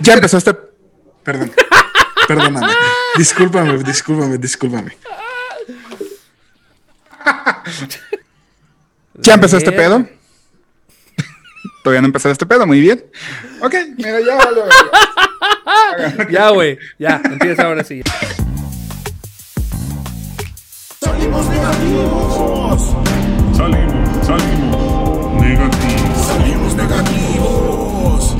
Ya empezó este. Perdón. Perdóname. Discúlpame, discúlpame, discúlpame. ¿Ya empezó este pedo? Todavía no empezó este pedo, muy bien. Ok, mira, ya vale. Ya, güey. Ya, empieza ahora sí. Salimos negativos. Salimos, salimos negativos. Salimos negativos.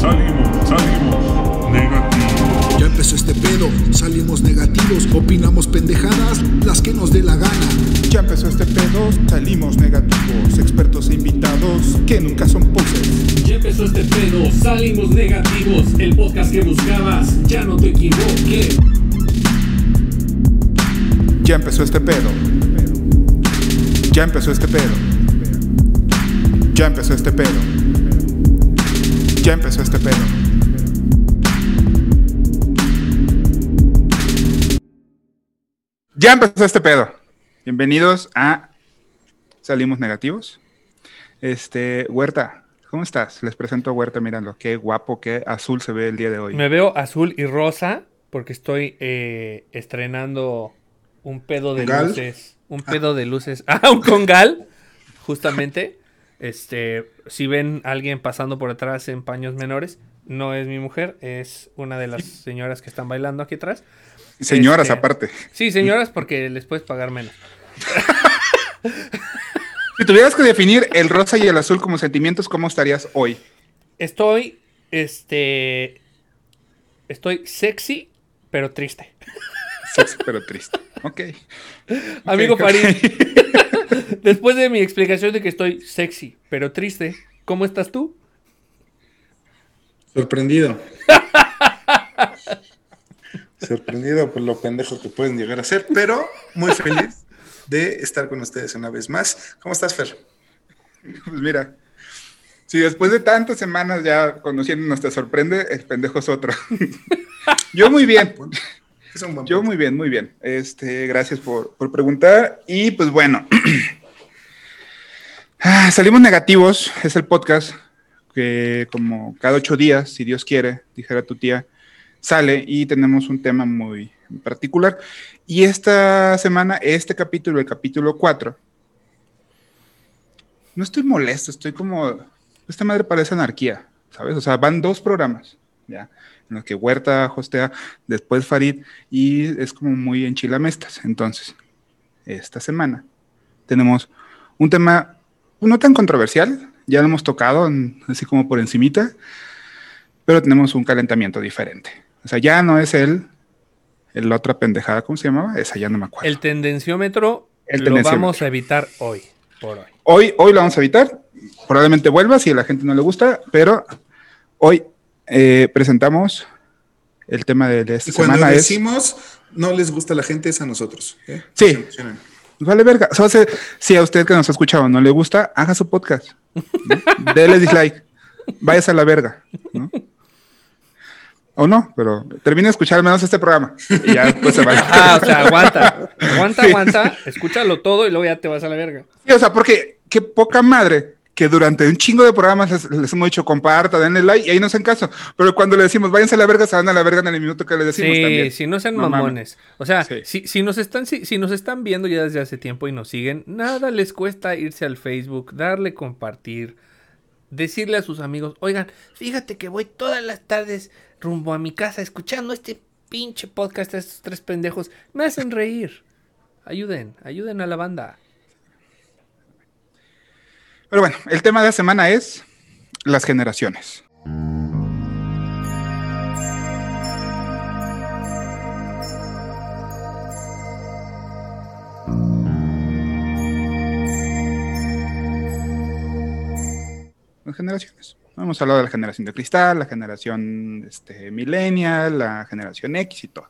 Salimos, salimos negativos. Ya empezó este pedo. Salimos negativos. Opinamos pendejadas, las que nos dé la gana. Ya empezó este pedo, salimos negativos, expertos e invitados que nunca son poses. Ya empezó este pedo, salimos negativos. El podcast que buscabas, ya no te equivoqué. Ya empezó este pedo. Ya empezó este pedo. Ya empezó este pedo. Ya empezó este pedo. Ya empezó este pedo. Bienvenidos a Salimos Negativos. Este, Huerta, ¿cómo estás? Les presento a Huerta, míralo, qué guapo, qué azul se ve el día de hoy. Me veo azul y rosa porque estoy eh, estrenando un pedo de ¿Congal? luces. Un pedo de luces. Ah, un congal, justamente. Este, si ven a alguien pasando por atrás en paños menores, no es mi mujer, es una de las señoras que están bailando aquí atrás. Señoras, este- aparte. Sí, señoras, porque les puedes pagar menos. Si tuvieras que definir el rosa y el azul como sentimientos, ¿cómo estarías hoy? Estoy, este, estoy sexy, pero triste. Sexy, pero triste. Ok. Amigo Ok, Farid, ok. después de mi explicación de que estoy sexy, pero triste, ¿cómo estás tú? Sorprendido. Sorprendido por lo pendejo que pueden llegar a ser, pero muy feliz de estar con ustedes una vez más. ¿Cómo estás, Fer? Pues mira, si después de tantas semanas ya conociéndonos te sorprende, el pendejo es otro. Yo muy bien. Es un buen Yo muy bien, muy bien. Este, gracias por, por preguntar. Y pues bueno, Ah, salimos negativos. Es el podcast que como cada ocho días, si Dios quiere, dijera tu tía, sale y tenemos un tema muy particular. Y esta semana, este capítulo, el capítulo 4, no estoy molesto, estoy como, esta madre parece anarquía, ¿sabes? O sea, van dos programas, ¿ya? En los que Huerta hostea, después Farid, y es como muy enchilamestas. Entonces, esta semana tenemos un tema no tan controversial, ya lo hemos tocado así como por encimita, pero tenemos un calentamiento diferente. O sea, ya no es el, el la otra pendejada, ¿cómo se llamaba? Esa ya no me acuerdo. El tendenciómetro El lo tendenciómetro. vamos a evitar hoy, por hoy. Hoy, hoy lo vamos a evitar. Probablemente vuelva si a la gente no le gusta, pero hoy eh, presentamos el tema de, de esta Y cuando semana. Es, decimos no les gusta a la gente, es a nosotros. ¿eh? Sí. Vale verga. O sea, si- si a usted que nos ha escuchado no le gusta, haga su podcast. ¿no? Dele dislike. Váyase a la verga. ¿no? O no, pero termine de escuchar al menos este programa. Y ya después se va. Ah, o sea, aguanta. Aguanta, aguanta. Escúchalo todo y luego ya te vas a la verga. Sí, o sea, porque qué poca madre que durante un chingo de programas les, les hemos dicho comparta, denle like y ahí no hacen caso. Pero cuando le decimos váyanse a la verga, se van a la verga en el minuto que le decimos Sí, también. si no sean No mames. mamones. O sea, Sí. si, si nos están, si, si nos están viendo ya desde hace tiempo y nos siguen, nada les cuesta irse al Facebook, darle compartir, decirle a sus amigos, oigan, fíjate que voy todas las tardes rumbo a mi casa escuchando este pinche podcast de estos tres pendejos. Me hacen reír. Ayuden, ayuden a la banda. Pero bueno, el tema de la semana es las generaciones. Las generaciones. Hemos hablado de la generación de cristal, la generación este, millennial, la generación X y todo.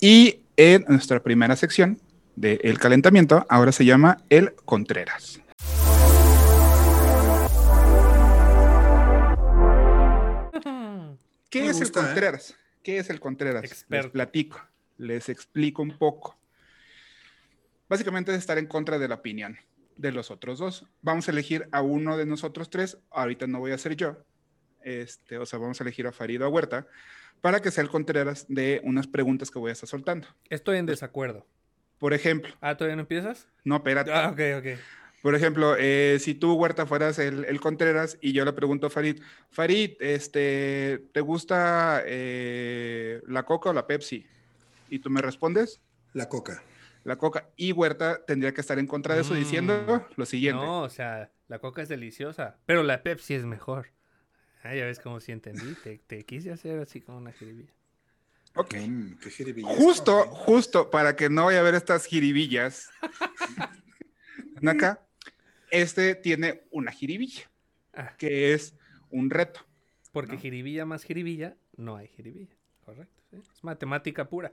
Y en nuestra primera sección de El Calentamiento, ahora se llama El Contreras. ¿Qué Me es gusta, el ¿eh? Contreras? ¿Qué es el Contreras? Les platico, les explico un poco. Básicamente es estar en contra de la opinión de los otros dos. Vamos a elegir a uno de nosotros tres. Ahorita no voy a ser yo. este, o sea, vamos a elegir a Farid o a Huerta, para que sea el Contreras de unas preguntas que voy a estar soltando. Estoy en desacuerdo. Por ejemplo, Ah, ¿todavía no empiezas? no, espérate. Ah, ok, ok. Por ejemplo, eh, si tú, Huerta, fueras el, el Contreras y yo le pregunto a Farid, Farid, este, ¿te gusta eh, la Coca o la Pepsi? Y tú me respondes, La coca. La Coca. Y Huerta tendría que estar en contra de eso Mm. diciendo lo siguiente. No, o sea, la coca es deliciosa, pero la Pepsi es mejor. Ah, ya ves cómo sí entendí. Te, te quise hacer así como una jiribilla. Ok. Mm, qué Justo, ¿eh? justo, para que no vaya a haber estas jiribillas. acá, este tiene una jiribilla, Ah, que es un reto. porque jiribilla más jiribilla, no hay jiribilla. Correcto. ¿sí? Es matemática pura.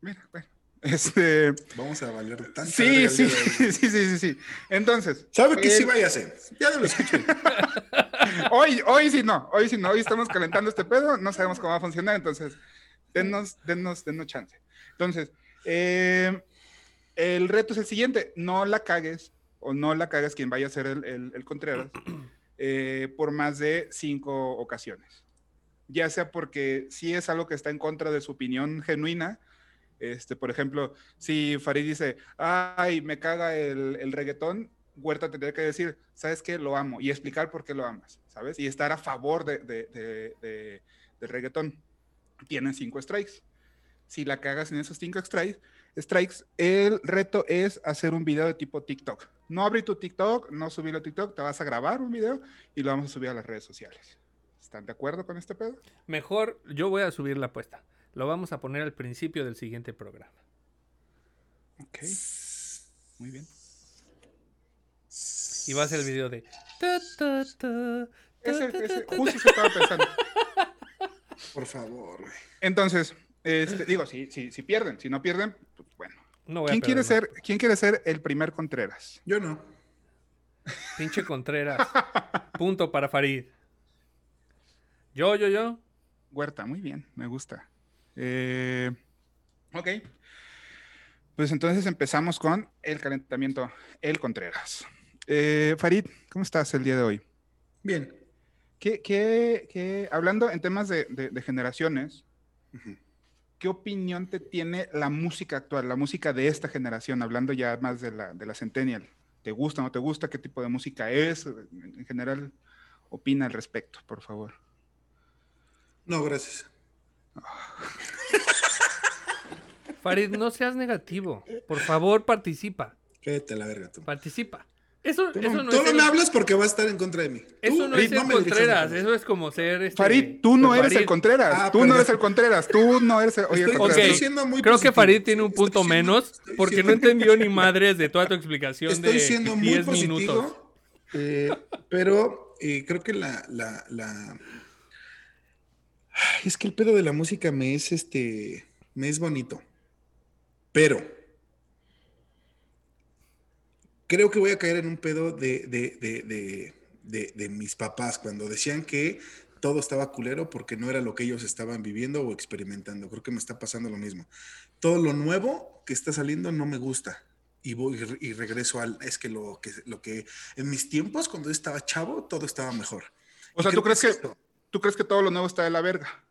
Mira, bueno. Este, Vamos a valer tanta sí, sí, sí, sí, sí, sí. Entonces, ¿Sabe qué sí vaya a hacer? Ya no lo escuché. hoy, hoy sí no, hoy sí no, hoy estamos calentando este pedo, no sabemos cómo va a funcionar, entonces, denos, denos, denos chance. Entonces, eh, el reto es el siguiente, no la cagues, o no la cagues quien vaya a ser el, el- el Contreras, eh, por más de cinco ocasiones. Ya sea porque si es algo que está en contra de su opinión genuina, este, por ejemplo, si Farid dice, ay, me caga el, el reggaetón, Huerta tendría que decir, ¿sabes qué? Lo amo y explicar por qué lo amas, ¿sabes? Y estar a favor de, de, de- de- del reggaetón. Tienen cinco strikes. Si la cagas en esos cinco strikes, strikes, el reto es hacer un video de tipo TikTok. No abrir tu TikTok, no subirlo a TikTok, te vas a grabar un video y lo vamos a subir a las redes sociales. ¿Están de acuerdo con este pedo? Mejor, yo voy a subir la apuesta. Lo vamos a poner al principio del siguiente programa. Ok. Muy bien. Y va a ser el video de. Ese, ese- justo eso estaba pensando. Por favor, güey. Entonces, este, digo, si, si, si pierden, si no pierden, pues bueno. No voy a ¿Quién quiere, ser, ¿Quién quiere ser el primer Contreras? Yo no. Pinche Contreras. Punto para Farid. Yo, yo, yo. Huerta, muy bien, me gusta. Eh, ok. Pues entonces empezamos con el calentamiento, el Contreras. Eh, Farid, ¿cómo estás el día de hoy? Bien. ¿Qué, qué- qué- hablando en temas de, de- de generaciones. ¿qué opinión te tiene la música actual, la música de esta generación, hablando ya más de la, de la Centennial? ¿Te gusta o no te gusta? ¿Qué tipo de música es? En general, opina al respecto, por favor. No, gracias. Farid, no seas negativo. Por favor, participa. Cállate a la verga tú. Participa. Eso, Tú eso no, no, tú es no ser- me hablas porque va a estar en contra de mí. Eso Tú, no es me dirijas Contreras. Eso es como ser. Este, Farid, tú no pues, eres el. Contreras. Ah, tú no eres el Contreras. Tú no eres el. Oye, el Estoy- Contreras. Ok, Estoy siendo muy creo que. Farid tiene un punto siendo- menos porque siendo- no entendió ni madres de toda tu explicación Estoy de siendo muy 10 positivo, minutos. eh, pero eh, creo que la, la, la- Ay, Es que el pedo de la música me es este. Me es bonito. Pero. Creo que voy a caer en un pedo de, de, de, de, mis papás cuando decían que todo estaba culero porque no era lo que ellos estaban viviendo o experimentando. Creo que me está pasando lo mismo. Todo lo nuevo que está saliendo no me gusta. Y voy y regreso al. Es que lo que, lo que en mis tiempos, cuando yo estaba chavo, todo estaba mejor. O sea, ¿tú crees que. Tú crees que todo lo nuevo está de la verga?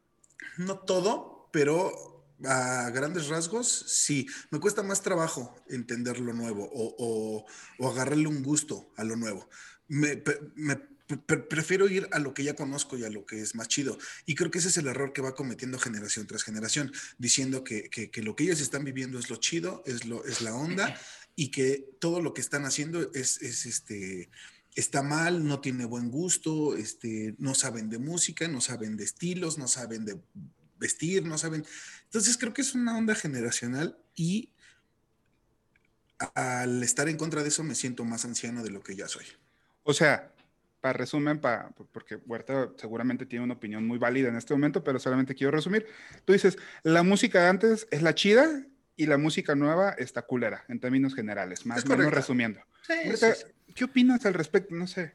No todo, pero a grandes rasgos, sí. Me cuesta más trabajo entender lo nuevo o, o- o agarrarle un gusto a lo nuevo. Me, prefiero ir a lo que ya conozco y a lo que es más chido. Y creo que ese es el error que va cometiendo generación tras generación, diciendo que, que- que lo que ellos están viviendo es lo chido, es, lo, es la onda y que todo lo que están haciendo es, es este está mal, no tiene buen gusto, este, no saben de música, no saben de estilos, no saben de vestir, no saben. Entonces creo que es una onda generacional y al estar en contra de eso me siento más anciano de lo que ya soy. O sea, para resumen, pa- porque Huerta seguramente tiene una opinión muy válida en este momento, pero solamente quiero resumir. Tú dices, la música de antes es la chida y la música nueva está culera, en términos generales, más o menos resumiendo. Sí, Huerta, sí, sí. ¿Qué opinas al respecto? No sé.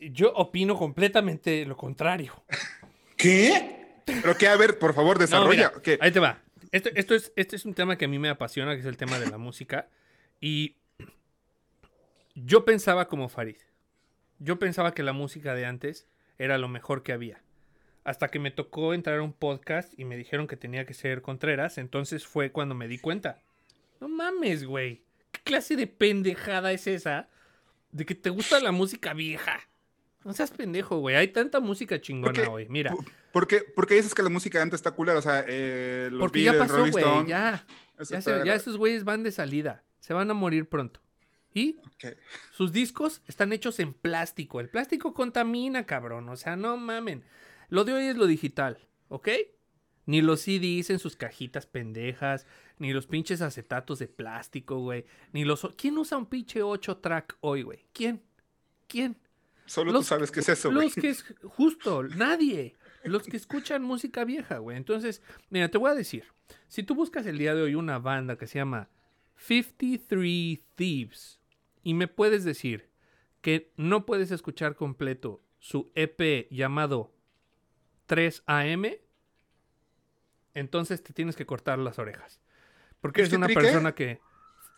Yo opino completamente lo contrario. ¿Qué? Pero que, a ver, por favor, No, desarrolla. mira, Ahí te va. Esto, esto es, este es un tema que a mí me apasiona, que es el tema de la música. Y Yo pensaba como Farid. Yo pensaba que la música de antes era lo mejor que había. Hasta que me tocó entrar a un podcast y me dijeron que tenía que ser Contreras, entonces fue cuando me di cuenta. No mames, güey. ¿Qué clase de pendejada es esa de que te gusta la música vieja? No seas pendejo, güey. Hay tanta música chingona Porque- hoy. Mira, ¿Por- ¿Por qué, por qué dices que la música de antes está culera? O sea, eh, los porque ya Beatles, pasó, Rolling güey. Ya. eso Ya, se- ya esos güeyes van de salida. Se van a morir pronto. Y sus discos están hechos en plástico. El plástico contamina, cabrón. O sea, no mamen. Lo de hoy es lo digital, ¿ok? Ni los CDs en sus cajitas pendejas, ni los pinches acetatos de plástico, güey. Ni los... ¿Quién usa un pinche 8 track hoy, güey? ¿Quién? ¿Quién? Solo Los- tú sabes qué es eso, güey. Los que es justo, nadie. Los que escuchan música vieja, güey. Entonces, mira, te voy a decir. Si tú buscas el día de hoy una banda que se llama 53 Thieves y me puedes decir que no puedes escuchar completo su EP llamado 3AM, entonces te tienes que cortar las orejas. Porque eres una ¿53 qué? persona que...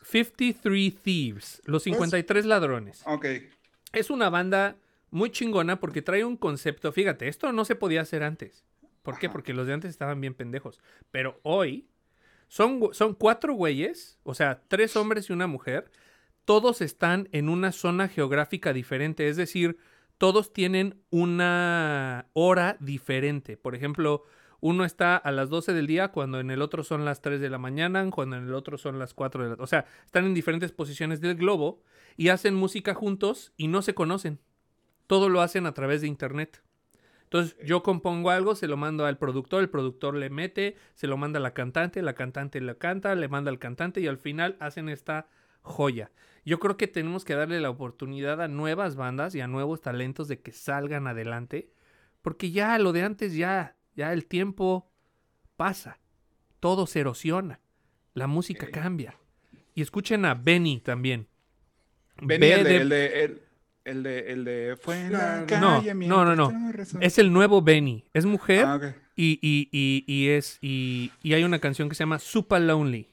53 Thieves, los 53 ladrones. Ok. Es una banda muy chingona porque trae un concepto. Fíjate, esto no se podía hacer antes. ¿Por qué? Porque los de antes estaban bien pendejos. Pero hoy son, son cuatro güeyes, o sea, tres hombres y una mujer. Todos están en una zona geográfica diferente. Es decir, todos tienen una hora diferente. Por ejemplo, uno está a las 12 del día cuando en el otro son las 3 de la mañana, cuando en el otro son las 4 de la... O sea, están en diferentes posiciones del globo y hacen música juntos y no se conocen. Todo lo hacen a través de internet. Entonces yo compongo algo, se lo mando al productor, el productor le mete, se lo manda a la cantante, la cantante lo canta, le manda al cantante y al final hacen esta joya. Yo creo que tenemos que darle la oportunidad a nuevas bandas y a nuevos talentos de que salgan adelante, porque ya lo de antes ya, ya el tiempo pasa, todo se erosiona, la música cambia. Y escuchen a Benny también. Benny, B el de, de- el de, el, el de, el de, fue en la No, calle, no, no, no. rezaba. Es el nuevo Benny. Es mujer Ah, y, y, y es y, y hay una canción que se llama Super Lonely.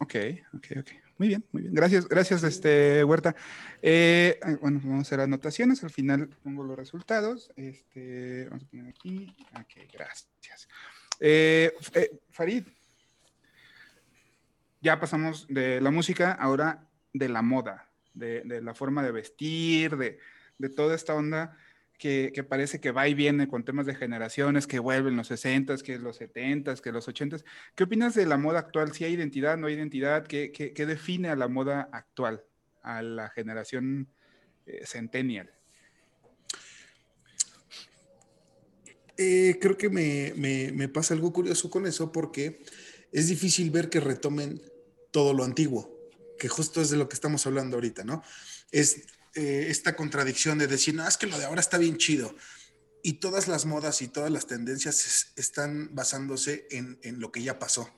Ok, ok, ok. Muy bien, muy bien. Gracias, gracias, este, Huerta. Eh, ah, bueno, vamos a hacer anotaciones. Al final pongo los resultados. Este, vamos a poner aquí. Ok, gracias. Eh, eh, Farid, ya pasamos de la música, ahora de la moda, de, de la forma de vestir, de, de toda esta onda que, parece que va y viene con temas de generaciones, que vuelven los 60s, que los 70s, que los 80s. ¿Qué opinas de la moda actual? ¿Si hay identidad, no hay identidad? ¿Qué, qué- qué define a la moda actual, a la generación eh, centennial? Eh, creo que me, me- me pasa algo curioso con eso porque es difícil ver que retomen todo lo antiguo, que justo es de lo que estamos hablando ahorita, ¿no? Es eh, esta contradicción de decir, no, es que lo de ahora está bien chido. Y todas las modas y todas las tendencias es- están basándose en, en lo que ya pasó.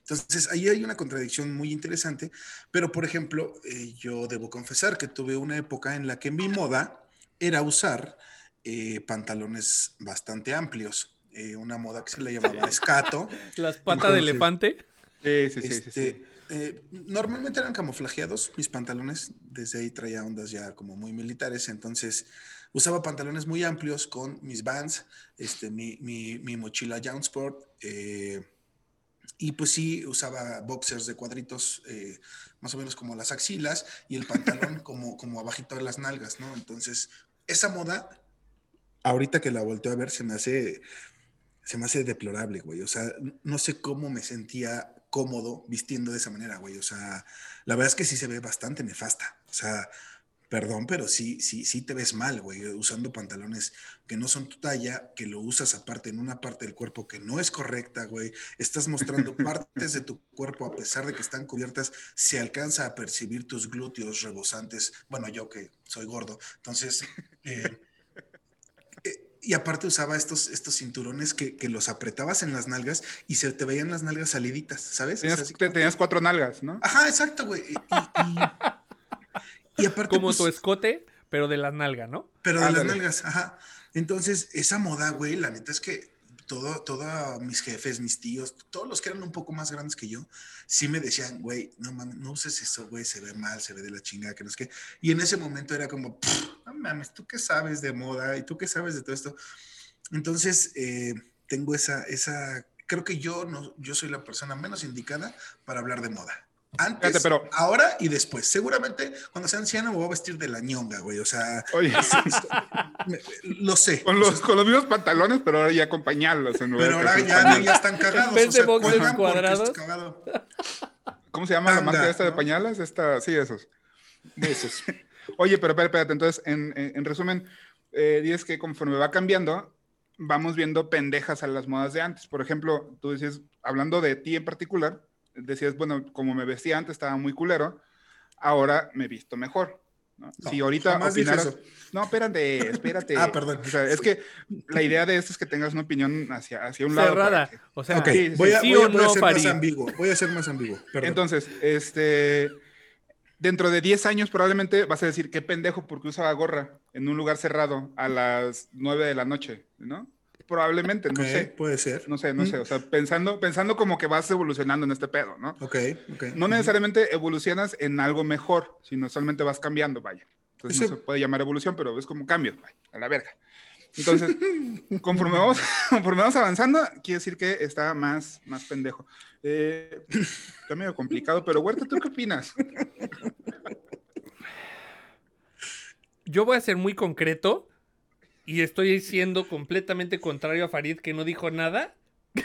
Entonces, ahí hay una contradicción muy interesante, pero por ejemplo, eh, yo debo confesar que tuve una época en la que mi moda era usar eh, pantalones bastante amplios, eh, una moda que se le llamaba escato. Las patas de elefante. Sí, sí, sí, sí, Este, sí. Eh, normalmente eran camuflajeados mis pantalones, desde ahí traía ondas ya como muy militares, entonces usaba pantalones muy amplios con mis bands, este, mi, mi, mi mochila Jownsport, eh, y pues sí, usaba boxers de cuadritos, eh, más o menos como las axilas, y el pantalón como, como abajito de las nalgas, ¿no? Entonces, esa moda, ahorita que la volteo a ver, se me hace, se me hace deplorable, güey. O sea, no sé cómo me sentía cómodo vistiendo de esa manera, güey. O sea, la verdad es que sí se ve bastante nefasta. O sea, perdón, pero sí, sí, sí te ves mal, güey, usando pantalones que no son tu talla, que lo usas aparte en una parte del cuerpo que no es correcta, güey. Estás mostrando partes de tu cuerpo a pesar de que están cubiertas, se alcanza a percibir tus glúteos rebosantes. Bueno, yo que soy gordo, entonces... eh, y aparte usaba estos, estos cinturones que, que los apretabas en las nalgas y se te veían las nalgas saliditas, ¿sabes? O sea, Tenías, te- cuatro nalgas, ¿no? Ajá, exacto, güey. Y, y- y aparte, Como pues, tu escote, pero de la nalga, ¿no? pero de las nalgas, ajá. Entonces, esa moda, güey, la neta es que todo, todos mis jefes, mis tíos, todos los que eran un poco más grandes que yo, sí me decían, güey, no mames, no uses eso, güey, se ve mal, se ve de la chingada, que no es que. Y en ese momento era como, "Pff, no mames, ¿tú qué sabes de moda? ¿Y tú qué sabes de todo esto? Entonces, eh, tengo esa, esa, creo que yo, no, yo soy la persona menos indicada para hablar de moda. Antes, Fíjate, pero- ahora y después. Seguramente cuando sea anciano me voy a vestir de la ñonga, güey. O sea, Oye, me- lo sé. con los, con los mismos pantalones, pero ahora ya con pañalos. en Pero de ahora ya, ya están cagados. En vez o de sea, boxers cuelgan porque cuadrados. es cagado. ¿Cómo se llama la Anda, marca esta de ¿no? pañales? Esta, sí, esos. Esos. Oye, pero espérate, espérate. Entonces, en, en- en resumen, eh, dices que conforme va cambiando, vamos viendo pendejas a las modas de antes. Por ejemplo, tú decías, hablando de ti en particular, decías, bueno, como me vestía antes estaba muy culero, ahora me visto mejor. ¿no? No, si ahorita opinaras... No, espérate, espérate. Ah, perdón. O sea, es que la idea de esto es que tengas una opinión hacia, hacia un lado. Cerrada. que- O sea, sí, voy a, sí voy a- o voy a no, ser más ambiguo. Voy a ser más ambiguo. Perdón. Entonces, este, dentro de 10 años probablemente vas a decir, qué pendejo porque usaba gorra en un lugar cerrado a las 9 de la noche, ¿no? Probablemente, no sé. puede ser. No sé, no Mm. sé. O sea, pensando, pensando como que vas evolucionando en este pedo, ¿no? Ok, ok. No necesariamente evolucionas en algo mejor, sino solamente vas cambiando, vaya. Entonces no se puede llamar evolución, pero es como cambios, vaya, a la verga. Entonces, conforme vamos, conforme vamos avanzando, quiere decir que está más, más pendejo. Eh, está medio complicado, pero Huerta, ¿tú qué opinas? yo voy a ser muy concreto y estoy siendo completamente contrario a Farid que no dijo nada.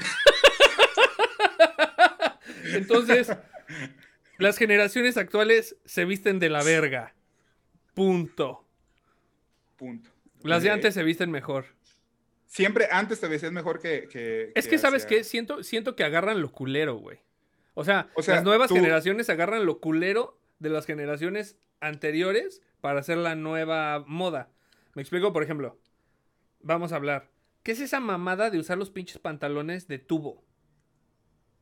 Entonces, las generaciones actuales se visten de la verga. Punto. Punto. Las de antes se visten mejor. Siempre antes te vestías mejor que. que- Es que, ¿sabes hacia- qué? Siento, siento que agarran lo culero, güey. O sea, O sea, las nuevas tú- generaciones agarran lo culero de las generaciones anteriores para hacer la nueva moda. Me explico, por ejemplo. Vamos a hablar. ¿Qué es esa mamada de usar los pinches pantalones de tubo?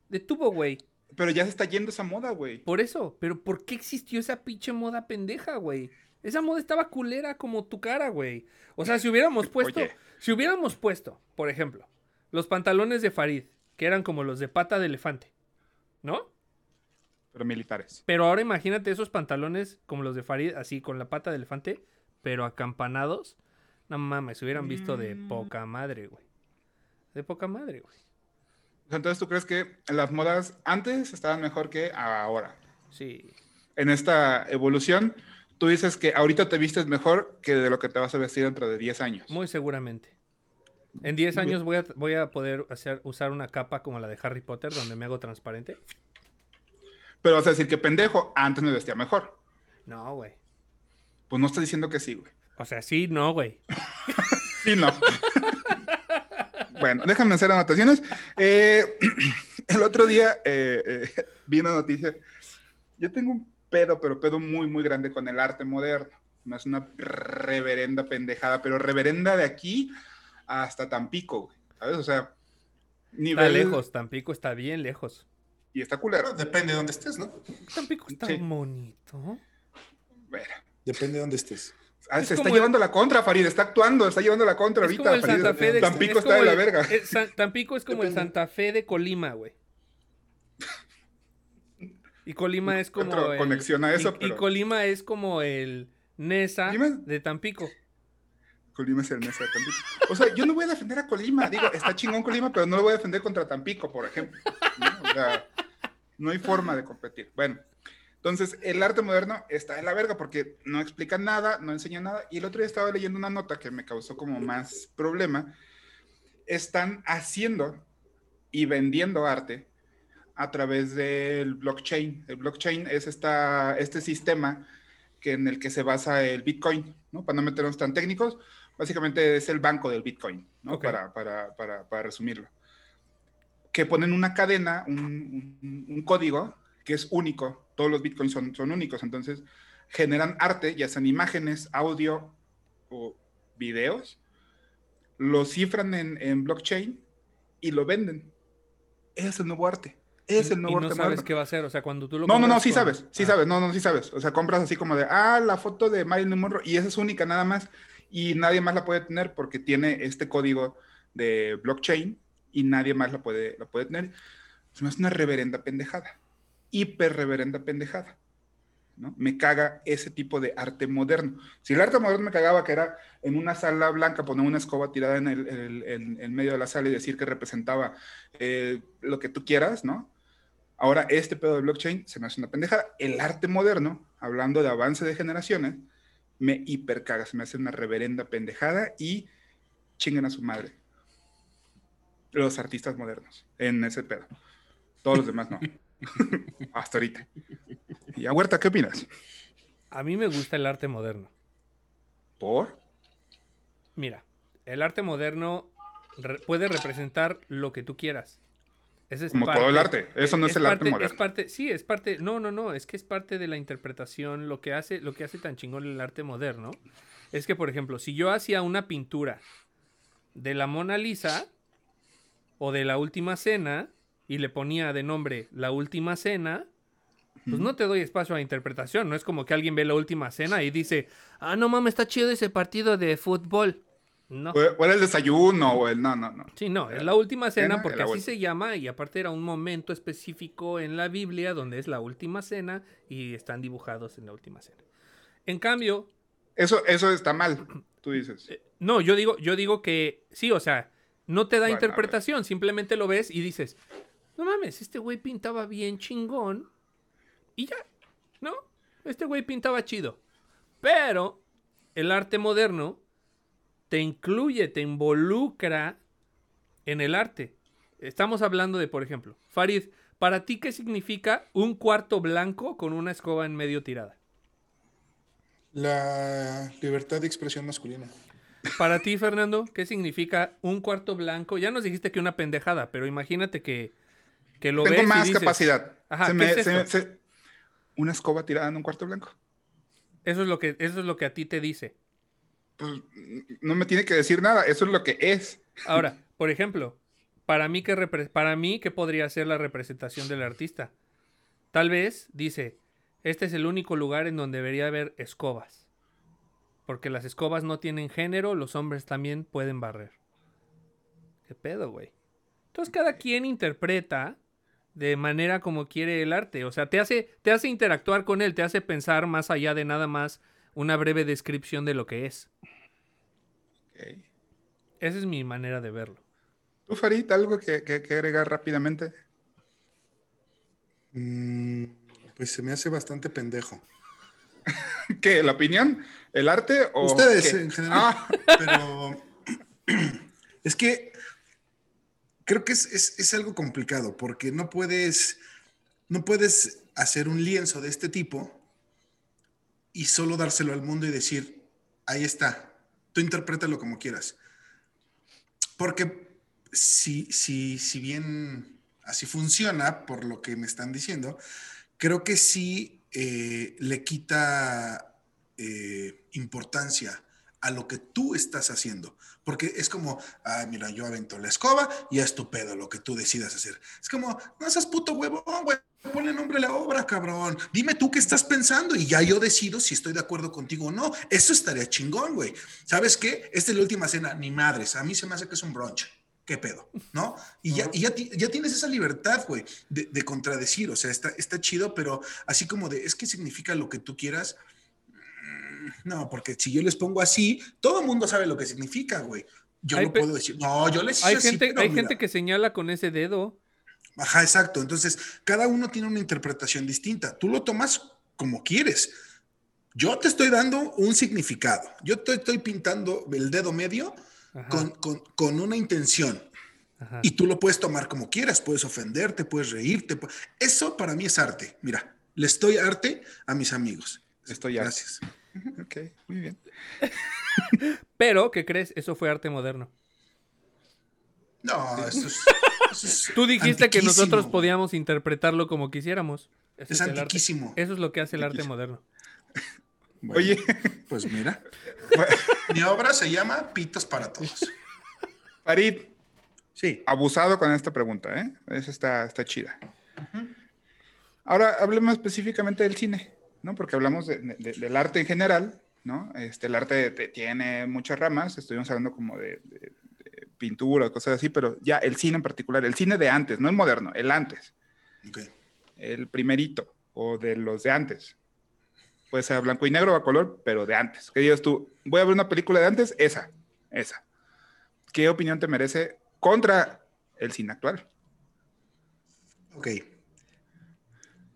De tubo, güey. Pero ya se está yendo esa moda, güey. Por eso. Pero ¿por qué existió esa pinche moda pendeja, güey? Esa moda estaba culera como tu cara, güey. O sea, si hubiéramos puesto, Oye. si hubiéramos puesto, por ejemplo, los pantalones de Farid, que eran como los de pata de elefante, ¿no? Pero militares. Pero ahora imagínate esos pantalones como los de Farid, así con la pata de elefante, pero acampanados. No mames, se hubieran visto de Mm. poca madre, güey. De poca madre, güey. Entonces, ¿tú crees que las modas antes estaban mejor que ahora? Sí. En esta evolución, tú dices que ahorita te vistes mejor que de lo que te vas a vestir dentro de 10 años. Muy seguramente. En 10 Muy bien. años voy a, voy a poder hacer, usar una capa como la de Harry Potter, donde me hago transparente. Pero vas a decir que pendejo, antes me vestía mejor. No, güey. Pues no estás diciendo que sí, güey. O sea, sí, no, güey. Sí, no. bueno, déjame hacer anotaciones. Eh, el otro día eh, eh, vi una noticia. Yo tengo un pedo, pero pedo muy, muy grande con el arte moderno. No es una reverenda pendejada, pero reverenda de aquí hasta Tampico, güey. ¿Sabes? O sea, Está nivel. lejos, Tampico está bien lejos. Y está culero. Depende de dónde estés, ¿no? Tampico está Sí. bonito. Bueno, Depende de dónde estés. Ah, Es se está llevando la contra, Farid. Está actuando, está llevando la contra Es como ahorita. el Farid. Santa Fe de Tampico es está de como la el- verga. el San- Tampico es como el. Santa Fe de Colima, güey. Y Colima es como. encuentro el- conexión a eso, y, Colima es como el Nesa Dime. de Tampico. Colima es el Nesa de Tampico. O sea, yo no voy a defender a Colima. Digo, está chingón Colima, pero no lo voy a defender contra Tampico, por ejemplo. ¿no? O sea, no hay forma de competir. Bueno, entonces el arte moderno está en la verga porque no explica nada, no enseña nada. Y el otro día estaba leyendo una nota que me causó como más problema. Están haciendo y vendiendo arte a través del blockchain. El blockchain es esta, este sistema que en el que se basa el Bitcoin, ¿no? Para no meternos tan técnicos, básicamente es el banco del Bitcoin, ¿no? Ok. Para, para, para, para resumirlo. Que ponen una cadena, un, un- un código que es único. Todos los Bitcoins son, son únicos, entonces generan arte, ya sean imágenes, audio o videos, lo cifran en, en blockchain y lo venden. Es el nuevo arte. Es el y nuevo no arte sabes moderno. qué va a hacer. O sea, cuando tú lo No, no, no, sí con- sabes, sí Ah. sabes, no, no, sí sabes. O sea, compras así como de, ah, la foto de Marilyn Monroe y esa es única nada más y nadie más la puede tener porque tiene este código de blockchain y nadie más la puede, la puede tener. Hace una reverenda pendejada, hiper reverenda pendejada. ¿no? Me caga ese tipo de arte moderno. Si el arte moderno me cagaba que era en una sala blanca poner una escoba tirada en el, medio de la sala y decir que representaba eh, lo que tú quieras, ¿no? Ahora, este pedo de blockchain se me hace una pendejada. El arte moderno, hablando de avance de generaciones, me hiper caga, se me hace una reverenda pendejada y chinguen a su madre. Los artistas modernos, en ese pedo. Todos los demás no. Hasta ahorita. Y a Huerta, ¿qué opinas? A mí me gusta el arte moderno. ¿Por? Mira, el arte moderno re- puede representar lo que tú quieras. Ese es Como parte- todo el arte. Eso no es el arte moderno. Es parte, sí, es parte. No, no, no. Es que es parte de la interpretación. Lo que hace, lo que hace tan chingón el arte moderno es que, por ejemplo, si yo hacía una pintura de la Mona Lisa o de la Última Cena y le ponía de nombre la Última Cena, pues no te doy espacio a interpretación. No es como que alguien ve la Última Cena y dice, ah, no mames, está chido ese partido de fútbol. No. O, era el desayuno, o el. No, no, no. Sí, no, es la última cena Cena, porque así vuelta. se llama y aparte era un momento específico en la Biblia donde es la última cena y están dibujados en la última cena. En cambio, Eso, eso está mal, tú dices. no, yo digo, yo digo que sí, o sea, no te da Bueno, interpretación, simplemente lo ves y dices, no mames, este güey pintaba bien chingón y ya, ¿no? Este güey pintaba chido. Pero el arte moderno te incluye, te involucra en el arte. Estamos hablando de, por ejemplo, Farid, ¿para ti qué significa un cuarto blanco con una escoba en medio tirada? La libertad de expresión masculina. Para ti, Fernando, ¿qué significa un cuarto blanco? Ya nos dijiste que una pendejada, pero imagínate que, que lo ves Tengo y más dices, capacidad. Ajá, Se ¿qué me- es se me- esto? se- una escoba tirada en un cuarto blanco. Eso es lo que eso es lo que a ti te dice. Pues, no me tiene que decir nada, eso es lo que es. Ahora, por ejemplo, para mí, ¿qué repre- para mí, ¿qué podría ser la representación del artista? Tal vez dice, este es el único lugar en donde debería haber escobas. Porque las escobas no tienen género, los hombres también pueden barrer. ¿Qué pedo, güey? Entonces cada quien interpreta de manera como quiere el arte. O sea, te hace, te hace interactuar con él, te hace pensar más allá de nada más una breve descripción de lo que es. Ok. Esa es mi manera de verlo. ¿Tú, Farid, algo que, que- que agregar rápidamente? Mm, pues se me hace bastante pendejo. ¿Qué? ¿La opinión? ¿El arte? O Ustedes qué? en general. Ah, Pero es que creo que es, es- es algo complicado porque no puedes, no puedes hacer un lienzo de este tipo y solo dárselo al mundo y decir, ahí está, tú interprétalo como quieras. Porque si, si, si bien así funciona, por lo que me están diciendo, creo que sí eh, le quita eh, importancia a lo que tú estás haciendo. Porque es como, ay, mira, yo avento la escoba y es tu pedo lo que tú decidas hacer. Es como, no seas puto huevo, güey. Ponle nombre a la obra, cabrón. Dime tú qué estás pensando y ya yo decido si estoy de acuerdo contigo o no. Eso estaría chingón, güey. ¿Sabes qué? Esta es la última cena, ni madres. A mí se me hace que es un brunch. ¿Qué pedo? ¿No? Y ya, y ya, ti- ya tienes esa libertad, güey, de, de contradecir. O sea, está, está chido, pero así como de, es que significa lo que tú quieras. No, porque si yo les pongo así, todo el mundo sabe lo que significa, güey. Yo Hay no puedo decir, no, yo les Hay hice así, gente, pero hay mira". gente que señala con ese dedo. Ajá, exacto. Entonces, cada uno tiene una interpretación distinta. Tú lo tomas como quieres. Yo te estoy dando un significado. Yo te estoy pintando el dedo medio con, con- con una intención. ajá. Y tú lo puedes tomar como quieras. Puedes ofenderte, puedes reírte. Eso para mí es arte. Mira, le estoy arte a mis amigos. Estoy arte. Ok, muy bien. Pero, ¿qué crees? Eso fue arte moderno. No, eso es. eso es Tú dijiste que nosotros podíamos interpretarlo como quisiéramos. Eso Es arte. antiquísimo. Eso es lo que hace el arte moderno. Bueno, Oye, Pues mira. Mi obra se llama Pitos para Todos. Farid, Sí. abusado con esta pregunta, ¿eh? Esa está, está chida. Ahora hablemos específicamente del cine, ¿no? Porque hablamos de- de- del arte en general, ¿no? Este, el arte te- tiene muchas ramas, estuvimos hablando como de, de- de pintura, cosas así, pero ya el cine en particular, el cine de antes, no el moderno, el antes, Ok. el primerito o de los de antes. Puede ser blanco y negro o a color, pero de antes. Que digas tú, voy a ver una película de antes, esa, esa. ¿Qué opinión te merece contra el cine actual? Ok.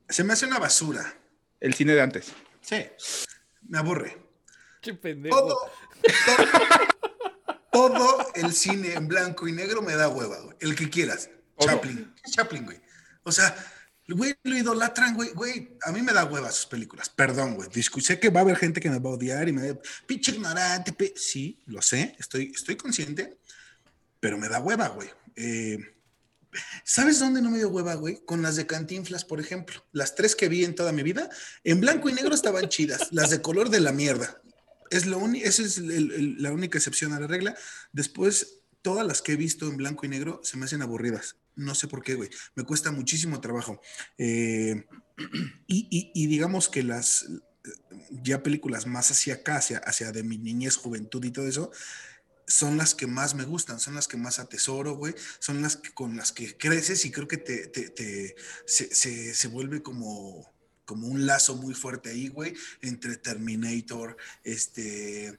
Se me hace una basura. El cine de antes. Sí. Me aburre. Che pendejo. Todo, todo, todo el cine en blanco y negro me da hueva, güey. El que quieras. Todo. Chaplin. ¿Qué Chaplin, güey. O sea, güey, lo idolatran, güey. Güey, a mí me da hueva sus películas. Perdón, güey. Discu- Sé que va a haber gente que me va a odiar y me va a pinche ignorante. pe-". Sí, lo sé. Estoy, estoy consciente. Pero me da hueva, güey. Eh, ¿Sabes dónde no me dio hueva, güey? Con las de Cantinflas, por ejemplo. Las tres que vi en toda mi vida, en blanco y negro estaban chidas. Las de color de la mierda. Es lo esa es la única excepción a la regla. Después, todas las que he visto en blanco y negro se me hacen aburridas. No sé por qué, güey. Me cuesta muchísimo trabajo. Eh, y, digamos que las ya películas más hacia acá, hacia de mi niñez, juventud y todo eso, son las que más me gustan, son las que más atesoro, güey, son las que, con las que creces y creo que te, te- te- se, se- se vuelve como, como un lazo muy fuerte ahí, güey, entre Terminator, este, eh,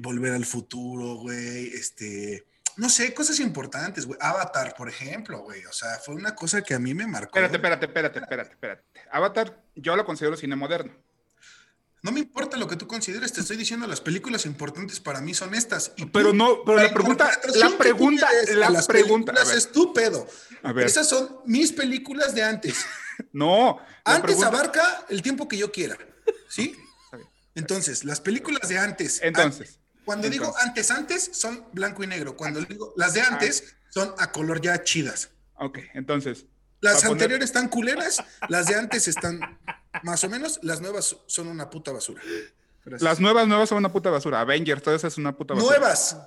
Volver al Futuro, güey, este, no sé, cosas importantes, güey, Avatar, por ejemplo, güey, o sea, fue una cosa que a mí me marcó. Espérate, espérate, espérate, espérate, espérate. Avatar, yo lo considero cine moderno. No me importa lo que tú consideres, te estoy diciendo, las películas importantes para mí son estas. Y Pero tú, no, pero la pregunta- la pregunta- le des la las pregunta, es tu pedo. A ver. Esas son mis películas de antes. No. la Antes pregunta- abarca el tiempo que yo quiera, ¿sí? Entonces, las películas de antes. Entonces, antes. cuando digo antes, antes, son blanco y negro. Cuando digo las de antes, son a color ya chidas. Ok, entonces. Las poner- anteriores están culeras, las de antes están más o menos, las nuevas son una puta basura. Gracias. Las nuevas, nuevas son una puta basura. Avengers, todo eso es una puta basura. Nuevas.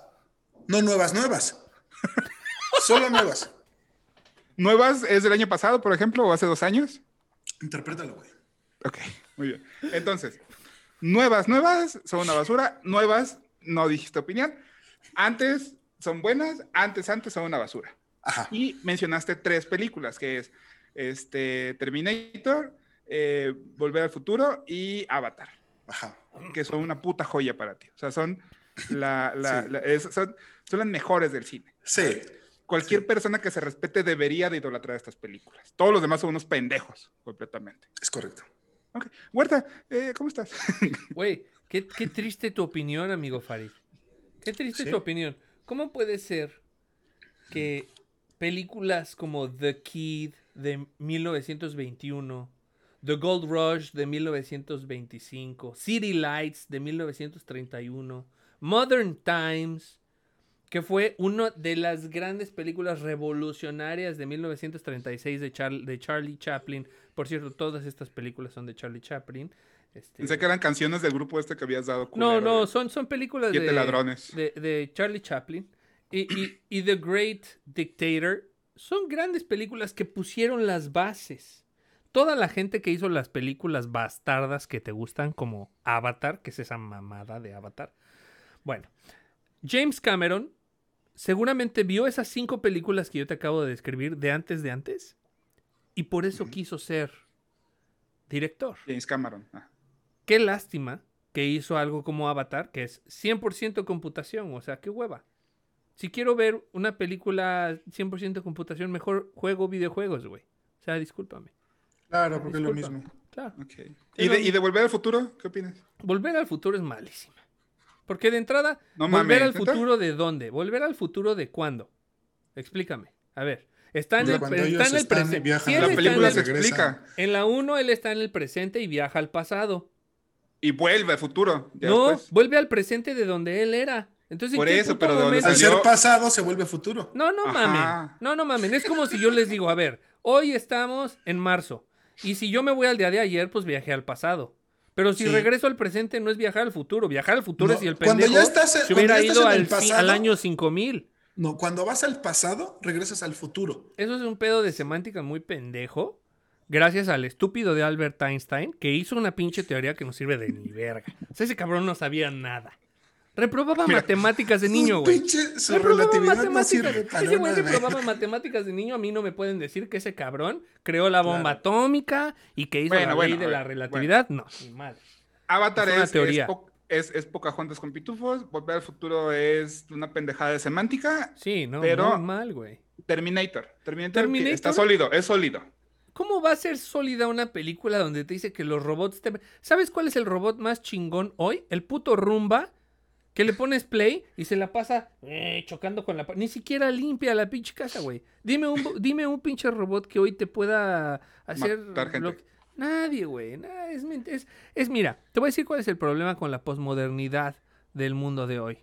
No nuevas, nuevas. Solo nuevas. ¿Nuevas es del año pasado, por ejemplo, o hace dos años? Interprétalo, güey. Ok, muy bien. Entonces, nuevas, nuevas son una basura. Nuevas, no dijiste opinión. Antes son buenas, antes, antes son una basura. Ajá. Y mencionaste tres películas, que es este, Terminator, eh, Volver al Futuro y Avatar, Ajá. que son una puta joya para ti. O sea, son, la, la- Sí. la- es- son, son las mejores del cine. Sí. Cualquier persona que se respete debería de idolatrar estas películas. Todos los demás son unos pendejos, completamente. Es correcto. Ok. Huerta, eh, ¿cómo estás? Güey, qué, qué triste tu opinión, amigo Farid. Qué triste Sí. tu opinión. ¿Cómo puede ser que películas como The Kid de 1921, The Gold Rush de 1925, City Lights de 1931, Modern Times, que fue una de las grandes películas revolucionarias de 1936 de, Char- de Charlie Chaplin. Por cierto, todas estas películas son de Charlie Chaplin. Este, Pensé que eran canciones del grupo este que habías dado. no, culero, no, güey. son, son películas de, ladrones. de, de Charlie Chaplin y, y- y The Great Dictator. Son grandes películas que pusieron las bases. Toda la gente que hizo las películas bastardas que te gustan, como Avatar, que es esa mamada de Avatar. Bueno, James Cameron seguramente vio esas cinco películas que yo te acabo de describir de antes de antes y por eso quiso ser director. James Cameron. ah. Qué lástima que hizo algo como Avatar, que es 100% computación, o sea, qué hueva. Si quiero ver una película 100% computación, mejor juego videojuegos, güey. O sea, discúlpame. Claro, porque es lo mismo. Claro. ¿Y de, ¿Y de Volver al Futuro? ¿Qué opinas? Volver al futuro es malísima. Porque de entrada, No ¿volver mames, al futuro de dónde? ¿Volver al futuro de cuándo? Explícame. A ver, está en el, está en el presente. La película el- se explica. En la 1 él está en el presente y viaja al pasado. Y vuelve al futuro. no, después. vuelve al presente de donde él era. Entonces, ¿en Por eso, pero ¿de dónde momento- Al ser pasado se vuelve futuro. No, no Ajá. mamen. No, no mamen. Es como si yo les digo, a ver, hoy estamos en marzo. Y si yo me voy al día de ayer, pues viajé al pasado. Pero si Sí. regreso al presente, no es viajar al futuro. Viajar al futuro No, es si el cuando pendejo ya estás en- se hubiera cuando ya ido en al, el pasado- al año 5000. No, cuando vas al pasado, regresas al futuro. Eso es un pedo de semántica muy pendejo. Gracias al estúpido de Albert Einstein, que hizo una pinche teoría que no sirve de ni verga. O sea, ese cabrón no sabía nada. Reprobaba Mira, matemáticas de niño, güey. pinche- su Reprobaba relatividad no sirve matemáticas. para Ese güey nada. reprobaba matemáticas de niño. A mí no me pueden decir que ese cabrón creó la bomba Claro. atómica y que hizo Bueno, la bueno, ley de la relatividad. No, ni madre. Avatar Es es, teoría. es, po- es, es Pocahontas con pitufos, Volver al futuro es una pendejada de semántica, Sí, no, Pero- mal, güey. Terminator, Terminator, Terminator- está sólido, es sólido. ¿Cómo va a ser sólida una película donde te dice que los robots te... ¿Sabes cuál es el robot más chingón hoy? El puto Rumba, que le pones play y se la pasa eh, chocando con la... Ni siquiera limpia la pinche casa, güey. Dime un, dime un pinche robot que hoy te pueda hacer... Lo que- Nadie, güey. es, es, es, mira, te voy a decir cuál es el problema con la posmodernidad del mundo de hoy.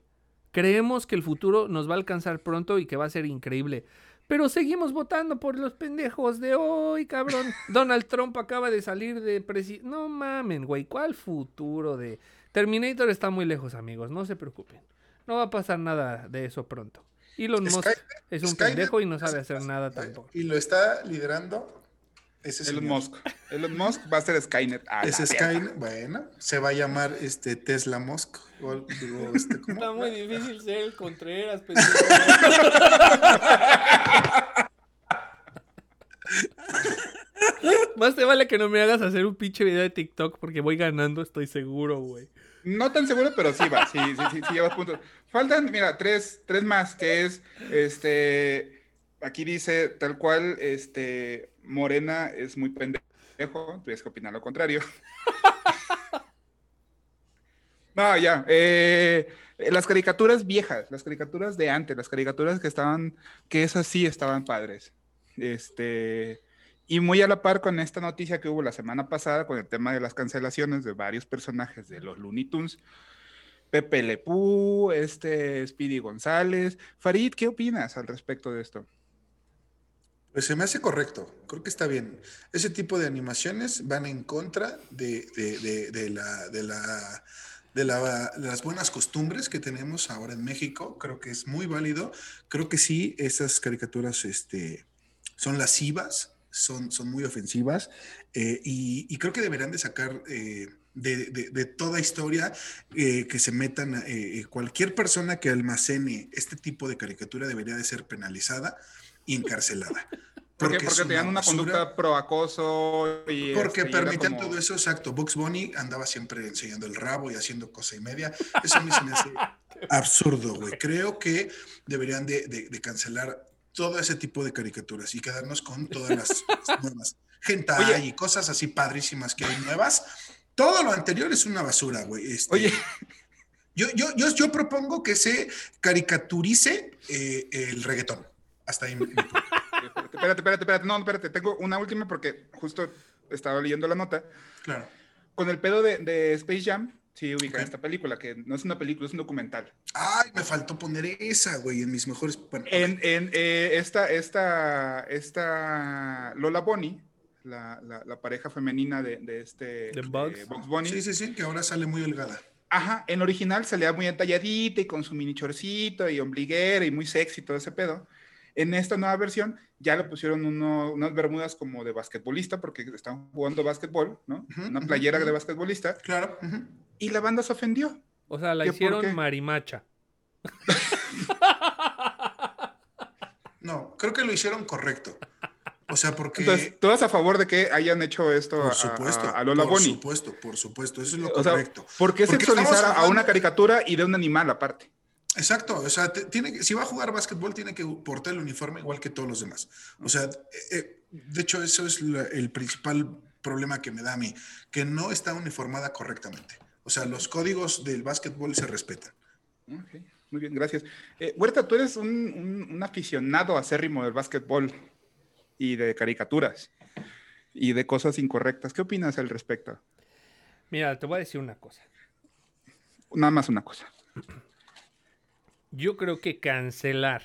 Creemos que el futuro nos va a alcanzar pronto y que va a ser increíble. Pero seguimos votando por los pendejos de hoy, cabrón. Donald Trump acaba de salir de presidente. No mamen, güey. ¿Cuál futuro de... Terminator está muy lejos, amigos. No se preocupen. No va a pasar nada de eso pronto. Elon Musk Skynet- es un Skynet- pendejo y no sabe hacer nada tampoco. Y lo está liderando ese Elon señor. Musk. Elon Musk va a ser Skynet. a la Ese verga. Skynet, bueno, se va a llamar este Tesla Musk. O, digo, este, ¿cómo? Está muy difícil ser el Contreras, pendejo. Más te vale que no me hagas hacer un pinche video de TikTok porque voy ganando, estoy seguro, güey. No tan seguro, pero sí va, sí, sí, sí, llevas puntos. Faltan, mira, tres, tres más, que es, este, aquí dice tal cual, este, Morena es muy pendejo, tienes que opinar lo contrario. No, ya, eh, las caricaturas viejas, las caricaturas de antes, las caricaturas que estaban, que esas sí estaban padres. Este, y muy a la par con esta noticia que hubo la semana pasada con el tema de las cancelaciones de varios personajes de los Looney Tunes. Pepe Lepú, este Speedy González. Farid, ¿qué opinas al respecto de esto? Pues se me hace correcto, creo que está bien. Ese tipo de animaciones van en contra de, de- la, de, la, de, la- las buenas costumbres que tenemos ahora en México. Creo que es muy válido. Creo que sí, esas caricaturas este, son lascivas, son, son muy ofensivas eh, y, y creo que deberían de sacar... eh, de, de- de toda historia eh, que se metan, eh, eh, cualquier persona que almacene este tipo de caricatura debería de ser penalizada y encarcelada. ¿Por es Porque tenían una conducta pro acoso y Porque este, permitían como- todo eso, exacto. Bugs Bunny andaba siempre enseñando el rabo y haciendo cosa y media. Eso a mí se me hace absurdo, güey. Creo que deberían de, de- de cancelar todo ese tipo de caricaturas y quedarnos con todas las nuevas. Oye. y cosas así padrísimas que hay nuevas. Todo lo anterior es una basura, güey. Este, Oye, yo, yo, yo, yo propongo que se caricaturice eh, el reggaetón. Hasta ahí. mi- mi espérate, espérate, espérate. No, espérate, tengo una última porque justo estaba leyendo la nota. Claro. Con el pedo de, de Space Jam, sí ubican Ok. esta película, que no es una película, es un documental. Ay, me faltó poner esa, güey, en mis mejores. bueno, En, en, eh, esta, esta, esta Lola Bonnie, la, la- la pareja femenina de, de este De Bugs. eh, Bunny, Sí, sí, sí, que ahora sale muy holgada. Ajá, en original salía muy entalladita y con su mini chorcito y ombliguera y muy sexy todo ese pedo. En esta nueva versión ya le pusieron uno- unas bermudas como de basquetbolista porque están jugando basquetbol, ¿no? Una playera de basquetbolista Claro. y la banda se ofendió. O sea, la ¿Qué, por hicieron marimacha. No, creo que lo hicieron correcto. O sea, porque. Entonces, ¿tú estás a favor de que hayan hecho esto por a, supuesto. a- a Lola por Bonnie? supuesto, por supuesto. Eso es lo O sea, correcto. ¿por qué Porque sexualizar a una caricatura y de un animal aparte? Exacto. O sea, te- tiene que- si va a jugar básquetbol, tiene que portar el uniforme igual que todos los demás. O sea, eh, eh, de hecho, eso es la- el principal problema que me da a mí, que no está uniformada correctamente. O sea, los códigos del básquetbol se respetan. Muy bien, gracias. Eh, Huerta, tú eres un, un- un aficionado acérrimo del básquetbol y de caricaturas y de cosas incorrectas. ¿Qué opinas al respecto? Mira, te voy a decir una cosa. Nada más una cosa. Yo creo que cancelar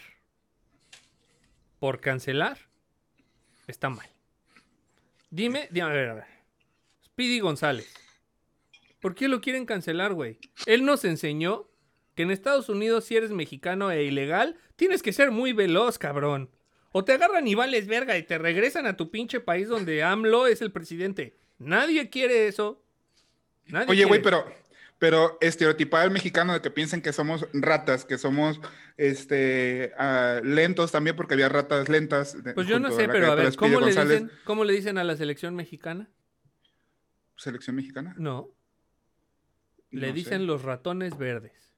por cancelar está mal. Dime, dime, a ver, a ver. Speedy González. ¿Por qué lo quieren cancelar, güey? Él nos enseñó que en Estados Unidos, si eres mexicano e ilegal, tienes que ser muy veloz, cabrón. O te agarran y vales verga y te regresan a tu pinche país donde AMLO es el presidente. Nadie quiere eso. Nadie Oye, güey, pero, Pero estereotipar al mexicano de que piensen que somos ratas, que somos este, ah, lentos también, porque había ratas lentas. de- Pues yo no sé, pero a ver, ¿cómo le, dicen, ¿cómo le dicen a la selección mexicana? ¿Selección mexicana? No. Le No dicen sé. los ratones verdes.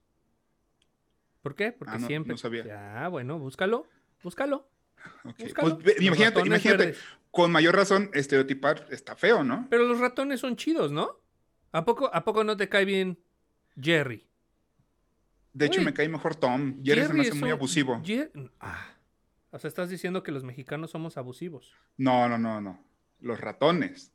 ¿Por qué? Porque Ah, no- siempre. no sabía. Ya, bueno, búscalo. Búscalo. Pues, imagínate, imagínate, verdes. con mayor razón, estereotipar está feo, ¿no? Pero los ratones son chidos, ¿no? ¿A poco, ¿A poco no te cae bien Jerry? De hecho, me cae mejor Tom. Jerry, se me hace muy un- abusivo. Jer- Ah. O sea, estás diciendo que los mexicanos somos abusivos. No, no, no, no. Los ratones.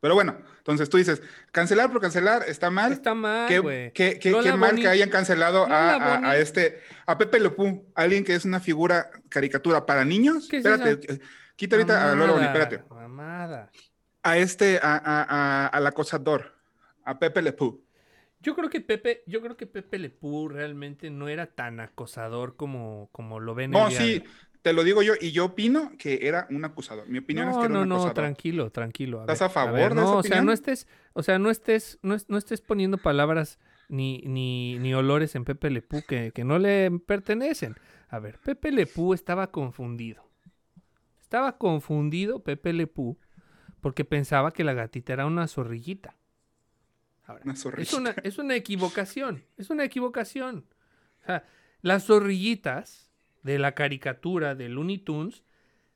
Pero bueno, entonces tú dices, cancelar por cancelar está mal. Está mal, Qué, güey. qué- qué- Lola qué mal que hayan cancelado a, a- este, a Pepe Le Pew, alguien que es una figura caricatura para niños. ¿Qué es espérate, esa? eh, quita ahorita a Lola Mamada, espérate. Mamada. A este, a, a- a- al acosador, a Pepe Le Pew. Yo creo que Pepe, yo creo que Pepe Le Pew realmente no era tan acosador como, como lo ven No, el sí, de- te lo digo yo, y yo opino que era un acusador. Mi opinión es No, que era no, un no, acosador. tranquilo, tranquilo. ¿Estás ver, a favor ver, de no, esa o sea, no estés, o sea, no estés, no, es- no estés poniendo palabras ni, ni, ni olores en Pepe Le Pew que, que no le pertenecen. A ver, Pepe Le Pew estaba confundido. Estaba confundido Pepe Le Pew porque pensaba que la gatita era una zorrillita. Ahora, Una es zorrillita. una, es una equivocación. Es una equivocación. O sea, las zorrillitas de la caricatura de Looney Tunes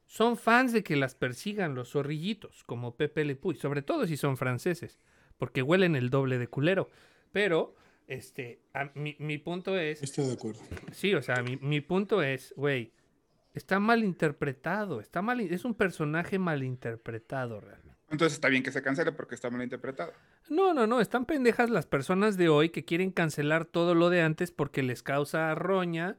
son fans de que las persigan los zorrillitos, como Pepe Le Pew, y sobre todo si son franceses, porque huelen el doble de culero. Pero, este, a- mi, mi punto es, Estoy de acuerdo. sí, o sea, mi, mi punto es, güey, está mal interpretado, está mal, es un personaje mal interpretado realmente. Entonces está bien que se cancele porque está mal interpretado. No, no, no, están pendejas las personas de hoy que quieren cancelar todo lo de antes porque les causa roña,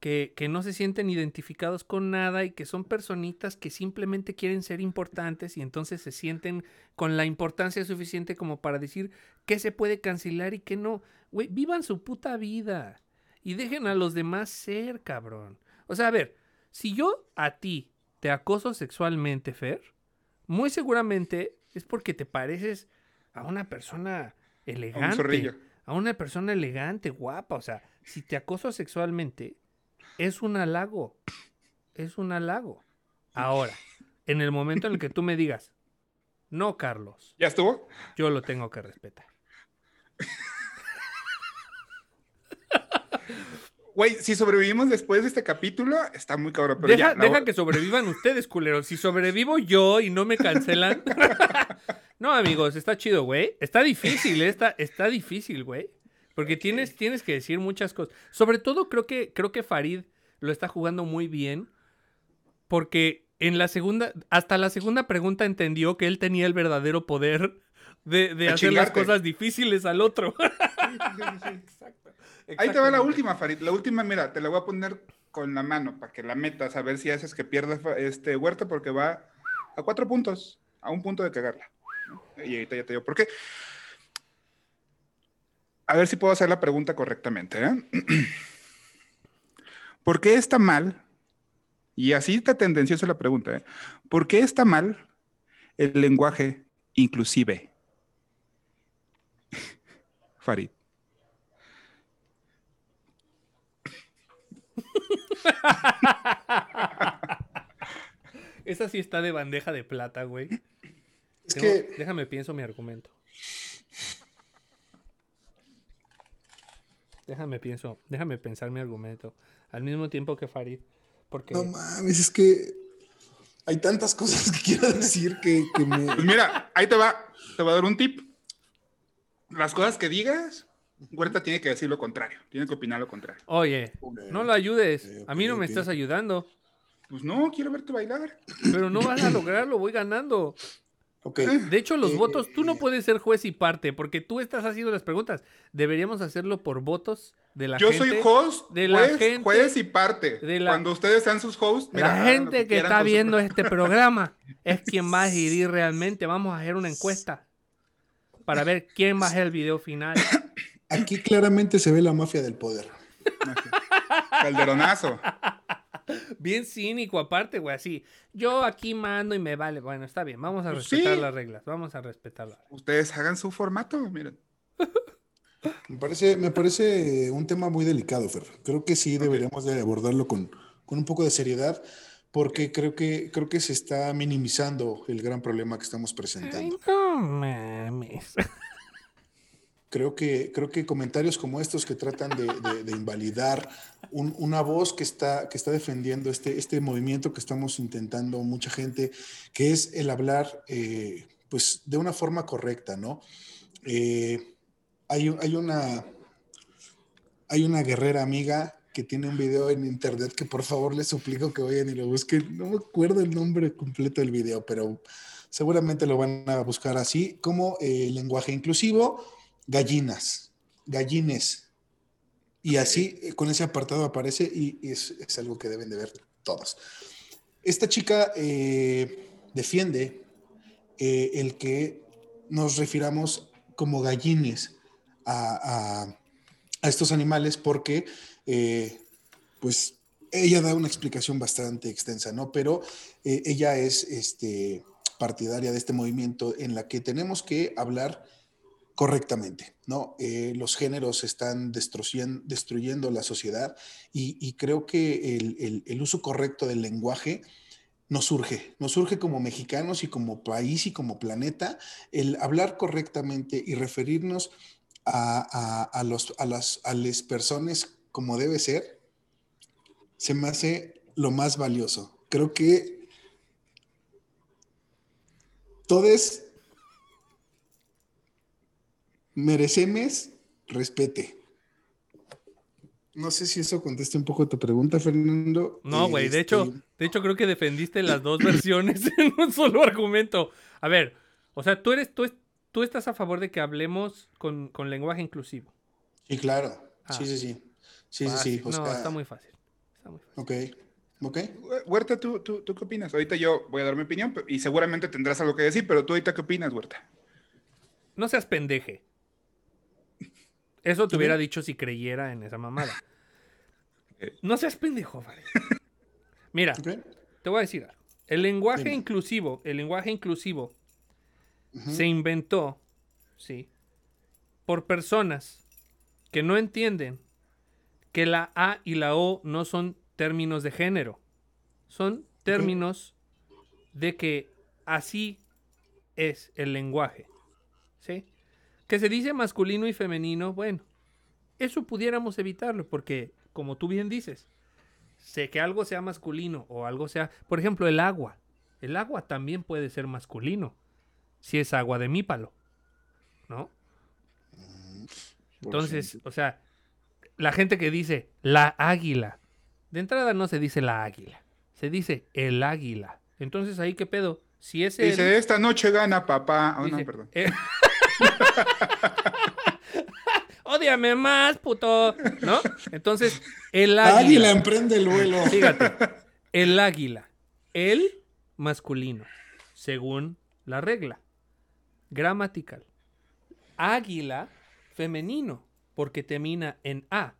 que, que no se sienten identificados con nada y que son personitas que simplemente quieren ser importantes y entonces se sienten con la importancia suficiente como para decir qué se puede cancelar y qué no. Güey, vivan su puta vida y dejen a los demás ser, cabrón. O sea, a ver, si yo a ti te acoso sexualmente, Fer, muy seguramente es porque te pareces a una persona elegante. A una persona elegante, guapa. O sea, si te acoso sexualmente, es un halago. Es un halago. Ahora, en el momento en el que tú me digas, no, Carlos, ¿Ya estuvo? yo lo tengo que respetar. Güey, si sobrevivimos después de este capítulo, está muy cabrón. Pero Deja, ya, deja que sobrevivan ustedes, culeros. Si sobrevivo yo y no me cancelan. no, amigos, está chido, güey. Está difícil, eh, está, está difícil, güey. Porque tienes, tienes que decir muchas cosas. Sobre todo, creo que, creo que Farid lo está jugando muy bien. Porque en la segunda, hasta la segunda pregunta entendió que él tenía el verdadero poder de, de hacer las cosas difíciles al otro. Exacto. Ahí te va la última, Farid. La última, mira, te la voy a poner con la mano para que la metas, a ver si haces que pierda este Huerta, porque va a cuatro puntos, a un punto de cagarla. Y ahorita ya te digo por qué. A ver si puedo hacer la pregunta correctamente. ¿eh? ¿Por qué está mal? Y así está tendenciosa la pregunta. ¿eh? ¿Por qué está mal el lenguaje inclusive? Farid. Esa sí está de bandeja de plata, güey. Es Tengo- que Déjame pienso mi argumento. Déjame pienso, déjame pensar mi argumento. Al mismo tiempo que Farid. Porque no mames, es que hay tantas cosas que quiero decir que, que me. Pues mira, ahí te va, te voy a dar un tip. Las cosas que digas, Huerta tiene que decir lo contrario, tiene que opinar lo contrario. Oye, no lo ayudes. ok, A mí no me estás ayudando. Pues no, quiero verte bailar. Pero no vas a lograrlo, voy ganando. Ok. De hecho, los Eh, votos, tú no puedes ser juez y parte, porque tú estás haciendo las preguntas. Deberíamos hacerlo por votos de la Yo gente. soy host, de la juez, gente- juez y parte. de la- Cuando ustedes sean sus hosts, mira, La gente que, quieran está viendo este programa es quien va a decidir realmente. Vamos a hacer una encuesta para ver quién va a hacer el video final. Aquí claramente se ve la mafia del poder. Calderonazo. Bien cínico aparte, güey, así. Yo aquí mando y me vale. Bueno, está bien, vamos a Pues respetar sí. las reglas. Vamos a respetarlas. Ustedes hagan su formato, miren. Me parece, me parece un tema muy delicado, Fer. Creo que sí deberíamos de abordarlo con, con un poco de seriedad, porque creo que, creo que se está minimizando el gran problema que estamos presentando. no mames. Creo que, creo que comentarios como estos que tratan de, de- de invalidar un- una voz que está, que está defendiendo este, este movimiento que estamos intentando mucha gente, que es el hablar eh, pues, de una forma correcta, ¿no? Eh, hay, hay, una, hay una guerrera amiga que tiene un video en internet que por favor les suplico que vayan y lo busquen. No me acuerdo el nombre completo del video, pero seguramente lo van a buscar así, como eh, lenguaje inclusivo, gallinas, gallines. Y así, eh, con ese apartado aparece y, y es, es algo que deben de ver todos. Esta chica eh, defiende eh, el que nos refiramos como gallines a, a- a estos animales porque, eh, pues, ella da una explicación bastante extensa, ¿no? Pero ella es este, partidaria de este movimiento en la que tenemos que hablar correctamente, ¿no? Eh, los géneros están destruyendo, la sociedad y, creo que el, uso correcto del lenguaje nos surge, nos surge como mexicanos y como país y como planeta, el hablar correctamente y referirnos a los, a, las, a las personas como debe ser, se me hace lo más valioso. Creo que todos merecemos respete. No sé si eso contesta un poco tu pregunta, Fernando. No, güey, de hecho, Este, de hecho creo que defendiste las dos versiones en un solo argumento. A ver, o sea, tú eres, tú, es- tú estás a favor de que hablemos con, con lenguaje inclusivo. Sí, claro. Ah. Sí, sí, sí. Sí, sí, Fácil. sí. o no, está muy fácil. Está muy fácil. Ok. Ok. Huerta, ¿tú, tú, tú qué opinas? Ahorita yo voy a dar mi opinión y seguramente tendrás algo que decir, pero tú ahorita qué opinas, Huerta. No seas pendeje. Eso te hubiera dicho si creyera en esa mamada. No seas pendejo, vale. Mira, te voy a decir algo. El lenguaje Dime. inclusivo, el lenguaje inclusivo se inventó, sí, por personas que no entienden que la A y la O no son términos de género. Son términos de que así es el lenguaje. ¿Sí? Que se dice masculino y femenino, bueno, eso pudiéramos evitarlo porque, como tú bien dices, sé que algo sea masculino o algo sea, por ejemplo, el agua. El agua también puede ser masculino si es agua de mípalo, ¿no? Entonces, o sea, la gente que dice la águila, de entrada no se dice la águila, se dice el águila. Entonces ahí qué pedo, si es el, Dice, esta noche gana papá. Oh, no, perdón. eh, Ódiame más, puto, ¿no? Entonces, el águila. Águila emprende el vuelo. Fíjate, el águila, el masculino, según la regla gramatical. Águila, femenino, porque termina en A.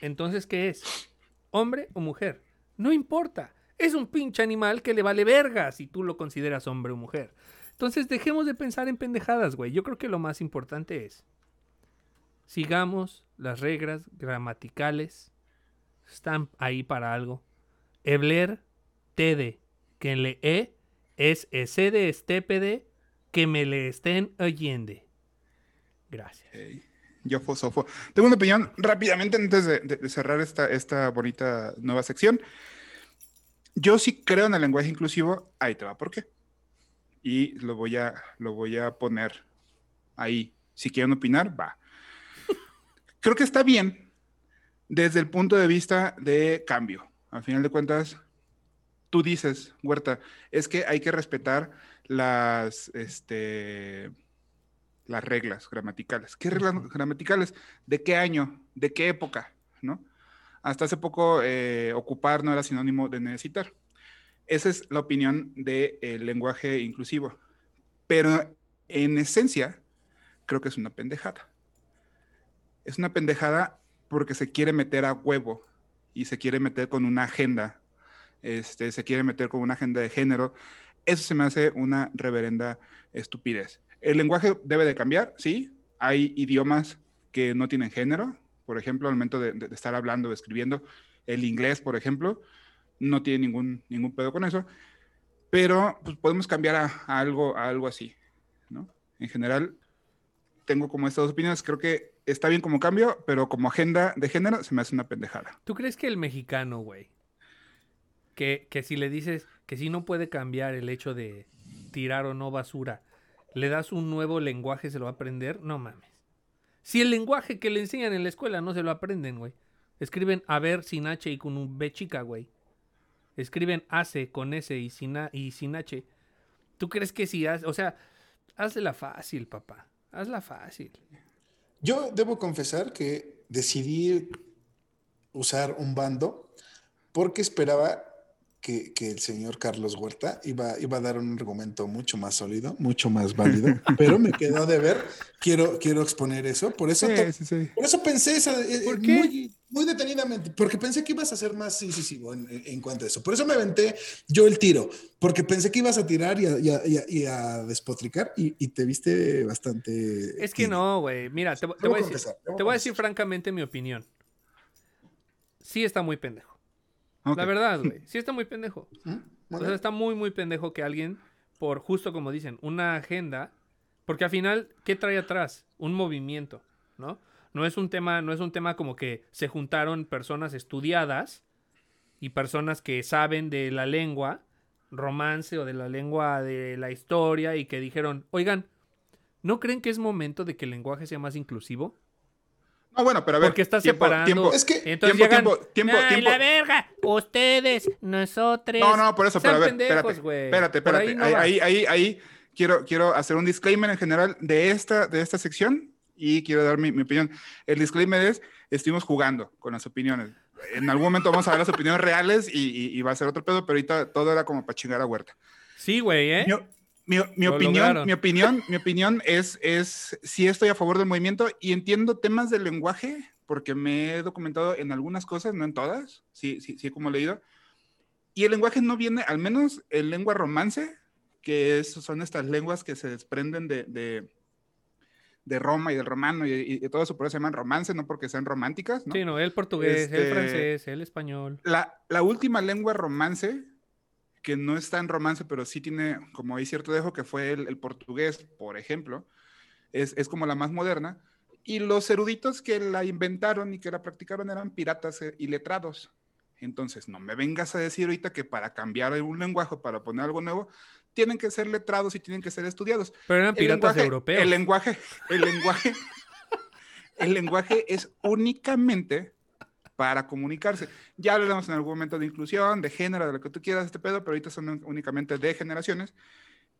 Entonces, ¿qué es? ¿Hombre o mujer? No importa. Es un pinche animal que le vale verga si tú lo consideras hombre o mujer. Entonces, dejemos de pensar en pendejadas, güey. Yo creo que lo más importante es sigamos las reglas gramaticales están ahí para algo. Ebler, tede, que le e, es ese de estépede, que me le estén oyendo. Gracias. Ok. Yo fosofo. Tengo una opinión rápidamente antes de cerrar esta, esta bonita nueva sección. Yo sí creo en el lenguaje inclusivo. Ahí te va, ¿por qué? Y lo voy a, lo voy a poner ahí. Si quieren opinar, va. Creo que está bien desde el punto de vista de cambio. Al final de cuentas, tú dices, Huerta, es que hay que respetar las, este, las reglas gramaticales. ¿Qué reglas gramaticales? ¿De qué año? ¿De qué época? ¿No? Hasta hace poco eh, ocupar no era sinónimo de necesitar. Esa es la opinión del lenguaje inclusivo. Pero en esencia, creo que es una pendejada. Es una pendejada porque se quiere meter a huevo y se quiere meter con una agenda, este, se quiere meter con una agenda de género. Eso se me hace una reverenda estupidez. El lenguaje debe de cambiar, sí. Hay idiomas que no tienen género. Por ejemplo, al momento de, de estar hablando o escribiendo, el inglés, por ejemplo, no tiene ningún, ningún pedo con eso. Pero pues, podemos cambiar a, algo, a algo así, ¿no? En general, tengo como estas dos opiniones. Creo que está bien como cambio, pero como agenda de género se me hace una pendejada. ¿Tú crees que el mexicano, güey, que, que si le dices que si no puede cambiar el hecho de tirar o no basura, le das un nuevo lenguaje, se lo va a aprender? No mames. Si el lenguaje que le enseñan en la escuela no se lo aprenden, güey. Escriben a ver sin H y con un B chica, güey. Escriben hace con S y sin, A- y sin H. ¿Tú crees que si haces, o sea, hazla fácil, papá. Hazla fácil. Yo debo confesar que decidí usar un bando porque esperaba que, que el señor Carlos Huerta iba, iba a dar un argumento mucho más sólido, mucho más válido, pero me quedó de ver. Quiero, quiero exponer eso. Por eso, to- sí, sí. por eso pensé esa- eh, ¿Por eh, qué? Muy, muy detenidamente, porque pensé que ibas a ser más incisivo en, en- cuanto a eso. Por eso me aventé yo el tiro, porque pensé que ibas a tirar y a, y a- y a- y a despotricar y, te viste bastante. Es que no, güey. Mira, te, voy a decir, te voy a decir francamente mi opinión. Sí está muy pendejo. Ok. La verdad, güey. Sí está muy pendejo. ¿Mm? O sea, está muy, muy pendejo que alguien, por justo como dicen, una agenda, porque al final, ¿qué trae atrás? Un movimiento, ¿no? No es un tema, no es un tema como que se juntaron personas estudiadas y personas que saben de la lengua romance o de la lengua de la historia y que dijeron, oigan, ¿no creen que es momento de que el lenguaje sea más inclusivo? No, bueno, pero a ver. Porque está tiempo, separando. tiempo. Es que- Entonces tiempo, llegan, tiempo, tiempo, "Ay, tiempo". la verga! Ustedes, nosotros. No, no, por eso, pero a ver, pendejos, espérate, güey. espérate, espérate. ahí no Ahí, ahí, ahí, ahí quiero, quiero hacer un disclaimer en general de esta, de esta sección y quiero dar mi, mi opinión. El disclaimer es, estuvimos jugando con las opiniones. En algún momento vamos a ver las opiniones reales y, y- y va a ser otro pedo, pero ahorita todo era como para chingar a Huerta. Sí, güey, ¿eh? Mi, mi- mi opinión, lograron. mi opinión, mi opinión es, es sí estoy a favor del movimiento y entiendo temas del lenguaje porque me he documentado en algunas cosas, no en todas, sí, sí, sí, como he leído. Y el lenguaje no viene, al menos el lengua romance, que es- son estas lenguas que se desprenden de, de, de Roma y del romano y, y- y todo eso, por eso se llaman romance, no porque sean románticas, ¿no? Sí, no, el portugués, el Este- francés, el español. La, la última lengua romance, que no está en romance, pero sí tiene como hay cierto dejo, que fue el, el portugués, por ejemplo, es, es como la más moderna. Y los eruditos que la inventaron y que la practicaron eran piratas eh, y letrados. Entonces, no me vengas a decir ahorita que para cambiar un lenguaje, para poner algo nuevo, tienen que ser letrados y tienen que ser estudiados. Pero eran El piratas lenguaje- europeos. El lenguaje, el lenguaje, el lenguaje es únicamente para comunicarse. Ya hablaremos en algún momento de inclusión, de género, de lo que tú quieras, este pedo, pero ahorita son únicamente de generaciones.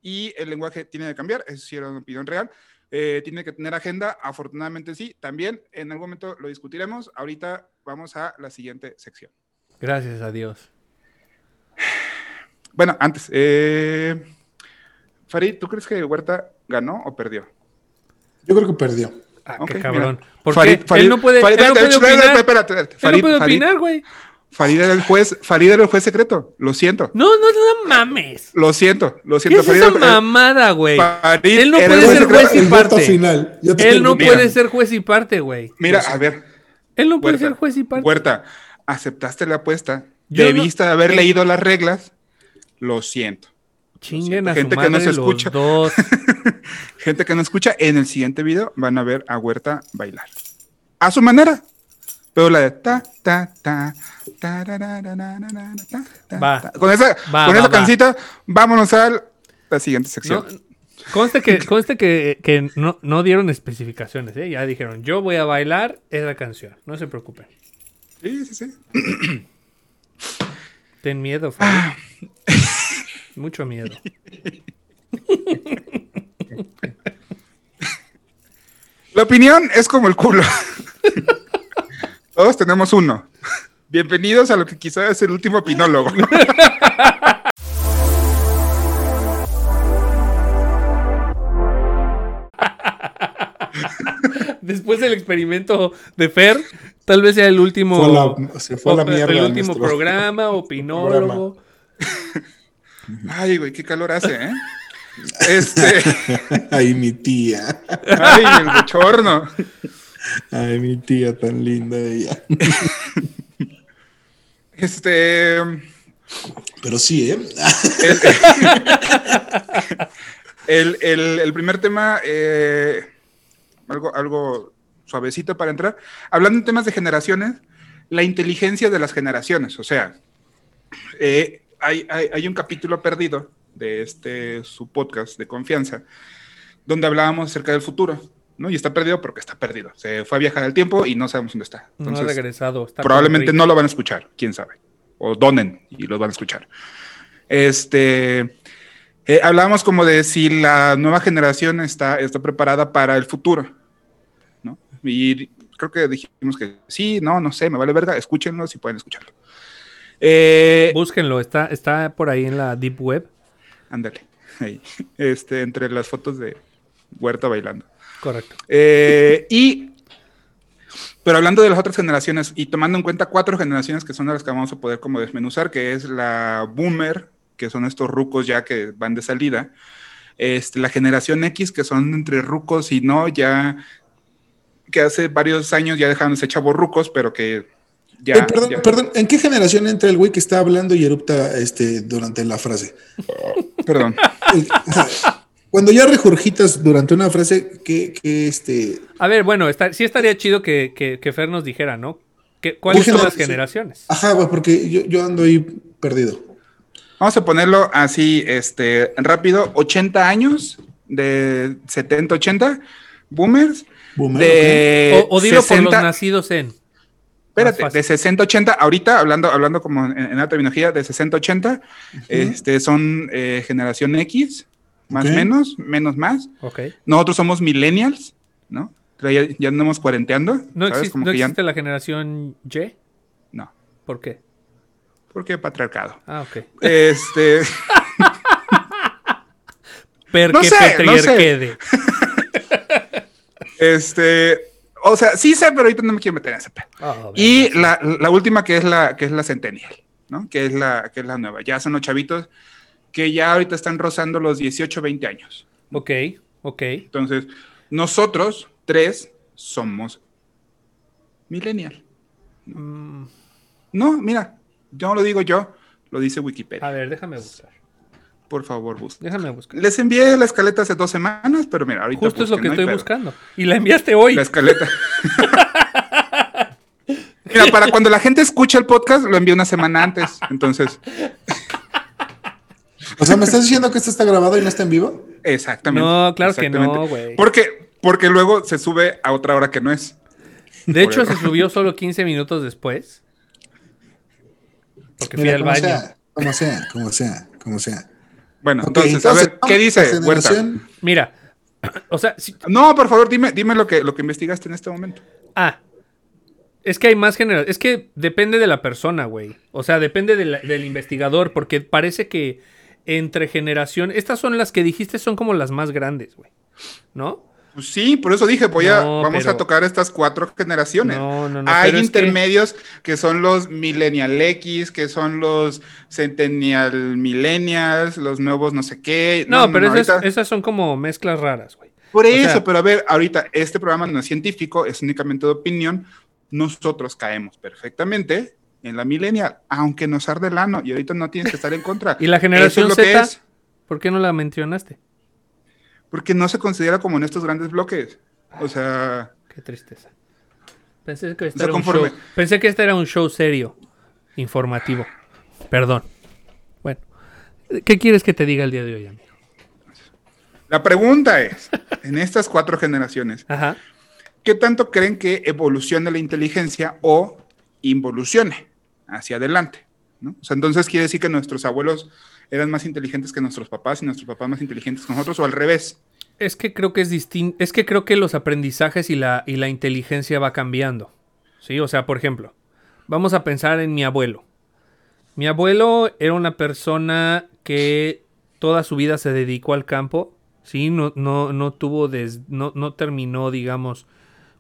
Y el lenguaje tiene que cambiar, eso sí era una opinión real. Eh, tiene que tener agenda, afortunadamente sí. También en algún momento lo discutiremos. Ahorita vamos a la siguiente sección. Gracias a Dios. Bueno, antes, eh, Farid, ¿tú crees que Huerta ganó o perdió? Yo creo que perdió. Ah, qué cabrón. Porque Farid- Farid- él no puede, Farid- él no puede opinar. espérate, espérate, Él Farid- no puede Farid- opinar, güey. Farid era el juez, Farid era el juez secreto. Lo siento. No, no, no mames. Lo siento, lo ¿Qué siento. es Farid esa era- mamada, güey? Farid Él no puede ser juez y parte. Él no puede ser juez y parte, güey. Mira, a ver, Él no puede Huerta, ser juez y parte. Huerta, aceptaste la apuesta. Yo no- Debiste de haber leído las reglas. Lo siento. Chinguen a Gente su que no madre los escucha. dos. Gente que no escucha, en el siguiente video van a ver a Huerta bailar. A su manera. Pero la de ta, ta, ta, ta, ra, ra, ta, ta, Va. ta. Con esa, Va, con va, esa cancita, vámonos a la siguiente No, sección. conste que, conste que, que no, no dieron especificaciones, ¿eh? Ya dijeron, yo voy a bailar esa canción. No se preocupen. Sí, sí, sí. Ten miedo, Farid. Mucho miedo. La opinión es como el culo. Todos tenemos uno. Bienvenidos a lo que quizás es el último opinólogo. Después del experimento de Fer, tal vez sea el último. Fue la- se fue la o- mierda El último programa, opinólogo. Ay, güey, qué calor hace, ¿eh? Este. Ay, mi tía. Ay, el bochorno. Ay, mi tía tan linda ella. Este. Pero sí, ¿eh? El, el- el primer tema, eh, algo, algo suavecito para entrar. Hablando en temas de generaciones, la inteligencia de las generaciones. O sea, eh, hay, hay- hay un capítulo perdido de este su podcast de confianza, donde hablábamos acerca del futuro. ¿no? Y está perdido porque está perdido. Se fue a viajar al tiempo y no sabemos dónde está. no ha Entonces, regresado. está probablemente no lo van a escuchar, quién sabe. O donen y lo van a escuchar. Este, eh, hablábamos como de si la nueva generación está, está preparada para el futuro, ¿no? Y creo que dijimos que sí, no, no sé, me vale verga, escúchenlo si pueden escucharlo. Eh, Búsquenlo, está, está por ahí en la Deep Web. ándale, ahí, este, entre las fotos de Huerta bailando. Correcto. Eh, y, pero hablando de las otras generaciones y tomando en cuenta cuatro generaciones que son las que vamos a poder como desmenuzar, que es la boomer, que son estos rucos ya que van de salida, este, la generación X, que son entre rucos y no, ya que hace varios años ya dejaron de ser chavos rucos, pero que ya... Eh, perdón, ya- perdón, ¿en qué generación entra el güey que está hablando y erupta este, durante la frase? perdón. El- o sea, cuando ya regurgitas durante una frase, ¿qué, qué, este, A ver, bueno, está, sí estaría chido que, que, que Fer nos dijera, ¿no? ¿Qué- ¿Cuáles ¿Qué son las generaciones? Ajá, güey, porque yo, yo ando ahí perdido. Vamos a ponerlo así, este, rápido, 80 años, de 70, 80, boomers, Boomer, de o, o dilo por 60 los nacidos en. Espérate, de fácil. 60-80, ahorita hablando, hablando como en, en la terminología, de 60-80, este, son eh, generación X, más Ok. menos, menos más. Ok. Nosotros somos millennials, ¿no? Ya, ya andamos cuarenteando. ¿No, ¿sabes? existe, Como ¿no que ya- existe la generación Y? No, ¿Por qué? porque patriarcado. Ah, ok. Este, Per No sé, no sé. Este, o sea, sí sé, pero ahorita no me quiero meter en ese pedo. Ah, Y la, la última que es la, que es la Centennial, ¿no? Que es la, que es la nueva. Ya son los chavitos que ya ahorita están rozando los 18, 20 años. Ok, ok. Entonces, nosotros tres somos millennial. Mm, No, mira, yo no lo digo yo, lo dice a Wikipedia. ver, déjame buscar. Por favor, busca. Déjame buscar. Les envié la escaleta hace dos semanas, pero mira, ahorita Justo es lo que no estoy pedo. buscando. Y la enviaste hoy. La escaleta. mira, para cuando la gente escucha el podcast, lo envío una semana antes. Entonces, O sea, ¿me estás diciendo que esto está grabado y no está en vivo? exactamente. No, claro que no, exactamente. güey. Porque, porque luego se sube a otra hora que no es. De hecho, se subió solo 15 minutos después. Porque fui al como baño. sea, como sea, como sea, como sea. Bueno, entonces, a ver, ¿qué dice Huerta? Mira, o sea, si- No, por favor, dime, dime lo que, lo que investigaste en este momento. ah, es que hay más generaciones. Es que depende de la persona, güey. O sea, depende de la- del investigador, porque parece que entre generación, estas son las que dijiste, son como las más grandes, güey. ¿No? Pues sí, por eso dije, voy a, No, vamos pero- a tocar estas cuatro generaciones. No, no, no, Hay que- intermedios que... son los Millennial X, que son los Centennial Millennials, los nuevos no sé qué. No, pero esas, ahorita- esas son como mezclas raras, güey. Por o eso, sea- pero a ver, ahorita este programa no es científico, es únicamente de opinión. Nosotros caemos perfectamente en la Millennial, aunque nos arde el ano y ahorita no tienes que estar en contra. ¿Y la generación es lo que Z? es, ¿Por qué no la mencionaste? Porque no se considera como en estos grandes bloques. O sea, Qué tristeza. Pensé que este, sea, era, un show, pensé que este era un show serio, informativo. Perdón. Bueno, ¿qué quieres que te diga el día de hoy, amigo? la pregunta es, en estas cuatro generaciones, Ajá. ¿qué tanto creen que evolucione la inteligencia o involucione hacia adelante? ¿no? O sea, entonces quiere decir que nuestros abuelos eran más inteligentes que nuestros papás y nuestros papás más inteligentes que nosotros, o al revés. Es que creo que es distinto. Es que creo que los aprendizajes y la, y la inteligencia va cambiando. Sí, o sea, por ejemplo, vamos a pensar en mi abuelo. Mi abuelo era una persona que toda su vida se dedicó al campo. Sí, no, no, no tuvo des- no, no terminó, digamos,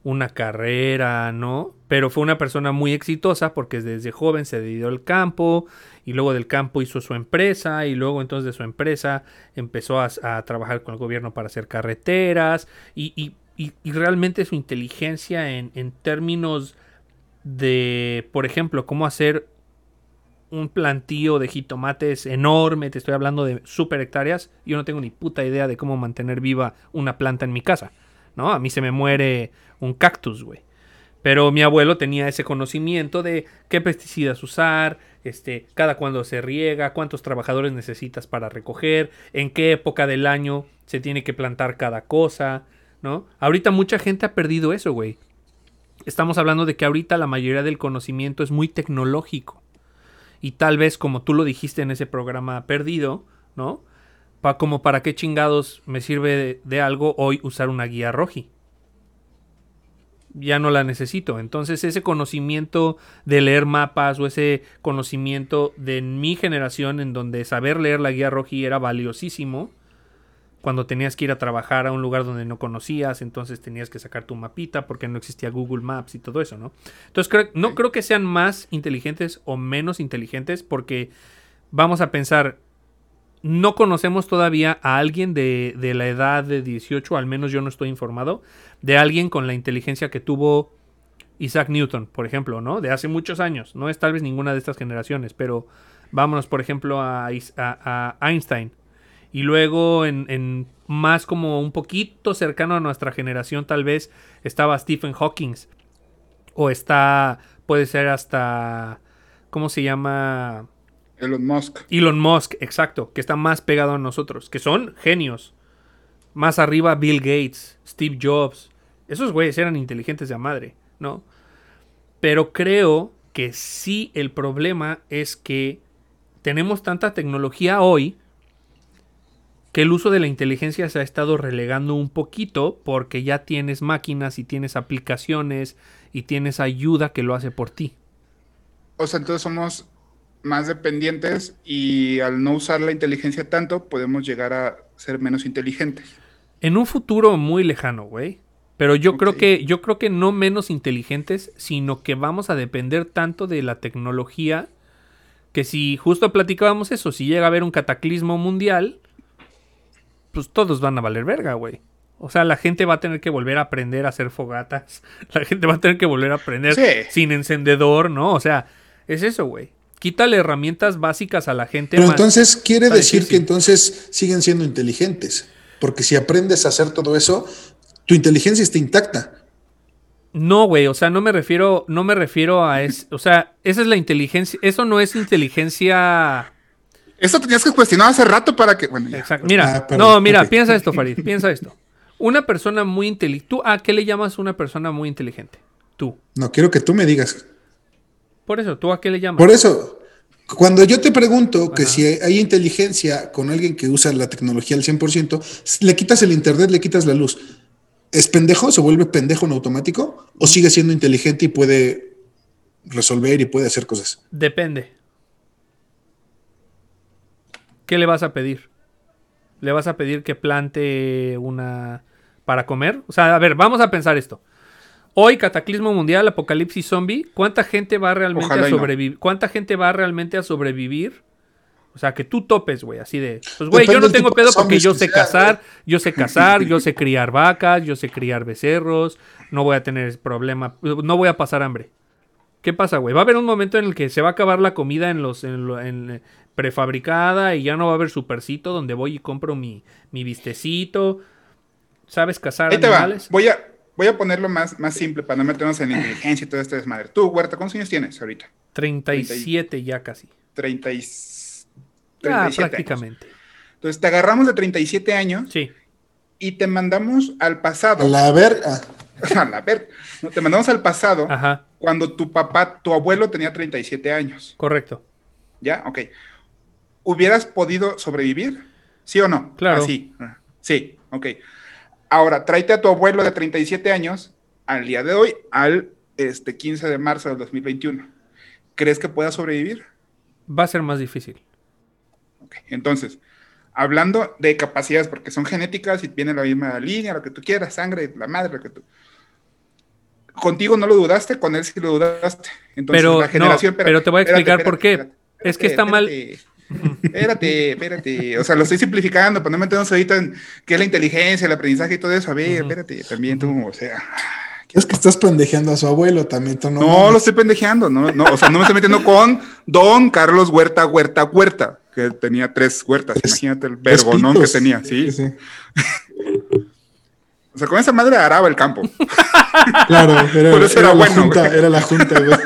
una carrera, ¿no? Pero fue una persona muy exitosa porque desde joven se dedicó al campo y luego del campo hizo su empresa y luego entonces de su empresa empezó a, trabajar con el gobierno para hacer carreteras y, y- y, y realmente su inteligencia en, en términos de, por ejemplo, cómo hacer un plantío de jitomates enorme, te estoy hablando de super hectáreas, yo no tengo ni puta idea de cómo mantener viva una planta en mi casa, ¿no? A mí se me muere un cactus, güey. Pero mi abuelo tenía ese conocimiento de qué pesticidas usar, este, cada cuándo se riega, cuántos trabajadores necesitas para recoger, en qué época del año se tiene que plantar cada cosa, ¿no? Ahorita mucha gente ha perdido eso, güey. Estamos hablando de que ahorita la mayoría del conocimiento es muy tecnológico. Y tal vez, como tú lo dijiste en ese programa perdido, ¿no? Pa como para qué chingados me sirve de, de algo hoy usar una guía roji ya no la necesito. Entonces ese conocimiento de leer mapas o ese conocimiento de mi generación en donde saber leer la guía roji era valiosísimo. Cuando tenías que ir a trabajar a un lugar donde no conocías, entonces tenías que sacar tu mapita porque no existía Google Maps y todo eso, ¿no? Entonces creo, no creo que sean más inteligentes o menos inteligentes porque vamos a pensar, no conocemos todavía a alguien de, de, la edad de 18, al menos yo no estoy informado, de alguien con la inteligencia que tuvo Isaac Newton, por ejemplo, ¿no? De hace muchos años. No es tal vez ninguna de estas generaciones, pero vámonos, por ejemplo, a, a, Einstein. Y luego en, en, más como un poquito cercano a nuestra generación, tal vez estaba Stephen Hawking. O está, puede ser hasta, ¿cómo se llama? Elon Musk. Elon Musk, exacto, que está más pegado a nosotros, que son genios. Más arriba Bill Gates, Steve Jobs. Esos güeyes eran inteligentes de a madre, ¿no? Pero creo que sí el problema es que tenemos tanta tecnología hoy que el uso de la inteligencia se ha estado relegando un poquito porque ya tienes máquinas y tienes aplicaciones y tienes ayuda que lo hace por ti. O sea, entonces somos más dependientes y al no usar la inteligencia tanto podemos llegar a ser menos inteligentes. En un futuro muy lejano, güey. Pero yo okay. creo que yo creo que no menos inteligentes, sino que vamos a depender tanto de la tecnología que si justo platicábamos eso, si llega a haber un cataclismo mundial, pues todos van a valer verga, güey. O sea, la gente va a tener que volver a aprender a hacer fogatas. La gente va a tener que volver a aprender sí. sin encendedor, ¿no? O sea, es eso, güey quítale herramientas básicas a la gente. Pero entonces quiere decir que entonces siguen siendo inteligentes, porque si aprendes a hacer todo eso, tu inteligencia está intacta. No, güey, o sea, no me refiero, no me refiero a eso, o sea, esa es la inteligencia, eso no es inteligencia. Eso tenías que cuestionar hace rato para que, bueno, ya. Exacto. Mira, ah, no, mira, okay. piensa esto, Farid, piensa esto. Una persona muy inteligente, ¿tú a qué le llamas una persona muy inteligente? Tú. No, quiero que tú me digas. Por eso, ¿tú a qué le llamas? Por eso, cuando yo te pregunto Ajá. que si hay inteligencia con alguien que usa la tecnología al 100%, le quitas el internet, le quitas la luz. ¿Es pendejo? ¿Se vuelve pendejo en automático? ¿O sigue siendo inteligente y puede resolver y puede hacer cosas? Depende. ¿Qué le vas a pedir? ¿Le vas a pedir que plante una para comer? O sea, a ver, vamos a pensar esto. Hoy, cataclismo mundial, apocalipsis zombie, ¿cuánta gente va realmente Ojalá a no. sobrevivir? ¿Cuánta gente va realmente a sobrevivir? O sea, que tú topes, güey, así de... Pues, güey, yo no tengo pedo porque yo sé cazar, yo sé cazar, yo sé criar vacas, yo sé criar becerros, no voy a tener problema, no voy a pasar hambre. ¿Qué pasa, güey? Va a haber un momento en el que se va a acabar la comida en los en, lo- en, eh, prefabricada y ya no va a haber supercito donde voy y compro mi, mi vistecito. ¿Sabes cazar Ahí te va. animales? Voy a, voy a ponerlo más, más simple para no meternos en inteligencia y todo este desmadre. Tú, Huerta, ¿cuántos años tienes ahorita? 37 ya casi. 30 y... Ya, 37 años. prácticamente. Entonces te agarramos de 37 años Sí. y te mandamos al pasado. A la verga. A la ver- no, te mandamos al pasado Ajá, cuando tu papá, tu abuelo tenía 37 años. correcto. ¿Ya? Ok. ¿Hubieras podido sobrevivir? ¿Sí o no? Claro. Así. Sí, ok. Ahora, tráete a tu abuelo de 37 años al día de hoy, al este, 15 de marzo del 2021. ¿Crees que pueda sobrevivir? Va a ser más difícil. Ok. Entonces, hablando de capacidades, porque son genéticas y viene la misma línea, lo que tú quieras, sangre, la madre, lo que tú. Contigo no lo dudaste, con él sí lo dudaste. Entonces, Pero, la generación. no, pero te voy a explicar por qué. Es que está mal- Espérate, espérate. O sea, lo estoy simplificando para no meternos ahorita en qué es la inteligencia, el aprendizaje y todo eso. A ver, espérate, también tú, o sea. Es que estás pendejeando a su abuelo también, tú no. No, mames. lo estoy pendejeando, no, no, o sea, no me estoy metiendo con Don Carlos Huerta, Huerta, Huerta, que tenía tres huertas. Imagínate el vergonón que tenía, sí. sí. O sea, con esa madre araba el campo. Claro, era, Por eso era era la junta, güey. era la junta, güey.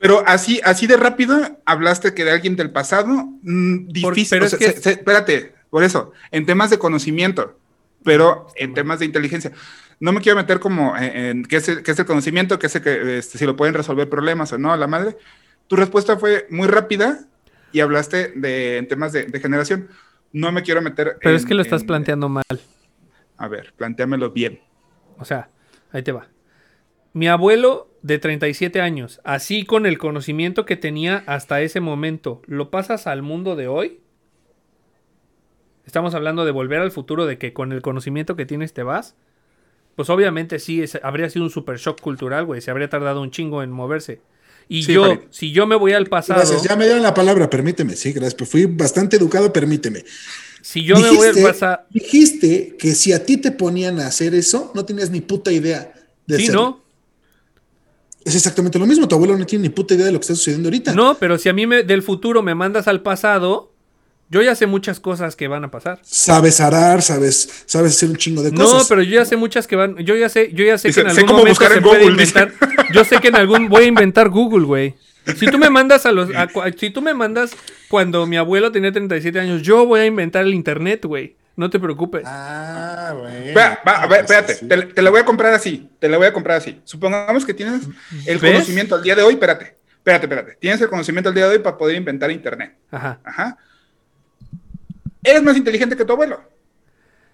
Pero así, así de rápido hablaste que de alguien del pasado, mm, Por- difícil. pero o es que- se- se- espérate, por eso, en temas de conocimiento, pero en temas de inteligencia. No me quiero meter como en, en qué, es el, qué es el conocimiento, qué es el que, este, si lo pueden resolver problemas o no, la madre. Tu respuesta fue muy rápida y hablaste de en temas de, de generación. No me quiero meter. Pero en- es que lo estás planteando mal. A ver, planteamelo bien. O sea, ahí te va. Mi abuelo de 37 años, así con el conocimiento que tenía hasta ese momento, ¿lo pasas al mundo de hoy? Estamos hablando de volver al futuro, de que con el conocimiento que tienes te vas. Pues obviamente sí, es- habría sido un super shock cultural, güey. Se habría tardado un chingo en moverse. Y Sí, yo, Farid. si yo me voy al pasado, Gracias, ya me dieron la palabra, permíteme, sí, gracias, pero fui bastante educado, permíteme. si yo me voy al pasado, dijiste que si a ti te ponían a hacer eso, no tenías ni puta idea de sí, hacerlo. ¿no? Es exactamente lo mismo, tu abuelo no tiene ni puta idea de lo que está sucediendo ahorita. No, pero si a mí me- del futuro me mandas al pasado, yo ya sé muchas cosas que van a pasar. Sabes arar, sabes, sabes hacer un chingo de No, cosas. pero yo ya sé muchas que van. Yo ya sé, yo ya sé Dice, que en sé algún cómo momento buscar se en puede Google, dice. inventar. Yo sé que en algún voy a inventar Google, güey. Si tú me mandas a los, a si tú me mandas cuando mi abuelo tenía 37 años, yo voy a inventar el internet, güey. No te preocupes. Ah, bueno. Espera, va, a ver, espérate, sí. te, te la voy a comprar así, te la voy a comprar así. Supongamos que tienes el ¿Ves? conocimiento al día de hoy, espérate, espérate, espérate. Tienes el conocimiento al día de hoy para poder inventar internet. Ajá. Ajá. Eres más inteligente que tu abuelo.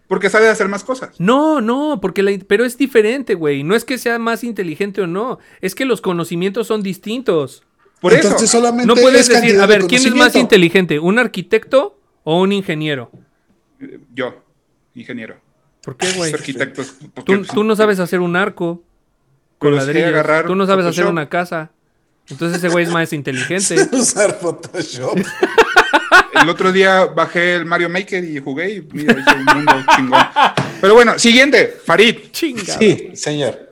Porque sabe hacer más cosas. No, no, porque la, pero es diferente, güey. No es que sea más inteligente o no, es que los conocimientos son distintos. Por Entonces eso. solamente No puedes es decir, a ver, ¿quién es más inteligente? ¿Un arquitecto o un ingeniero? Yo, ingeniero. ¿Por qué, güey? Arquitectos. Tú, pues, tú no sabes hacer un arco con Pero ladrillos. agarrar Tú no sabes hacer una casa. Entonces ese güey es más inteligente. Usar Photoshop. El otro día bajé el Mario Maker y jugué y mira, hice un mundo chingón. Pero bueno, siguiente, Farid. Chingada. Sí, señor.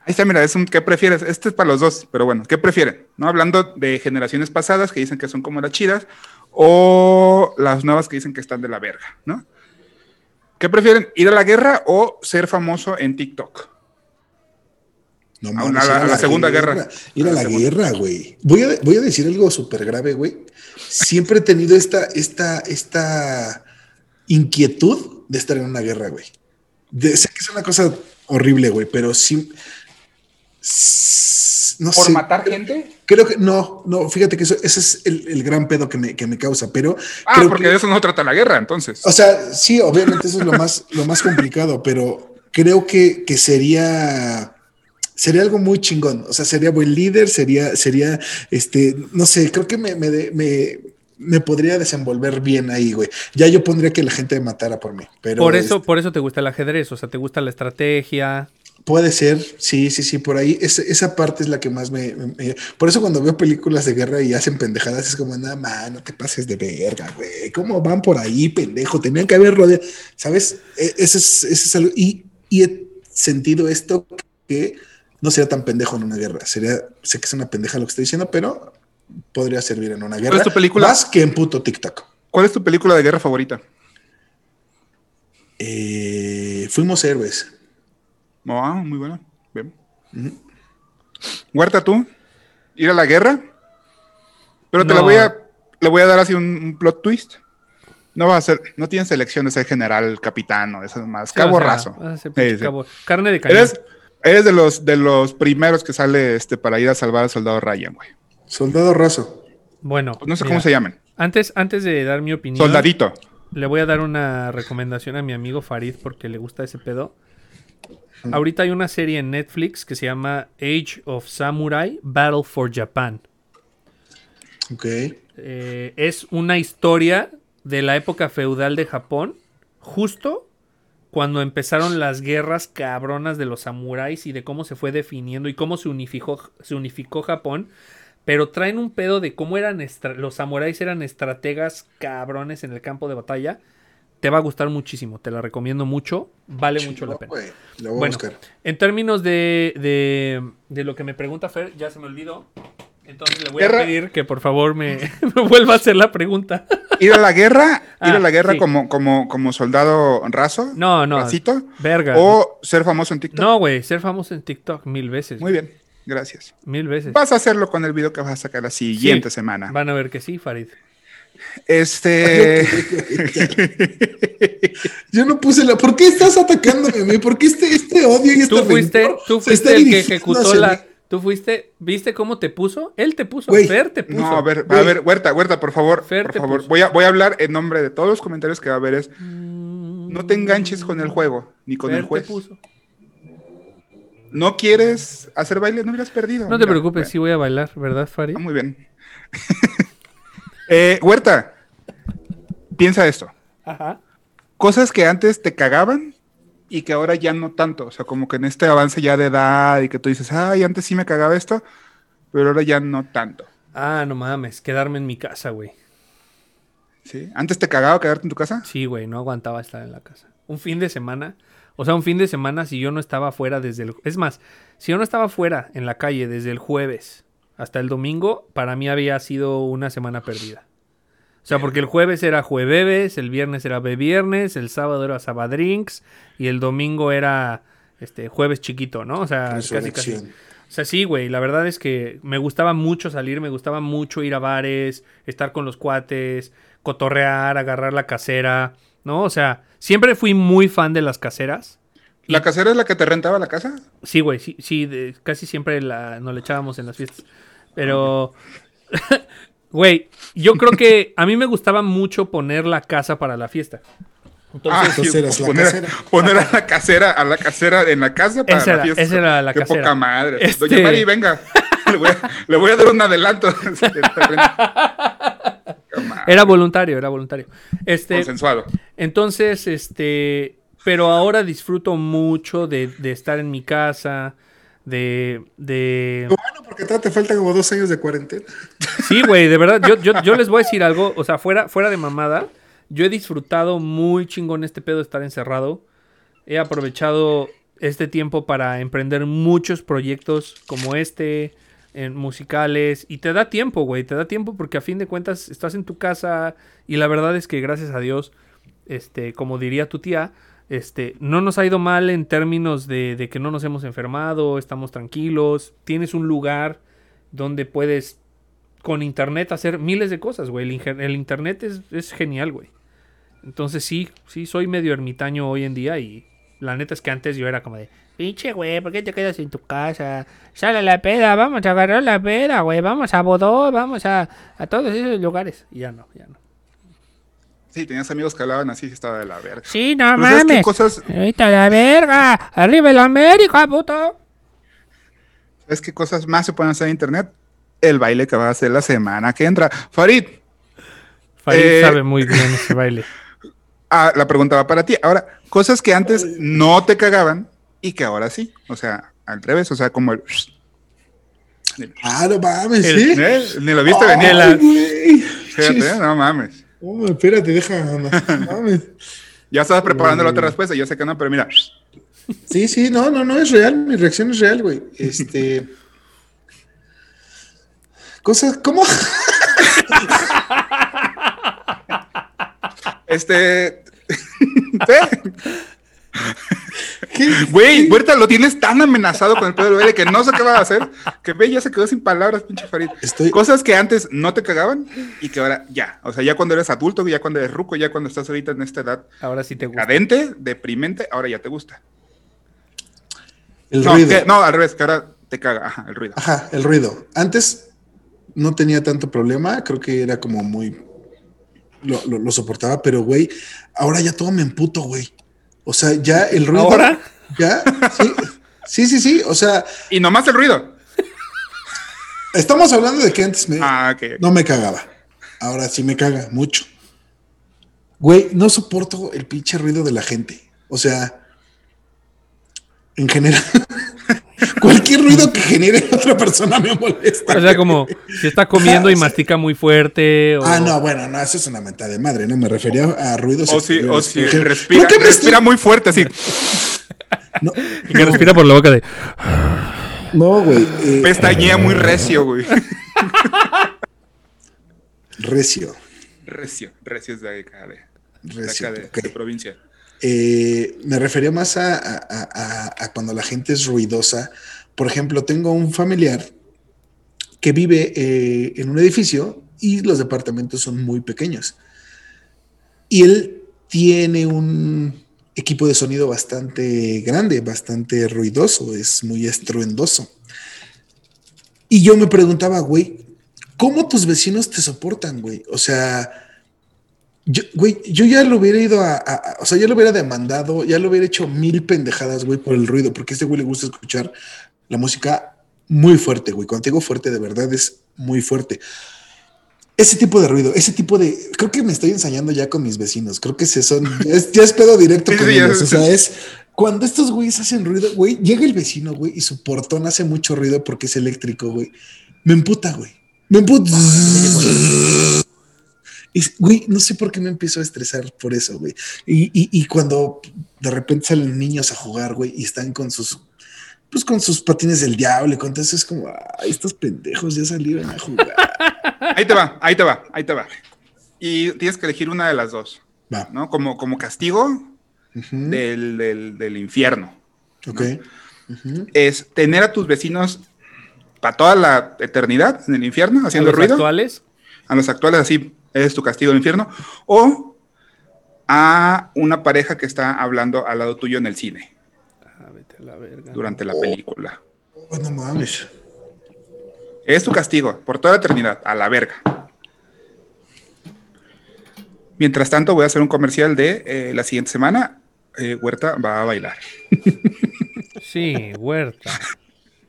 Ahí está, mira, es un ¿qué prefieres? Este es para los dos, pero bueno, ¿qué prefieren? ¿No? Hablando de generaciones pasadas que dicen que son como las chidas o las nuevas que dicen que están de la verga, ¿no? ¿Qué prefieren? ¿Ir a la guerra o ser famoso en TikTok? No A una- a la- a la Segunda Guerra. Ir a A la la Segunda. guerra, güey. Voy a, voy a decir algo súper grave, güey. Siempre he tenido esta, esta, esta inquietud de estar en una guerra, güey. De- sé que es una cosa horrible, güey, pero sí. No ¿Por sé. matar gente? Creo que no, no, fíjate que eso, ese es el, el gran pedo que me, que me causa, pero. Ah, creo porque que- de eso no trata la guerra, entonces. o sea, sí, obviamente eso es lo más, lo más complicado, pero creo que, que sería, sería algo muy chingón. O sea, sería buen líder, sería, sería, este, no sé, creo que me, me, me podría desenvolver bien ahí, güey. Ya yo pondría que la gente me matara por mí, pero Por eso, este, por eso te gusta el ajedrez, o sea, te gusta la estrategia. Puede ser, sí, sí, sí, por ahí. Es- esa parte es la que más me, Por eso cuando veo películas de guerra y hacen pendejadas, es como, nada más, no te pases de verga, güey. ¿Cómo van por ahí, pendejo? Tenían que haber rodeado, ¿sabes? E- Ese es, ese es algo. Y, y he sentido esto que no sería tan pendejo en una guerra. Sería, sé que es una pendeja lo que estoy diciendo, pero podría servir en una guerra. es tu película? Más que en puto TikTok. ¿Cuál es tu película de guerra favorita? Eh, fuimos héroes. Muy buena. Bien. Huerta, tú, ir a la guerra. Pero te la voy a, le voy a dar así un, un plot twist. No va a ser, no tienes elección de ser general, capitán o esas más. Sí, Cabo o sea, raso. Sí, Carne de cañón. Eres, eres de los de los primeros que sale este para ir a salvar al soldado Ryan, güey. Soldado raso. Bueno, Pues no sé mira, cómo se llaman. Antes, antes de dar mi opinión, Soldadito. le voy a dar una recomendación a mi amigo Farid porque le gusta ese pedo. Ahorita hay una serie en Netflix que se llama Age of Samurai Battle for Japan. Ok. Eh, es una historia de la época feudal de Japón, justo cuando empezaron las guerras cabronas de los samuráis y de cómo se fue definiendo y cómo se unificó, se unificó Japón Pero traen un pedo de cómo eran los samuráis eran estrategas cabrones en el campo de batalla. Te va a gustar muchísimo, te la recomiendo mucho, vale mucho la pena. Güey, lo voy a Bueno, buscar. en términos de, de, de lo que me pregunta Fer, ya se me olvidó. Entonces le voy a Guerra. pedir que por favor me, me vuelva a hacer la pregunta. Ir a la guerra, ir Ah, a la guerra sí. como, como, como soldado raso, No, no. racito, Verga. o ser famoso en TikTok. No, güey, ser famoso en TikTok mil veces. Muy bien, gracias. Mil veces. Vas a hacerlo con el video que vas a sacar la siguiente Sí, semana. Van a ver que sí, Farid. Este. Yo no puse la. ¿Por qué estás atacándome a mí? ¿Por qué este, este odio y este Tú fuiste, tú fuiste el que ejecutó la. mí? Tú fuiste, ¿viste cómo te puso? Él te puso, Fer te puso. No, a ver, a ver, Huerta, Huerta, por favor, Fer por te favor. puso. Voy a, voy a hablar en nombre de todos los comentarios que va a haber. Es, no te enganches con el juego, ni con Fer el te juez. puso. No quieres hacer baile, no hubieras perdido. No te preocupes, bueno, sí voy a bailar, ¿verdad, Farid? ah, muy bien. Eh, Huerta, piensa esto. Ajá. Cosas que antes te cagaban y que ahora ya no tanto. O sea, como que en este avance ya de edad y que tú dices, ay, antes sí me cagaba esto, pero ahora ya no tanto. Ah, no mames, quedarme en mi casa, güey. ¿Sí? ¿Antes te cagaba quedarte en tu casa? Sí, güey, no aguantaba estar en la casa. Un fin de semana, o sea, un fin de semana si yo no estaba fuera desde el... Es más, si yo no estaba fuera en la calle desde el jueves hasta el domingo, para mí había sido una semana perdida. O sea, porque el jueves era jueves, el viernes era viernes, el sábado era sabadrinks y el domingo era este jueves chiquito, ¿no? O sea, casi casi. O sea, sí, güey, la verdad es que me gustaba mucho salir, me gustaba mucho ir a bares, estar con los cuates, cotorrear, agarrar la casera, ¿no? O sea, siempre fui muy fan de las caseras. ¿La casera es la que te rentaba la casa? Sí, güey, sí, sí, de- casi siempre la, nos la echábamos en las fiestas. Pero, güey, yo creo que a mí me gustaba mucho poner la casa para la fiesta. Entonces, entonces eras la poner, casera. poner a la casera, a la casera en la casa para Esa la era- fiesta. esa era la Qué casera. poca madre. Este- Doña Mari, venga. Le voy, a, le voy a dar un adelanto. Qué madre, era voluntario, era voluntario. Este, Consensuado. Entonces, este, pero ahora disfruto mucho de, de estar en mi casa, de, de... Bueno, porque te faltan como dos años de cuarentena. Sí, güey, de verdad, yo, yo, yo les voy a decir algo, o sea, fuera, fuera de mamada, yo he disfrutado muy chingón este pedo de estar encerrado. He aprovechado este tiempo para emprender muchos proyectos como este, en musicales, y te da tiempo, güey, te da tiempo porque a fin de cuentas estás en tu casa y la verdad es que gracias a Dios, este, como diría tu tía, este, no nos ha ido mal en términos de, que no nos hemos enfermado, estamos tranquilos, tienes un lugar donde puedes con internet hacer miles de cosas, güey. El, internet es, genial, güey. Entonces sí, sí, soy medio ermitaño hoy en día y la neta es que antes yo era como de, pinche güey, ¿por qué te quedas en tu casa? Sale la peda, vamos a agarrar la peda, güey, vamos a Bodó, vamos a, a todos esos lugares. Y ya no, ya no. Sí, tenías amigos que hablaban así y estaba de la verga. Sí, no Pero ¿sabes qué cosas, Ahorita la verga, arriba el América, puto. ¿Sabes qué cosas más se pueden hacer en internet? El baile que va a hacer la semana que entra. Farid, Farid Eh, sabe muy bien ese baile. ah, la pregunta va para ti. Ahora, cosas que antes no te cagaban y que ahora sí. O sea, al revés, o sea, como el... Ah, no mames, El- ¿sí? ¿Eh? Ni lo viste venir. la-. Fíjate, Chis. ¿eh? no mames. Oh, espérate, deja. mames. Ya estabas preparando la otra respuesta, yo sé que no, pero mira. Sí, sí, no, no, no, es real. Mi reacción es real, güey. Este. Cosas, ¿cómo? Este. Güey, Huerta lo tienes tan amenazado con el pedo del baile que no sé qué va a hacer. Que ve, ya se quedó sin palabras, pinche Farid. Estoy- Cosas que antes no te cagaban y que ahora ya. O sea, ya cuando eres adulto, ya cuando eres ruco, ya cuando estás ahorita en esta edad Ahora sí te gusta. cadente, deprimente, ahora ya te gusta. El No, ruido. que- no, al revés, que ahora te caga. Ajá, el ruido. Ajá, el ruido. Antes no tenía tanto problema, creo que era como muy. Lo, lo- lo soportaba, pero güey, ahora ya todo me emputo, güey. O sea, ya el ruido. ¿Ahora? Ya, sí. Sí, sí, sí. O sea, Y nomás el ruido. estamos hablando de que antes me, Ah, ok. no me cagaba. Ahora sí me caga mucho. Güey, no soporto el pinche ruido de la gente. O sea, en general, cualquier ruido que genere otra persona me molesta. O sea, como si está comiendo y mastica muy fuerte. O... Ah, no, bueno, no, eso es una mentada de madre, no me refería a ruidos. O si, o si respira, ¿por qué me respira estoy- muy fuerte, así. No, Y que respira por la boca de. no, güey. eh, Pestañea muy recio, güey. recio. Recio, recio es de acá, de, de, Recio, acá de provincia. Eh, me refería más a, cuando la gente es ruidosa. Por ejemplo, tengo un familiar que vive eh, en un edificio y los departamentos son muy pequeños. Y él tiene un equipo de sonido bastante grande, bastante ruidoso, es muy estruendoso. Y yo me preguntaba, güey, ¿cómo tus vecinos te soportan, güey? O sea, yo, güey, yo ya lo hubiera ido a, a- a- o sea, ya lo hubiera demandado, ya lo hubiera hecho mil pendejadas, güey, por el ruido, porque a este güey le gusta escuchar la música muy fuerte, güey. Cuando te digo fuerte, de verdad es muy fuerte. Ese tipo de ruido, ese tipo de, creo que me estoy ensañando ya con mis vecinos, creo que se son, ya es, ya es pedo directo con ellos, o sea, es cuando estos güeyes hacen ruido, güey, llega el vecino, güey, y su portón hace mucho ruido porque es eléctrico, güey. Me emputa, güey. Me emputa. Y, güey, no sé por qué me empiezo a estresar por eso, güey. Y, y- y cuando de repente salen niños a jugar, güey, y están con sus, pues con sus patines del diablo, y con todo eso es como, ay, estos pendejos ya salieron a jugar. Ahí te va, ahí te va, ahí te va. Y tienes que elegir una de las dos, Va. ¿no? Como, como castigo del, del, del infierno. Ok. Es tener a tus vecinos para toda la eternidad en el infierno ¿A haciendo los ruido. actuales? A los actuales, así es tu castigo del infierno. O a una pareja que está hablando al lado tuyo en el cine Ah, vete a la verga. durante la película. Oh, no mames. Es tu castigo por toda la eternidad, a la verga. Mientras tanto, voy a hacer un comercial de eh, la siguiente semana. eh, Huerta va a bailar. Sí, huerta.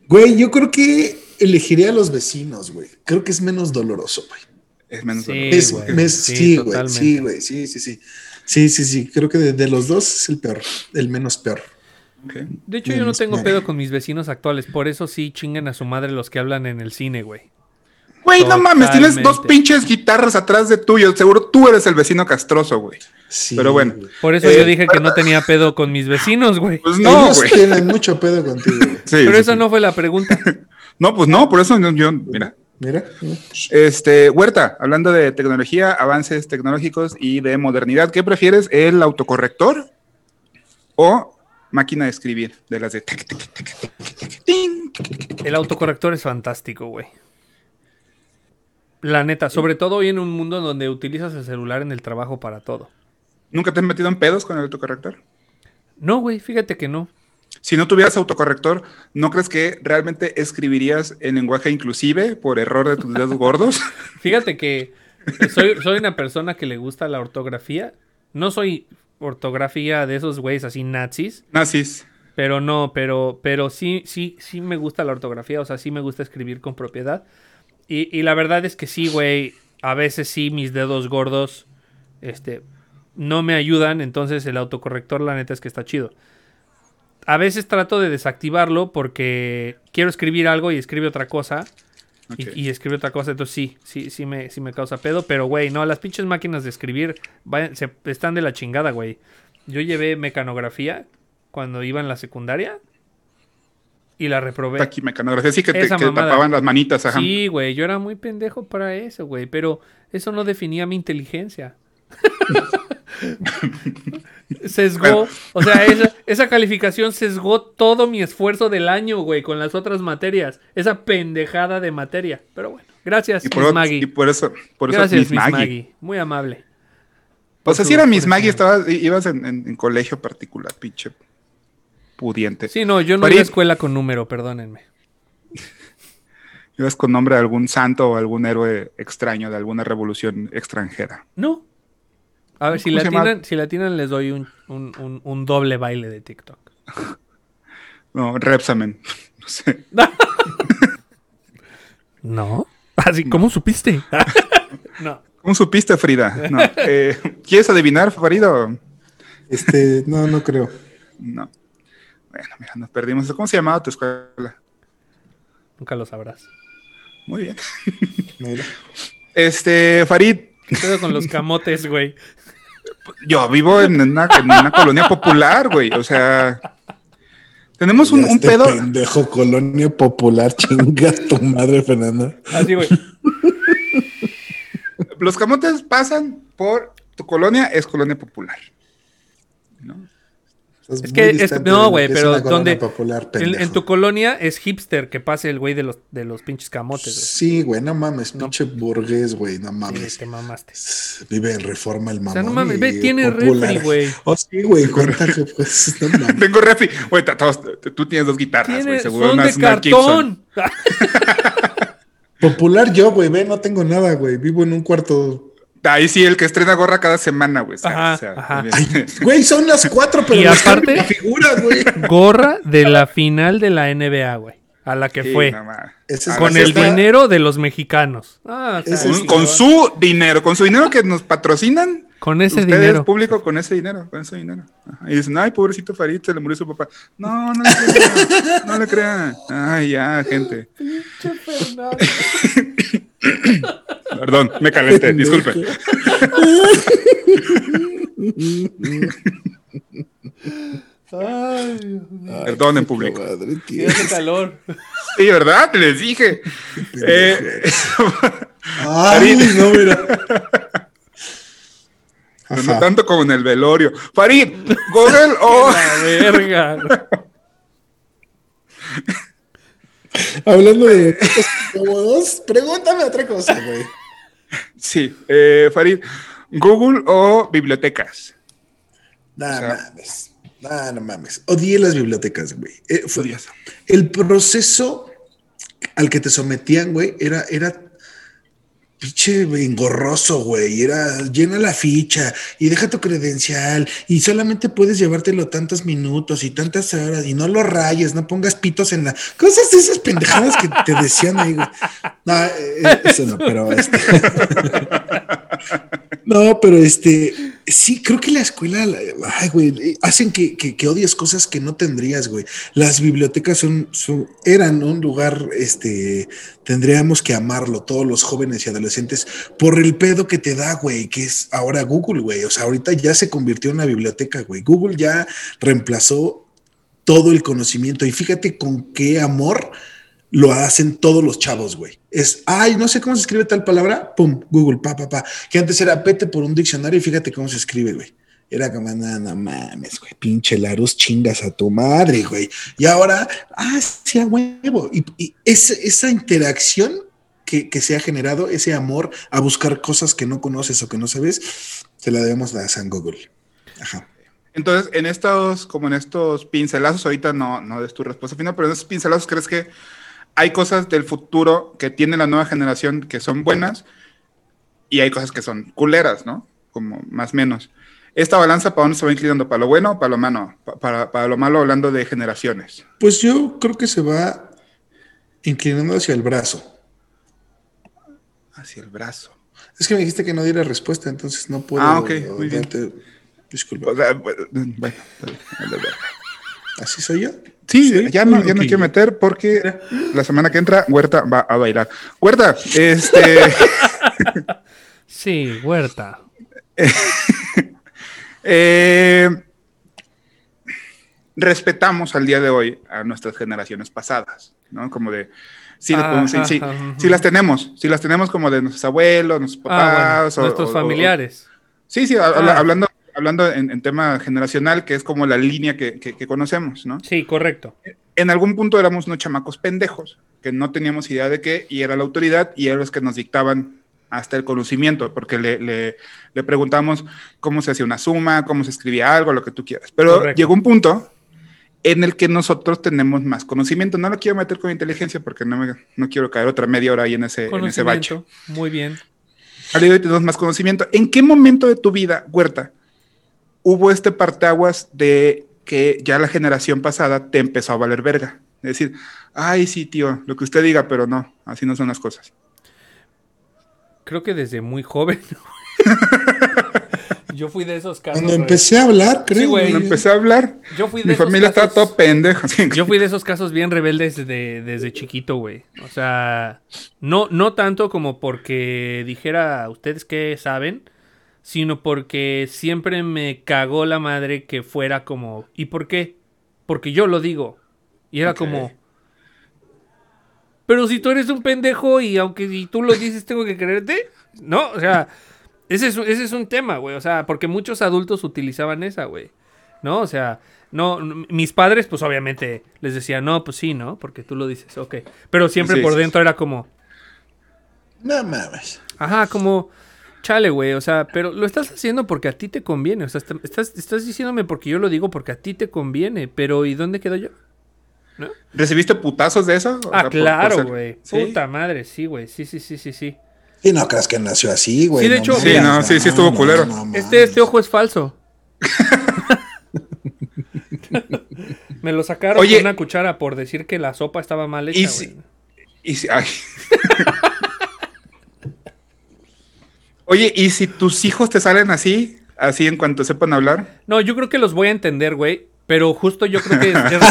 Güey, yo creo que elegiría a los vecinos, güey. Creo que es menos doloroso, güey. Es menos Sí, doloroso. Güey. me- Sí, sí, güey, sí, güey, sí, sí, sí. Sí, sí, sí. Creo que de, de los dos es el peor, el menos peor. De hecho, yo no tengo pedo con mis vecinos actuales. Por eso sí chinguen a su madre los que hablan en el cine, güey. Güey, no mames, tienes dos pinches guitarras atrás de tuyo. Seguro tú eres el vecino castroso, güey. Sí, Pero bueno. güey. Por eso Eh, yo dije que no tenía pedo con mis vecinos, güey. Pues no, Ellos güey. tienen mucho pedo contigo. güey. Sí, Pero sí, sí. no fue la pregunta. No, pues no, por eso yo, mira. Mira. Este, Huerta, hablando de tecnología, avances tecnológicos y de modernidad, ¿qué prefieres? ¿El autocorrector o máquina de escribir? De las de... El autocorrector es fantástico, güey. La neta, sobre todo hoy en un mundo donde utilizas el celular en el trabajo para todo. ¿Nunca te has metido en pedos con el autocorrector? No, güey, fíjate que no. Si no tuvieras autocorrector, ¿no crees que realmente escribirías en lenguaje inclusive por error de tus dedos gordos? Fíjate que soy, soy una persona que le gusta la ortografía. No soy ortografía de esos güeyes así nazis, Nazis. pero no, pero, pero sí, sí, sí me gusta la ortografía, o sea, sí me gusta escribir con propiedad. Y, y la verdad es que sí, güey, a veces sí mis dedos gordos, este, no me ayudan, entonces el autocorrector la neta es que está chido. A veces trato de desactivarlo porque quiero escribir algo y escribe otra cosa. Y, y escribe otra cosa, entonces sí, sí, sí me, sí me causa pedo. Pero, güey, no, las pinches máquinas de escribir vayan- se, están de la chingada, güey. Yo llevé mecanografía cuando iba en la secundaria y la reprobé. Aquí mecanografía, sí que te, que te tapaban las manitas, ajá. Sí, güey, yo era muy pendejo para eso, güey, pero eso no definía mi inteligencia. sesgó, o sea, esa, esa calificación sesgó todo mi esfuerzo del año, güey, con las otras materias. Esa pendejada de materia. Pero bueno, gracias, Y por, Miss Maggie. y por eso, por eso gracias, Miss Maggie. Maggie. Muy amable. O sea, si era Miss Maggie, estabas, ibas en, en- en colegio particular, pinche pudiente. Sí, no, yo no iba a escuela con número, perdónenme. Ibas con nombre de algún santo o algún héroe extraño de alguna revolución extranjera. No. A ver, si ¿Cómo la atinan, si la atinan les doy un, un- un- un doble baile de TikTok. No, Repsamen. No sé. No. Así, ¿cómo supiste? no. ¿Cómo supiste, Frida? No. Eh, ¿Quieres adivinar, Farido? Este, no, no creo. No. Bueno, mira, nos perdimos. ¿Cómo se llamaba tu escuela? Nunca lo sabrás. Muy bien. Mira. Este, Farid, ¿Qué pedo con los camotes, güey? yo vivo en una, en una colonia popular, güey. O sea, tenemos un, este pedo. pendejo colonia popular, chinga tu madre, Fernanda. Así, güey. Los camotes pasan por tu colonia, es colonia popular. Estás Es que, es, no, de güey, pero donde. popular, En, tu colonia es hipster que pase el güey de los, de los pinches camotes, Sí, güey, no mames, No. pinche burgués, güey, no. Sí, mames. te mamaste. Vive en reforma el mamón. sea, no mames, y ve, tiene popular. refri, güey. Oh, sí, güey, cuenta que pues, no mames. Tengo refri. Güey, tú tienes dos guitarras, güey. Seguro son unas- de una Gibson. cartón. Popular yo, güey, ve, no tengo nada, güey. Vivo en un cuarto. Ahí sí, el que estrena gorra cada semana, güey. O sea, Ajá, o sea, ajá. bien. Ay, güey, son las cuatro, pero Y aparte- la figura, güey. Gorra de la final de la NBA, güey. A la que Sí, fue. es- Ah, con el está- dinero de los mexicanos. Ah, o sea, Ese Con, su dinero, con su dinero que nos patrocinan. con ese Ustedes, dinero. público, con ese dinero, con ese dinero. Ajá. Y dicen, ay, pobrecito Farid, se le murió su papá. No, no le crean, no le crean. Ay, ya, gente. Perdón, me calenté, disculpe. Perdonen, público. Madre, hace calor. Sí, ¿verdad? Te les dije. Eh, Ay, no, mira. no tanto como en el velorio. Farid, Google o... La verga. Hablando de cosas incómodos, pregúntame otra cosa, güey. Sí, eh, Farid, Google o bibliotecas. No O sea- mames. No, no mames. Odié las bibliotecas, güey. Eh, fue- el proceso al que te sometían, güey, era, era pinche engorroso, güey. Era llena la ficha y deja tu credencial y solamente puedes llevártelo tantos minutos y tantas horas y no lo rayes, no pongas pitos en la. Cosas de esas pendejadas que te decían ahí, güey. No, eh, eso no, pero este. No, pero este, sí, creo que la escuela, la- ay, güey, hacen que, que, que odies cosas que no tendrías, güey. Las bibliotecas son, son- eran un lugar, este, tendríamos que amarlo, todos los jóvenes y adolescentes, por el pedo que te da, güey, que es ahora Google, güey. O sea, ahorita ya se convirtió en una biblioteca, güey. Google ya reemplazó todo el conocimiento y fíjate con qué amor lo hacen todos los chavos, güey. Es, ay, no sé cómo se escribe tal palabra, pum, Google, pa, pa, pa. Que antes era pete por un diccionario y fíjate cómo se escribe, güey. Era como, no, no mames, güey, pinche Larus, chingas a tu madre, güey. Y ahora, ah, sí, a huevo. Y, esa interacción que, se ha generado, ese amor a buscar cosas que no conoces o que no sabes, se la debemos a San Google. Ajá. Entonces, en estos, como en estos pincelazos, ahorita no, no des tu respuesta final, pero en esos pincelazos, ¿crees que hay cosas del futuro que tiene la nueva generación que son buenas y hay cosas que son culeras, ¿no? Como más o menos. Esta balanza, ¿para dónde se va inclinando? ¿Para lo bueno o para lo malo? Pa- Para, para lo malo, hablando de generaciones. Pues yo creo que se va inclinando hacia el brazo. Hacia el brazo. Es que me dijiste que no diera respuesta, entonces no puedo. Ah, ok, muy bien. Disculpa. Bueno, ¿Así soy yo? Sí, Sí, ya no, ya no quiero meter porque la semana que entra Huerta va a bailar. Huerta, este, Sí, huerta. eh, respetamos al día de hoy a nuestras generaciones pasadas, ¿no? Como de, sí, sí, sí, sí las tenemos, sí las tenemos como de nuestros abuelos, nuestros Ah, bueno, papás. o- nuestros o- o- familiares. sí, sí, Ah. hablando, hablando en, en tema generacional, que es como la línea que, que- que conocemos, ¿no? Sí, correcto. en algún punto éramos unos chamacos pendejos, que no teníamos idea de qué, y era la autoridad, y eran los que nos dictaban hasta el conocimiento, porque le, le, le preguntamos cómo se hacía una suma, cómo se escribía algo, lo que tú quieras. Pero Correcto. llegó un punto en el que nosotros tenemos más conocimiento. No lo quiero meter con inteligencia porque no, me- no quiero caer otra media hora ahí en ese, en ese bache. Muy bien. Al día de hoy tenemos más conocimiento. ¿En qué momento de tu vida, Huerta, hubo este parteaguas de que ya la generación pasada te empezó a valer verga? Es decir, ay, sí, tío, lo que usted diga, pero no, así no son las cosas. Creo que desde muy joven. Yo fui de esos casos. Cuando empecé a hablar, creo. Sí, güey. Cuando empecé a hablar, Yo fui de mi esos familia estaba casos- toda pendeja. así. Yo fui de esos casos bien rebeldes desde, desde chiquito, güey. O sea, no, no tanto como porque dijera ustedes qué saben, sino porque siempre me cagó la madre que fuera como, ¿y por qué? Porque yo lo digo. Y era como, pero si tú eres un pendejo y aunque si tú lo dices tengo que creerte, ¿no? O sea, ese es, ese es un tema, güey. O sea, porque muchos adultos utilizaban esa, güey. ¿No? O sea, no, mis padres, pues obviamente les decían, no, pues sí, ¿no? Porque tú lo dices, ok. Pero siempre Sí, por sí, dentro era como, No mames. ajá, como, chale, güey. O sea, pero lo estás haciendo porque a ti te conviene. O sea, est- estás, estás diciéndome porque yo lo digo porque a ti te conviene. Pero ¿y dónde quedo yo? ¿Recibiste putazos de eso? O Ah, por- claro, ser- güey. ¿Sí? Puta madre, sí, güey. Sí, sí, sí, sí, sí. Y no creas que nació así, güey. Sí, de no hecho- Sí, no, sí, sí estuvo culero. Este, este ojo es falso. Me lo sacaron Oye. con una cuchara por decir que la sopa estaba mal hecha, Y güey. si- y si- ay. Oye, ¿y si tus hijos te salen así, así en cuanto sepan hablar? No, yo creo que los voy a entender, güey. Pero justo yo creo que es, es-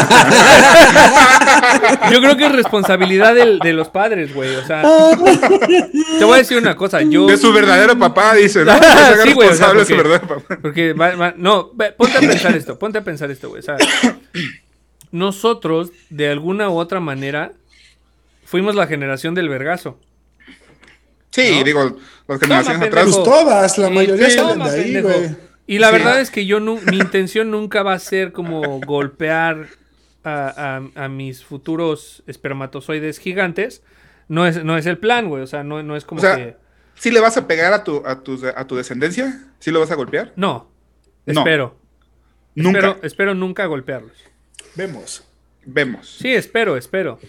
yo creo que es responsabilidad del- de los padres, güey. O sea, te voy a decir una cosa. Yo De su verdadero papá, dice, ¿no? Que se haga sí, güey, o sea, responsable de su porque- verdadero papá. Porque, va- va- no, ve, ponte a pensar esto, ponte a pensar esto, güey. O sea, nosotros, de alguna u otra manera, fuimos la generación del vergazo. Sí, ¿No? digo, las generaciones atrás. Pues todas, la mayoría sí, salen de ahí, güey. Y la Sí. verdad es que yo mi intención nunca va a ser como golpear a, a- a mis futuros espermatozoides gigantes. No es, no es el plan, güey. O sea, no, no es como O sea, que. ¿Sí le vas a pegar a tu, a tu, a tu descendencia? ¿Sí lo vas a golpear? No. No. Espero. Nunca. Espero, espero nunca golpearlos. Vemos. Vemos. Sí, espero, espero.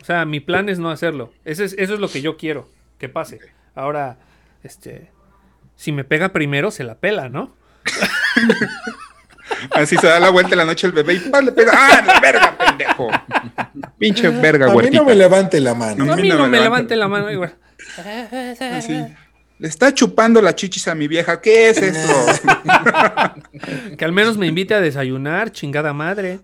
O sea, mi plan es no hacerlo. Ese es, eso es lo que yo quiero que pase. Ahora, este. Si me pega primero, se la pela, ¿no? Así se da la vuelta en la noche el bebé y ¡pam! le pega. ¡Ah, la verga, pendejo! Pinche verga, A mí no me levante la mano. No, a mí no no me levante la mano, igual. Así. Le está chupando la chichis a mi vieja. ¿Qué es esto? Que al menos me invite a desayunar, chingada madre.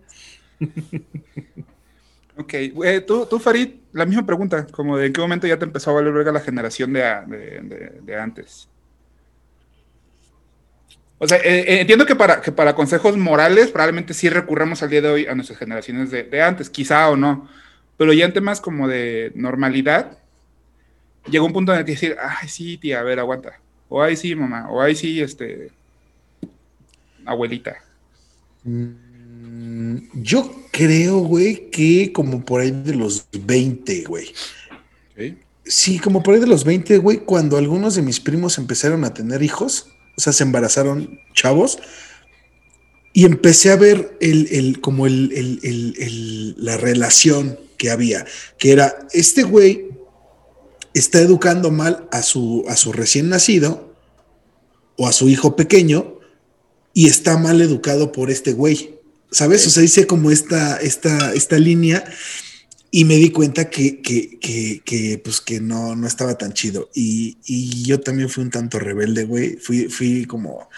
Ok. eh, ¿tú, tú, Farid, la misma pregunta. Como de en qué momento ya te empezó a valer verga la generación de, de antes. O sea, eh, eh, entiendo que para, que para consejos morales probablemente sí recurramos al día de hoy a nuestras generaciones de, de antes, quizá o no. Pero ya en temas como de normalidad, llegó un punto en el que decir, ay, sí, tía, a ver, aguanta. O ay, sí, mamá. O ay, sí, este. Abuelita. Mm, Yo creo, güey, que como por ahí de los 20, güey. ¿Sí? Sí, como por ahí de los 20, güey, cuando algunos de mis primos empezaron a tener hijos, o sea, se embarazaron chavos, y empecé a ver el, el- como el- el- la relación que había, que era, este güey está educando mal a su, a su recién nacido o a su hijo pequeño y está mal educado por este güey. ¿Sabes? O sea, hice como esta, esta, esta línea y me di cuenta que, que, que, que, pues que no, no estaba tan chido. Y, y yo también fui un tanto rebelde, güey. Fui, fui como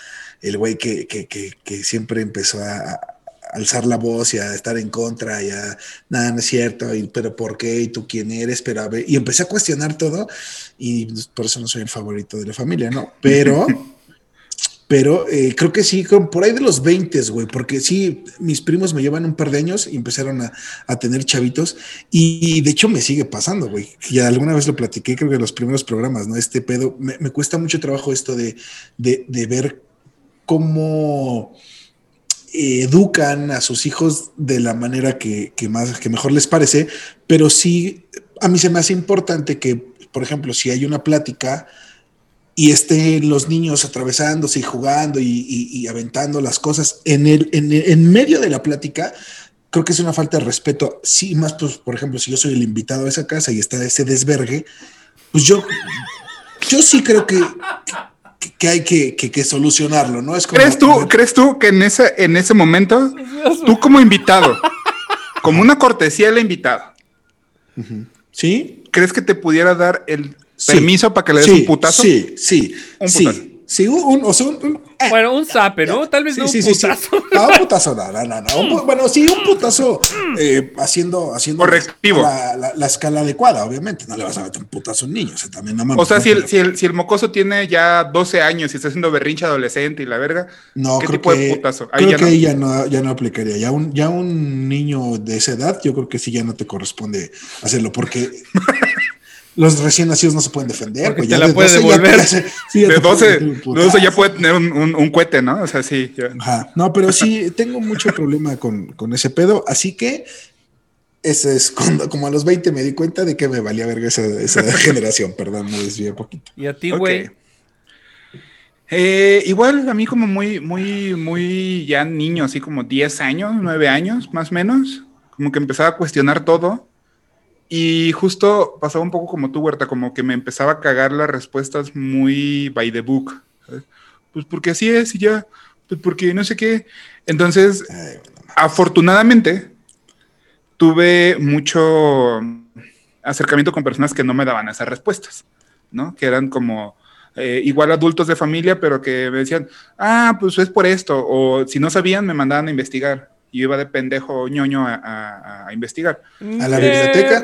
el güey que, que, que, que siempre empezó a, a alzar la voz y a estar en contra y a, nada, no es cierto, y, pero ¿por qué? ¿Y tú quién eres? Pero a ver, y empecé a cuestionar todo y pues, por eso no soy el favorito de la familia, ¿no? Pero... Pero eh, creo que sí, por ahí de los 20, güey, porque sí, mis primos me llevan un par de años y empezaron a, a tener chavitos. Y, de hecho me sigue pasando, güey. Ya alguna vez lo platiqué, creo que en los primeros programas, ¿no? Este pedo, me, cuesta mucho trabajo esto de, de, de ver cómo educan a sus hijos de la manera que, que más, que mejor les parece, pero sí, a mí se me hace importante que, por ejemplo, si hay una plática y estén los niños atravesándose y jugando y, y- y aventando las cosas en, el, en, en medio de la plática, creo que es una falta de respeto. Sí, más, pues, por ejemplo, si yo soy el invitado a esa casa y está ese desvergue, pues yo, yo sí creo que, que, que hay que, que- que solucionarlo, ¿no? Es como, ¿Crees tú, ¿Crees tú que en ese, en ese momento, tú como invitado, como una cortesía al invitado, ¿Sí? ¿crees que te pudiera dar el Sí. permiso para que le des Sí, un putazo? Sí, sí, Un sí. putazo. Sí, un, o sea, un- un- Bueno, un zape, ¿no? Tal vez Sí, no sí, un sí, sí. putazo. No, un putazo, no, no, no. no. Un pu- bueno, sí, un putazo eh, haciendo, haciendo Correctivo. La, la- la escala adecuada, obviamente. No le vas a meter un putazo a un niño. O sea, también no mames, O sea, no, si el, pero- si, el, si el mocoso tiene ya 12 años y está haciendo berrinche adolescente y la verga, No, ¿qué creo tipo que, de putazo? Ahí creo ya que no. ahí ya no, ya no aplicaría. Ya un, ya un niño de esa edad, yo creo que sí ya no te corresponde hacerlo, porque los recién nacidos no se pueden defender. Porque pues te ya la de puede 12 ya devolver. hace- sí, ya De te puede 12, meter un de putazo. 12 ya puede tener un, un, un cohete, ¿no? O sea, sí. ya. Ajá. No, pero sí tengo mucho problema con, con ese pedo, así que ese es cuando, como a los 20 me di cuenta de que me valía verga esa, esa generación, perdón, me desvié un poquito. Y a ti, güey. Eh, igual a mí como muy, muy, muy ya niño, así como 10 años, 9 años, más o menos, como que empezaba a cuestionar todo y justo pasaba un poco como tú, Huerta, como que me empezaba a cagar las respuestas muy by the book. Pues porque así es y ya, pues porque no sé qué. Entonces, afortunadamente, tuve mucho acercamiento con personas que no me daban esas respuestas, ¿no? Que eran como eh, igual adultos de familia, pero que me decían, ah, pues es por esto, o si no sabían, me mandaban a investigar. Y yo iba de pendejo ñoño a, a- a investigar. ¿A la biblioteca?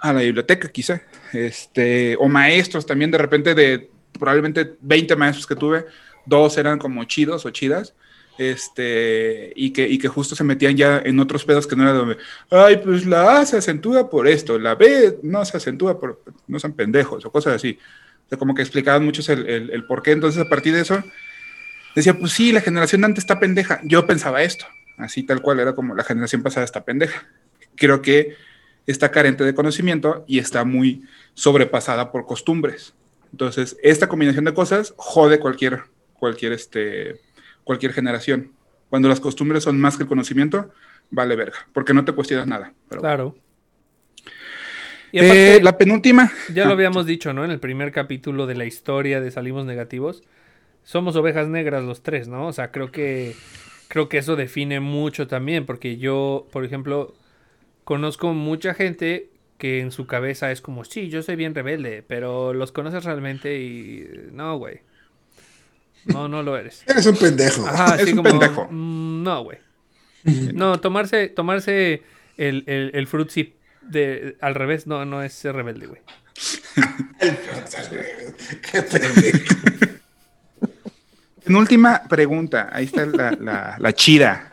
A la biblioteca, quizá. Este, o maestros también, de repente, de probablemente 20 maestros que tuve, dos eran como chidos o chidas. Este, y que, y que justo se metían ya en otros pedos que no era donde, ay, pues la A se acentúa por esto, la B no se acentúa por, no son pendejos o cosas así. O sea, como que explicaban muchos el, el, el por qué. Entonces, a partir de eso, decía, pues sí, la generación de antes está pendeja. Yo pensaba esto, así tal cual, era como la generación pasada está pendeja. Creo que está carente de conocimiento y está muy sobrepasada por costumbres. Entonces, esta combinación de cosas jode cualquier, cualquier, este, cualquier generación. Cuando las costumbres son más que el conocimiento, vale verga, porque no te cuestionas nada. Pero, Claro. Y Eh, la penúltima. ya lo Ah, habíamos dicho, ¿no? En el primer capítulo de la historia de Salimos Negativos. Somos ovejas negras los tres, ¿no? O sea, creo que creo que eso define mucho también, porque yo, por ejemplo, conozco mucha gente que en su cabeza es como, sí, yo soy bien rebelde, pero los conoces realmente y no, güey. No, no lo eres. Eres un pendejo. Ajá, así como, pendejo. mm, no, güey. No, tomarse, tomarse el, el, el fruit de, al revés, no, no es ser rebelde, güey. Qué pendejo. Penúltima pregunta. Ahí está la, la- la chida.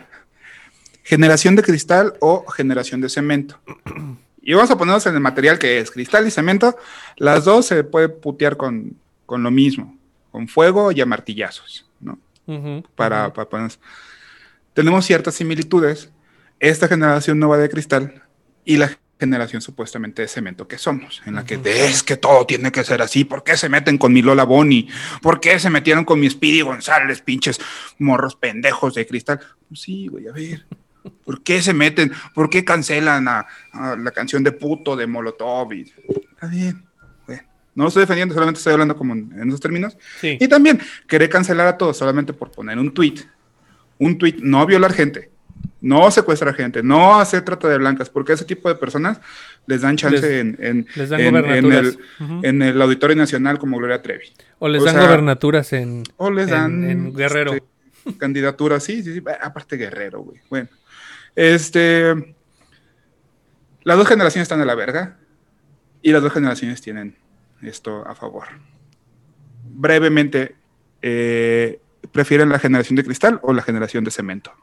¿Generación de cristal o generación de cemento? Y vamos a ponernos en el material que es cristal y cemento. Las dos se puede putear con, con lo mismo, con fuego y a martillazos, ¿no? Para, para ponernos- Tenemos ciertas similitudes. Esta generación nueva de cristal y la generación supuestamente de cemento que somos, en la que es que todo tiene que ser así. ¿Por qué se meten con mi Lola Bonnie? ¿Por qué se metieron con mi Speedy González, pinches morros pendejos de cristal? Pues sí, güey, a ver. ¿Por qué se meten? ¿Por qué cancelan a, a la canción de puto de Molotov? Y- Está bien. güey. No lo estoy defendiendo, solamente estoy hablando como en, en esos términos. Sí. Y también querer cancelar a todos solamente por poner un tweet. Un tweet, no violar gente, no secuestrar gente, no hacer trata de blancas, porque a ese tipo de personas les dan chance Les- en, en- les dan en- en gobernaturas. el, en el Auditorio Nacional como Gloria Trevi. O les o dan sea, gobernaturas en, O les en- dan en Guerrero. este, candidaturas, sí, sí, sí, aparte Guerrero, güey. Bueno, este, las dos generaciones están de la verga y las dos generaciones tienen esto a favor. Brevemente, eh, ¿prefieren la generación de cristal o la generación de cemento?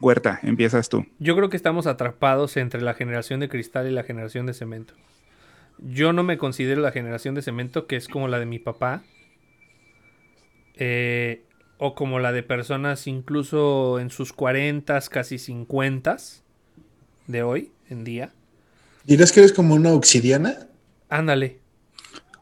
Huerta, empiezas tú. Yo creo que estamos atrapados entre la generación de cristal y la generación de cemento. Yo no me considero la generación de cemento, que es como la de mi papá. eh, o como la de personas incluso en sus 40, casi 50 de hoy en día. ¿Dirás que eres como una obsidiana? Ándale.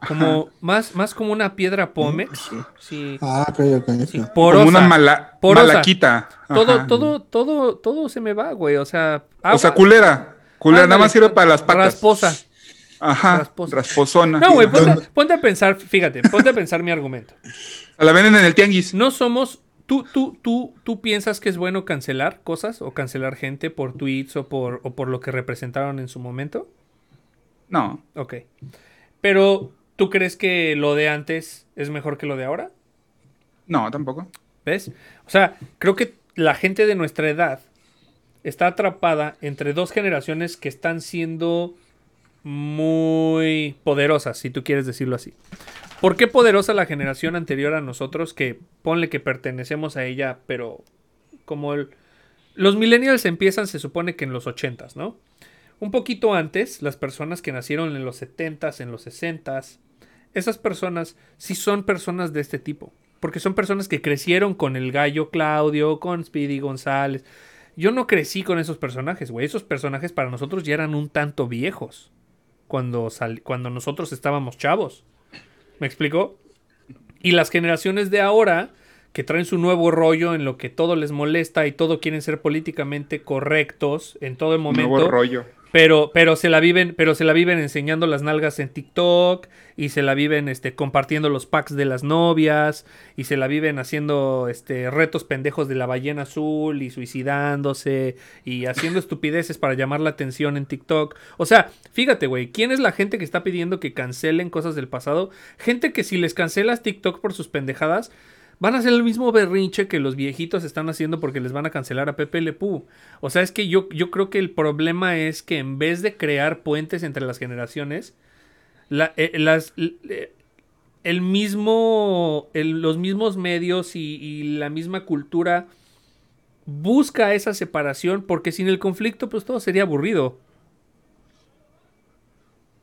Como más, más como una piedra pómex. Sí. Ah, ok, ok. ok. sí, porosa. Como una mala, Porosa. malaquita. Todo, Ajá. todo, todo, todo se me va, güey. O sea, O sea, culera. Culera, nada más sirve para las patas. Rasposa. Ajá, rasposa. rasposona. No, güey, ponte, a pensar, fíjate, ponte a pensar mi argumento. La venden en el tianguis. No somos. ¿Tú, tú, tú, ¿Tú piensas que es bueno cancelar cosas o cancelar gente por tweets o por, o por lo que representaron en su momento? No. Ok. Pero, ¿tú crees que lo de antes es mejor que lo de ahora? No, tampoco. ¿Ves? O sea, creo que la gente de nuestra edad está atrapada entre dos generaciones que están siendo muy poderosas, si tú quieres decirlo así. ¿Por qué poderosa la generación anterior a nosotros que ponle que pertenecemos a ella, pero como el... Los millennials empiezan, se supone que en los 80s, ¿no? Un poquito antes, las personas que nacieron en los 70s, en los 60s, esas personas sí son personas de este tipo. Porque son personas que crecieron con el gallo Claudio, con Speedy González. Yo no crecí con esos personajes, güey. Esos personajes para nosotros ya eran un tanto viejos. Cuando, sal- cuando nosotros estábamos chavos. ¿Me explico? Y las generaciones de ahora, que traen su nuevo rollo en lo que todo les molesta y todo quieren ser políticamente correctos en todo el momento. Nuevo rollo. Pero, pero se la viven, pero se la viven enseñando las nalgas en TikTok y se la viven este, compartiendo los packs de las novias y se la viven haciendo este, retos pendejos de la ballena azul y suicidándose y haciendo estupideces para llamar la atención en TikTok. O sea, fíjate, güey, ¿quién es la gente que está pidiendo que cancelen cosas del pasado? Gente que si les cancelas TikTok por sus pendejadas, van a hacer el mismo berrinche que los viejitos están haciendo porque les van a cancelar a Pepe Le Pew. O sea, es que yo, yo creo que el problema es que en vez de crear puentes entre las generaciones, la- eh, las, eh, el mismo, el- los mismos medios y, y la misma cultura busca esa separación porque sin el conflicto pues todo sería aburrido.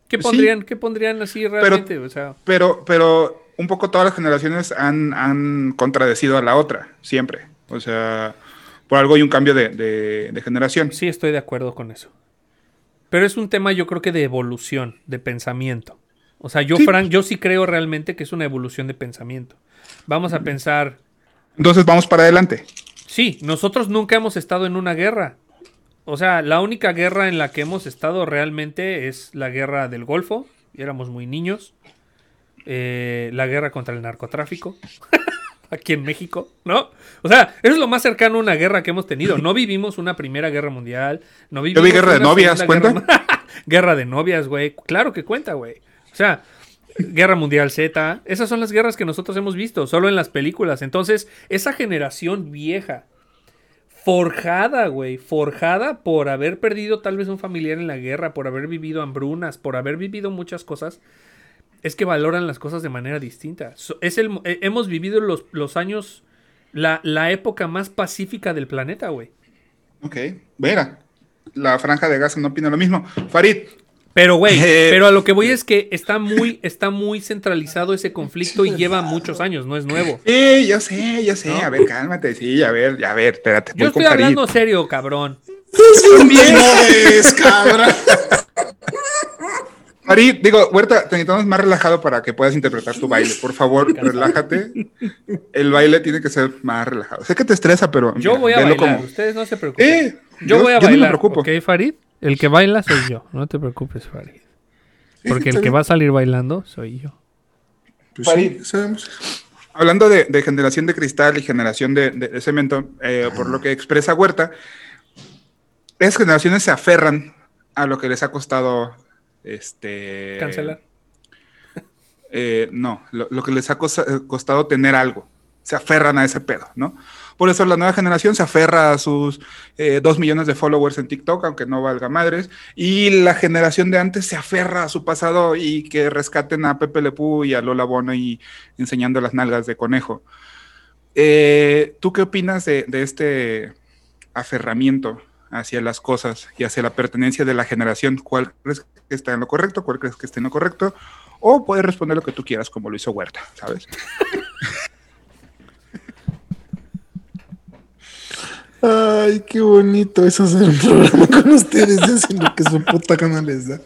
¿Qué Sí. pondrían, ¿qué pondrían así realmente? o sea, Pero, pero un poco todas las generaciones han, han contradecido a la otra, siempre. O sea, por algo hay un cambio de, de- de generación. Sí, estoy de acuerdo con eso. Pero es un tema, yo creo que de evolución, de pensamiento. O sea, yo, Sí. Frank, yo sí creo realmente que es una evolución de pensamiento. Vamos a pensar, Entonces vamos para adelante. sí, nosotros nunca hemos estado en una guerra. O sea, la única guerra en la que hemos estado realmente es la guerra del Golfo. y Éramos muy niños. Eh, la guerra contra el narcotráfico. Aquí en México, ¿no? O sea, eso es lo más cercano a una guerra que hemos tenido. No vivimos una primera guerra mundial. No vivimos vi Guerra de Novias, ¿cuenta? Guerra- guerra de novias, güey. Claro que cuenta, güey. O sea, Guerra Mundial Z. Esas son las guerras que nosotros hemos visto, solo en las películas. Entonces, esa generación vieja, forjada, güey, forjada por haber perdido tal vez un familiar en la guerra, por haber vivido hambrunas, por haber vivido muchas cosas, es que valoran las cosas de manera distinta. So- es el, eh, hemos vivido los, los años, la, la época más pacífica del planeta, güey. Ok. Mira, la franja de Gaza no opina lo mismo. Farid, Pero, güey, Eh, pero a lo que voy es que está muy, está muy centralizado ese conflicto y lleva muchos años, no es nuevo. Sí, yo sé, yo sé. ¿No? A ver, cálmate. Sí, a ver, a ver, espérate. Yo voy con estoy Farid. hablando serio, cabrón. También es, Farid, digo, Huerta, te necesitamos más relajado para que puedas interpretar tu baile. Por favor, relájate. El baile tiene que ser más relajado. Sé que te estresa, pero. Yo mira, voy a bailar, como- ustedes no se preocupen. Eh, yo, voy a yo no me bailar, preocupo. ¿ok, Farid? El que baila soy yo, no te preocupes, Farid. Porque el que va a salir bailando soy yo. Pues sí, Farid. sabemos. Hablando de, de generación de cristal y generación de, de- de cemento, eh, por lo que expresa Huerta, esas generaciones se aferran a lo que les ha costado este Cancelar. eh, no, lo, lo que les ha eh, costado tener algo. Se aferran a ese pedo, ¿no? Por eso la nueva generación se aferra a sus eh, dos millones de followers en TikTok, aunque no valga madres. Y la generación de antes se aferra a su pasado y que rescaten a Pepe Le Pew y a Lola Bono y enseñando las nalgas de conejo. Eh, ¿Tú qué opinas de, de este aferramiento hacia las cosas y hacia la pertenencia de la generación? ¿Cuál crees que está en lo correcto? ¿Cuál crees que está en lo correcto? O puedes responder lo que tú quieras, como lo hizo Huerta, ¿sabes? Ay, qué bonito es hacer un programa con ustedes, hacen lo que su puta gana les da.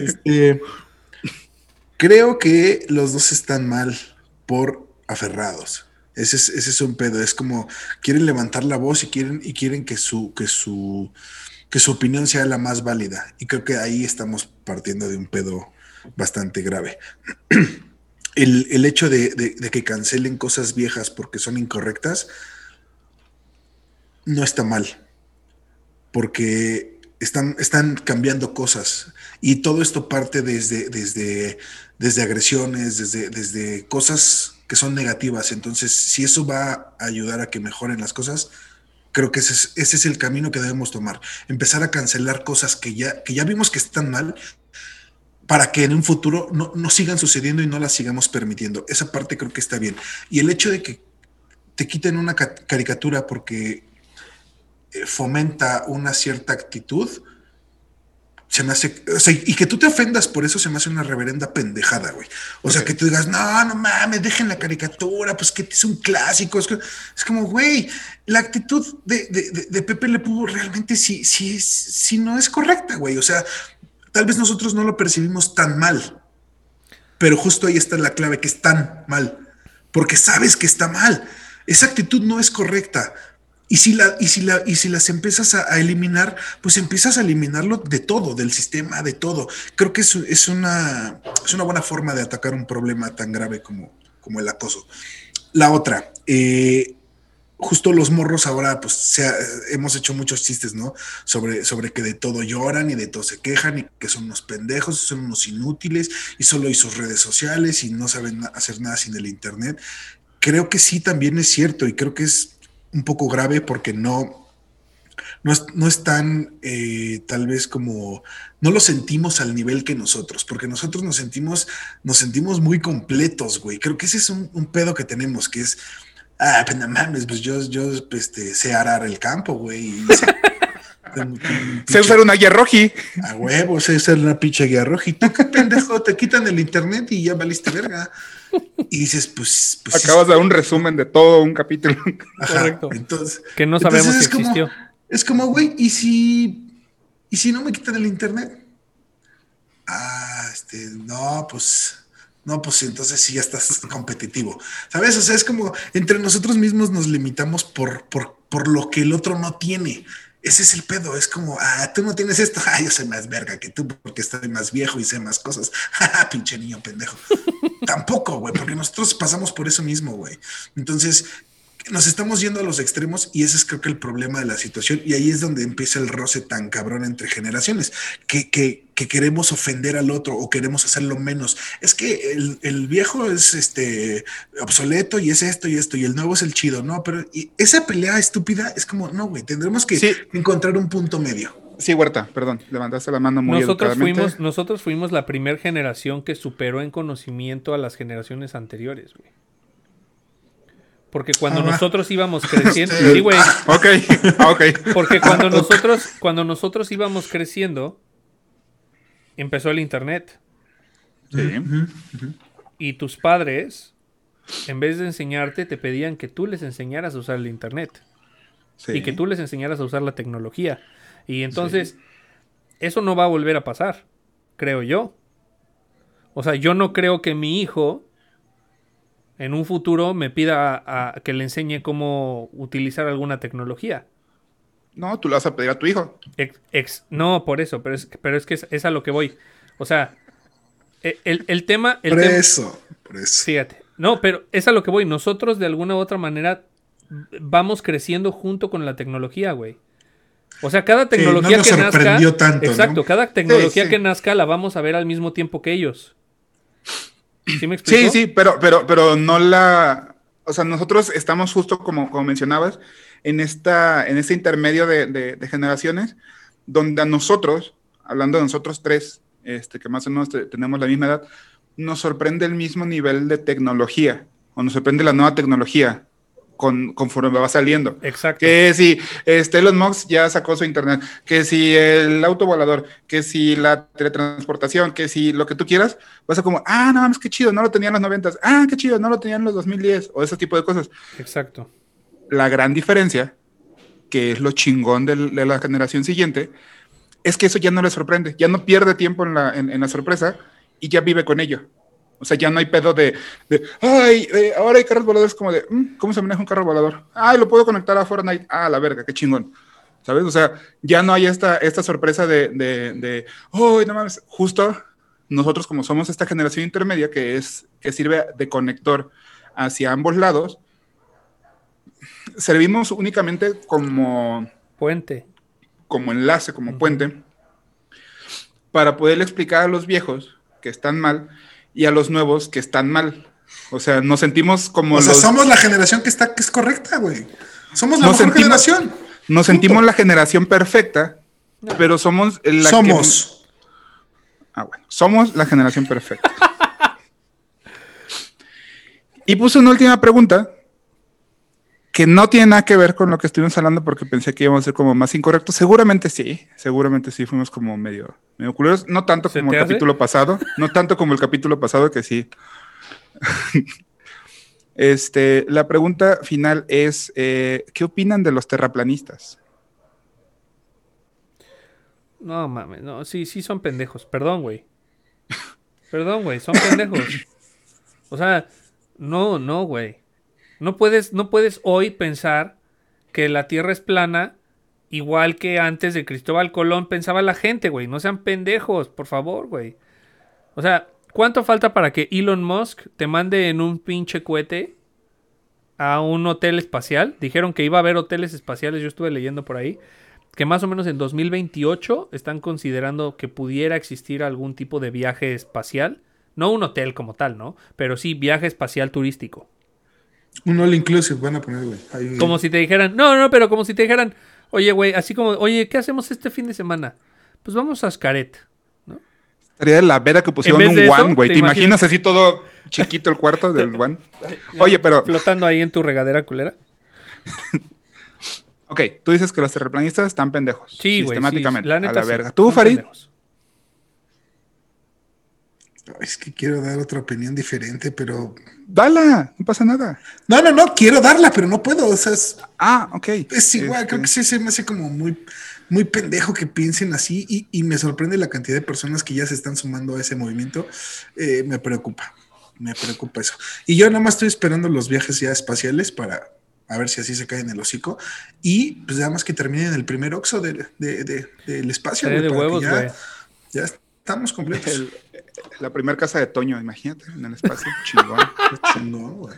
Este, creo que los dos están mal por aferrados. Ese es, ese es un pedo. Es como quieren levantar la voz y quieren, y quieren que su, que su, que su opinión sea la más válida. Y creo que ahí estamos partiendo de un pedo bastante grave. El, el hecho de, de- que cancelen cosas viejas porque son incorrectas no está mal, porque están, están cambiando cosas y todo esto parte desde, desde, desde agresiones, desde, desde cosas que son negativas. Entonces, si eso va a ayudar a que mejoren las cosas, creo que ese es, el camino que debemos tomar. Empezar a cancelar cosas que ya, que ya vimos que están mal para que en un futuro no, no sigan sucediendo y no las sigamos permitiendo. Esa parte creo que está bien. Y el hecho de que te quiten una ca- caricatura porque eh, fomenta una cierta actitud, se me hace, o sea, y que tú te ofendas por eso se me hace una reverenda pendejada, güey. O sea, que tú digas, no, no mames, dejen la caricatura, pues que es un clásico. Es, que- es como, güey, la actitud de, de, de- de Pepe Le Pew realmente sí, sí, sí no es correcta, güey. O sea, tal vez nosotros no lo percibimos tan mal, pero justo ahí está la clave, que es tan mal, porque sabes que está mal. Esa actitud no es correcta. Y si, la, y, si la, y si las empiezas a, a eliminar, pues empiezas a eliminarlo de todo, del sistema, de todo. Creo que es, es, una, es una buena forma de atacar un problema tan grave como, como el acoso. La otra, eh, justo los morros ahora, pues se ha- hemos hecho muchos chistes, ¿no? Sobre, sobre que de todo lloran y de todo se quejan y que son unos pendejos, son unos inútiles y solo hay sus redes sociales y no saben hacer nada sin el Internet. Creo que sí también es cierto y creo que es un poco grave porque no, no, es, no es tan eh, tal vez como no lo sentimos al nivel que nosotros, porque nosotros nos sentimos, nos sentimos muy completos, güey. Creo que ese es un, pedo que tenemos, que es, ah, pues no mames, pues yo, yo este, sé arar el campo, güey. y tengo Sé pinche- usar una guía roji. a huevo, sé ser una pinche guía roja. Y tú, qué pendejo, te quitan el internet y ya valiste verga. Y dices, pues, pues Acabas de dar un resumen de todo un capítulo. Ajá, Correcto. Entonces, Que no sabemos es si como- existió. Es como, güey, ¿y si, ¿y si no me quitan el internet? Ah, este, no, pues, no, pues entonces sí ya estás competitivo. ¿Sabes? O sea, es como entre nosotros mismos nos limitamos por, por, por lo que el otro no tiene. Ese es el pedo, es como, ah, tú no tienes esto, ah, yo soy más verga que tú porque estoy más viejo y sé más cosas. Ah, pinche niño pendejo. Tampoco, güey, porque nosotros pasamos por eso mismo, güey. Entonces, nos estamos yendo a los extremos y ese es creo que el problema de la situación y ahí es donde empieza el roce tan cabrón entre generaciones, que, que, que queremos ofender al otro o queremos hacerlo menos. Es que el, el viejo es este obsoleto y es esto y esto y el nuevo es el chido, ¿no? Pero y esa pelea estúpida es como, no, güey, tendremos que Sí. encontrar un punto medio. Sí, Huerta, perdón, levantaste la mano muy Nosotros fuimos, nosotros fuimos la primera generación que superó en conocimiento a las generaciones anteriores, güey. Porque cuando Ah, nosotros íbamos creciendo, Este, sí, güey, Ok, ok. porque cuando nosotros, cuando nosotros íbamos creciendo, empezó el internet Sí. y tus padres, en vez de enseñarte, te pedían que tú les enseñaras a usar el internet sí. y que tú les enseñaras a usar la tecnología. Y entonces, eso no va a volver a pasar, creo yo. O sea, yo no creo que mi hijo en un futuro me pida a- a que le enseñe cómo utilizar alguna tecnología. No, tú le vas a pedir a tu hijo. Ex- ex- no, por eso, pero es, pero es que es, es a lo que voy. O sea, e- el, el tema... El por tema- eso, por eso. Fíjate. No, pero es a lo que voy. Nosotros de alguna u otra manera vamos creciendo junto con la tecnología, güey. O sea, cada tecnología no nos que nazca. tanto, ¿no? exacto, cada tecnología sí. que nazca la vamos a ver al mismo tiempo que ellos. ¿Sí me explico? Sí, sí, pero, pero, pero no la. O sea, nosotros estamos justo como, como mencionabas, en esta, en este intermedio de, de- de generaciones, donde a nosotros, hablando de nosotros tres, este, que más o menos te- tenemos la misma edad, nos sorprende el mismo nivel de tecnología, o nos sorprende la nueva tecnología con, conforme va saliendo. Exacto. Que si este, Elon Musk ya sacó su internet, que si el auto volador, que si la teletransportación, que si lo que tú quieras, vas a como, ah, no mames, qué chido, no lo tenían en los 90, ah, qué chido, no lo tenían en los 2010, o ese tipo de cosas. Exacto. La gran diferencia, que es lo chingón de la generación siguiente, es que eso ya no le sorprende, ya no pierde tiempo en la, en- en la sorpresa y ya vive con ello. O sea, ya no hay pedo de, de, ay, eh, ahora hay carros voladores como de, "Mm, ¿cómo se maneja un carro volador? Ay, lo puedo conectar a Fortnite. Ah, la verga, qué chingón. ¿Sabes? O sea, ya no hay esta, esta sorpresa de, de, de, oh, no mames, justo nosotros como somos esta generación intermedia que es, que sirve de conector hacia ambos lados, servimos únicamente como, Puente. como enlace, como puente, para poderle explicar a los viejos que están mal y a los nuevos que están mal. O sea, nos sentimos como O sea, los- somos la generación que está, que es correcta, güey. Somos la Nos mejor sentimos- generación. nos sentimos la generación perfecta, pero somos la que- Somos. Ah, bueno, somos la generación perfecta. y puse una última pregunta que no tiene nada que ver con lo que estuvimos hablando porque pensé que íbamos a ser como más incorrectos. Seguramente sí, seguramente sí fuimos como medio, medio culeros. No tanto ¿Se como el hace? capítulo pasado, no tanto como el capítulo pasado que sí. este, la pregunta final es, eh, ¿qué opinan de los terraplanistas? No mames, no, sí, sí son pendejos. Perdón, güey. Perdón, güey, son pendejos. O sea, no, no, güey. No puedes, no puedes hoy pensar que la Tierra es plana igual que antes de Cristóbal Colón pensaba la gente, güey. No sean pendejos, por favor, güey. O sea, ¿cuánto falta para que Elon Musk te mande en un pinche cohete a un hotel espacial? Dijeron que iba a haber hoteles espaciales, yo estuve leyendo por ahí que más o menos en 2028 están considerando que pudiera existir algún tipo de viaje espacial. No un hotel como tal, ¿no? Pero sí viaje espacial turístico. Un all inclusive van a poner, güey. Ahí- Como si te dijeran, no, no, pero como si te dijeran, oye, güey, así como, oye, ¿qué hacemos este fin de semana? Pues vamos a Xcaret. Estaría de la vera que pusieron un eso, one, güey. ¿te ¿Te imaginas así todo chiquito el cuarto del one? Oye, pero, Flotando ahí en tu regadera culera. ok, tú dices que los terraplanistas están pendejos. Sí, güey. Sistemáticamente. sí, la neta a la sí, verga. ¿Tú, Farid? pendejos. Es que quiero dar otra opinión diferente, pero. Dala, no pasa nada. No, no, no, quiero darla, pero no puedo. O sea, es, Ah, ok. es igual. Este, Creo que sí se me hace como muy, muy pendejo que piensen así y, y me sorprende la cantidad de personas que ya se están sumando a ese movimiento. Eh, me preocupa, me preocupa eso. Y yo nada más estoy esperando los viajes ya espaciales para a ver si así se cae en el hocico. Y pues nada más que terminen el primer oxo de- de- de- del espacio. De huevos, ya- güey. Ya estamos completos. el- la primera casa de Toño, imagínate, en el espacio. Chingón. Chingón, güey.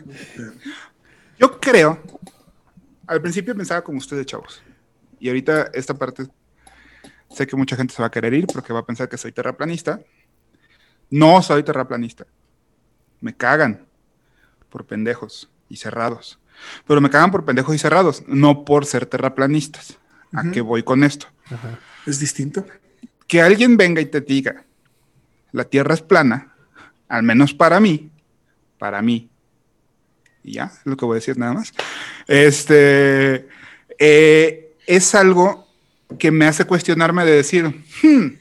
Yo creo, al principio pensaba como ustedes, chavos. Y ahorita esta parte, sé que mucha gente se va a querer ir porque va a pensar que soy terraplanista. No soy terraplanista. Me cagan por pendejos y cerrados. Pero me cagan por pendejos y cerrados, no por ser terraplanistas. ¿A qué voy con esto? Es distinto. que alguien venga y te diga, la Tierra es plana, al menos para mí, para mí, y ya, es lo que voy a decir nada más, este, eh, es algo que me hace cuestionarme de decir, "Hmm,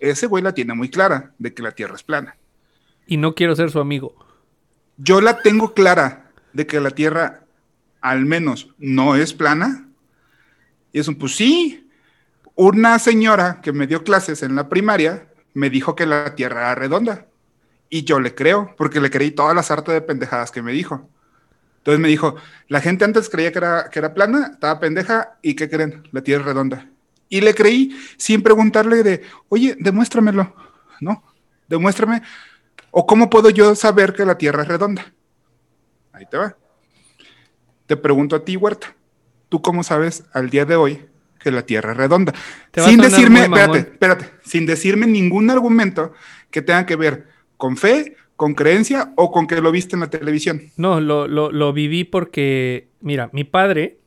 ese güey la tiene muy clara de que la Tierra es plana. Y no quiero ser su amigo. Yo la tengo clara de que la Tierra al menos no es plana. Y es un, pues sí, una señora que me dio clases en la primaria me dijo que la Tierra era redonda. Y yo le creo, porque le creí todas las artes de pendejadas que me dijo. Entonces me dijo, la gente antes creía que era, que era plana, estaba pendeja, ¿y qué creen? La Tierra es redonda. Y le creí sin preguntarle de, oye, demuéstramelo, ¿no? Demuéstrame, o cómo puedo yo saber que la Tierra es redonda. Ahí te va. Te pregunto a ti, Huerta, ¿tú cómo sabes al día de hoy que la Tierra es redonda? Sin decirme, espérate, espérate, sin decirme ningún argumento que tenga que ver con fe, con creencia o con que lo viste en la televisión. No, lo, lo, lo viví porque, mira, mi padre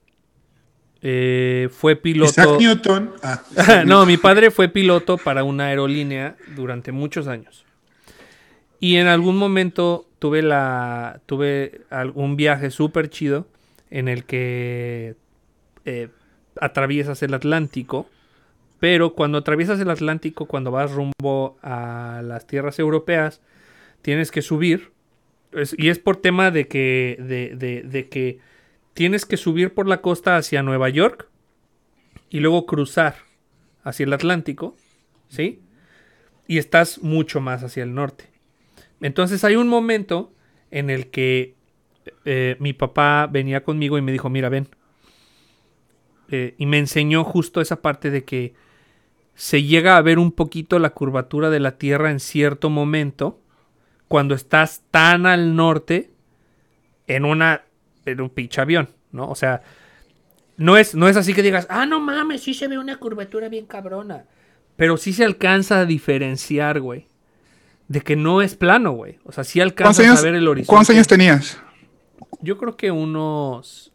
eh, fue piloto. Isaac Newton. Ah, no, mi padre fue piloto para una aerolínea durante muchos años. Y en algún momento tuve la tuve algún viaje súper chido en el que eh, atraviesas el Atlántico. Pero cuando atraviesas el Atlántico, cuando vas rumbo a las tierras europeas, tienes que subir. Y es por tema de que, de, de- de que tienes que subir por la costa hacia Nueva York y luego cruzar hacia el Atlántico, ¿sí? Y estás mucho más hacia el norte. Entonces hay un momento en el que eh, mi papá venía conmigo y me dijo, mira, ven. Eh, y me enseñó justo esa parte de que se llega a ver un poquito la curvatura de la Tierra en cierto momento cuando estás tan al norte en una en un pinche avión, ¿no? O sea, no es, no es así que digas, ah, no mames, sí se ve una curvatura bien cabrona. Pero sí se alcanza a diferenciar, güey. de que no es plano, güey. O sea, sí ¿Cuántos alcanzas años, a ver el horizonte. ¿Cuántos años tenías? Yo creo que unos.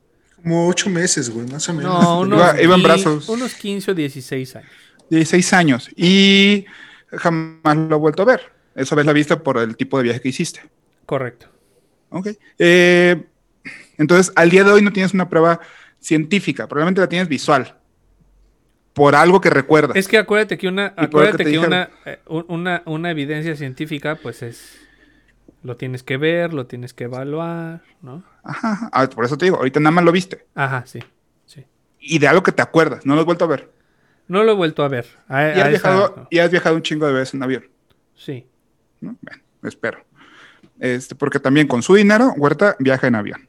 Como ocho meses, güey, más o menos. No, unos, Iba- iba en qui- brazos. unos 15 o 16 años. 16 años. Y jamás lo he vuelto a ver. Esa vez la viste por el tipo de viaje que hiciste. Correcto. Ok. Eh, entonces, al día de hoy no tienes una prueba científica, probablemente la tienes visual. Por algo que recuerdas. Es que acuérdate que una, acuérdate que una, eh, un- una, una evidencia científica, pues es. Lo tienes que ver, lo tienes que evaluar, ¿no? Ajá, ajá. Ah, por eso te digo, ahorita nada más lo viste. Ajá, sí. sí. Y de algo que te acuerdas, no lo has vuelto a ver. No lo he vuelto a ver. A- Y has, viajado, y has viajado un chingo de veces en avión. Sí. ¿no? Bueno, espero. Este, porque también con su dinero, Huerta viaja en avión.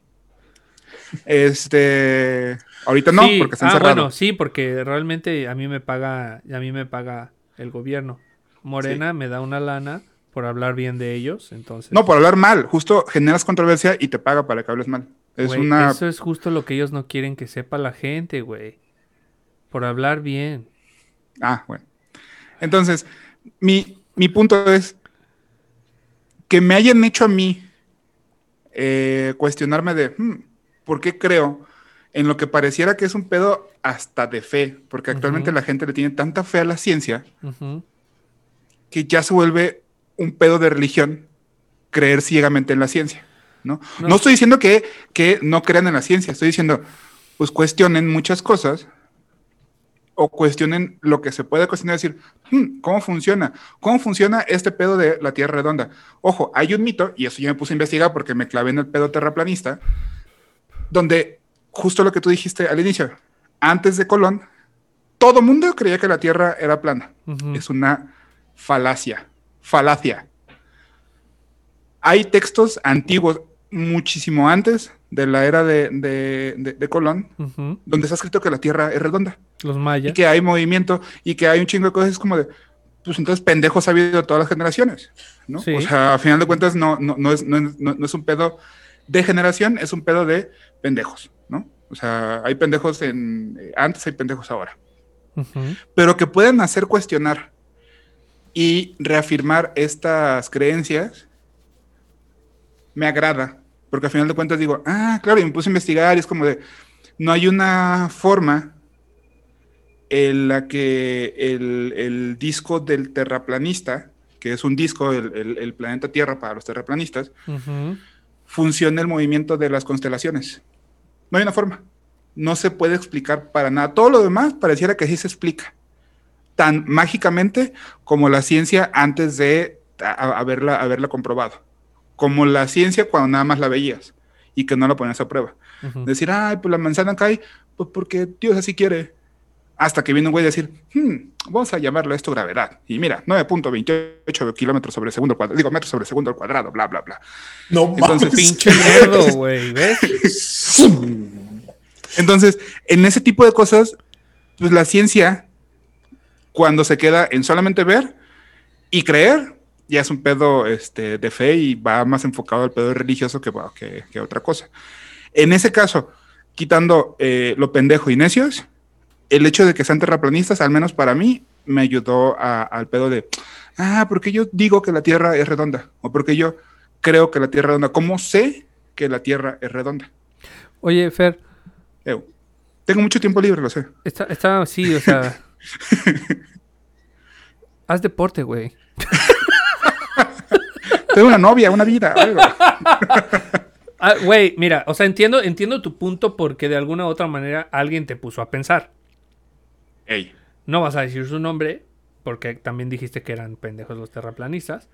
Este, ahorita no, Sí, porque está ah, encerrado. bueno, sí, porque realmente a mí me paga, a mí me paga el gobierno. Morena me da una lana por hablar bien de ellos, entonces. No, por hablar mal, justo generas controversia y te paga para que hables mal. Es una Eso es justo lo que ellos no quieren que sepa la gente, güey. Por hablar bien. Ah, bueno. Entonces, mi, mi punto es que me hayan hecho a mí eh, cuestionarme de "Hmm, por qué creo en lo que pareciera que es un pedo hasta de fe, porque actualmente la gente le tiene tanta fe a la ciencia que ya se vuelve un pedo de religión creer ciegamente en la ciencia. ¿no? No. No, estoy diciendo que, que no crean en la ciencia, estoy diciendo, pues cuestionen muchas cosas o cuestionen lo que se puede cuestionar, decir, "Hmm, ¿cómo funciona? ¿Cómo funciona este pedo de la Tierra redonda? Ojo, hay un mito, y eso yo me puse a investigar porque me clavé en el pedo terraplanista, donde justo lo que tú dijiste al inicio, antes de Colón, todo mundo creía que la Tierra era plana. Es una falacia, falacia. Hay textos antiguos, muchísimo antes de la era de, de- de- de Colón, Ujú. donde está escrito que la Tierra es redonda Los y mayas. que hay movimiento y que hay un chingo de cosas es como de, pues entonces pendejos ha habido todas las generaciones, ¿no? Sí. O sea, a final de cuentas no, no, no, es, no, no- no es un pedo de generación, es un pedo de pendejos, ¿no? O sea, hay pendejos en, eh, antes, hay pendejos ahora pero que puedan hacer cuestionar y reafirmar estas creencias, me agrada, porque al final de cuentas digo, ah, claro, y me puse a investigar y es como de, no hay una forma en la que el, el disco del terraplanista, que es un disco, el, el- el planeta Tierra para los terraplanistas, funcione el movimiento de las constelaciones. No hay una forma. No se puede explicar para nada. Todo lo demás pareciera que sí se explica. Tan mágicamente como la ciencia antes de haberla, haberla comprobado. Como la ciencia cuando nada más la veías y que no la ponías a prueba. Decir, ay, pues la manzana cae, pues porque Dios así quiere. Hasta que viene un güey a decir, "Hmm, vamos a llamarlo esto gravedad. Y mira, 9.28 kilómetros sobre segundo cuadrado, digo, metros sobre segundo al cuadrado, bla, bla, bla. No Entonces, mames. Pinche güey, ¿ves? Entonces, en ese tipo de cosas, pues la ciencia, cuando se queda en solamente ver y creer, ya es un pedo este, de fe y va más enfocado al pedo religioso que, bueno, que, que otra cosa. En ese caso, quitando eh, lo pendejo y necios, el hecho de que sean terraplanistas, al menos para mí, me ayudó a- al pedo de, ah, porque yo digo que la Tierra es redonda, o porque yo creo que la Tierra es redonda. ¿Cómo sé que la Tierra es redonda? Oye, Fer, tengo mucho tiempo libre, lo sé. está, está así, o sea. Haz deporte, güey. Tengo una novia, una vida, algo. Ah, Güey, mira, o sea, entiendo, entiendo tu punto porque de alguna u otra manera alguien te puso a pensar. Ey. No vas a decir su nombre, porque también dijiste que eran pendejos los terraplanistas.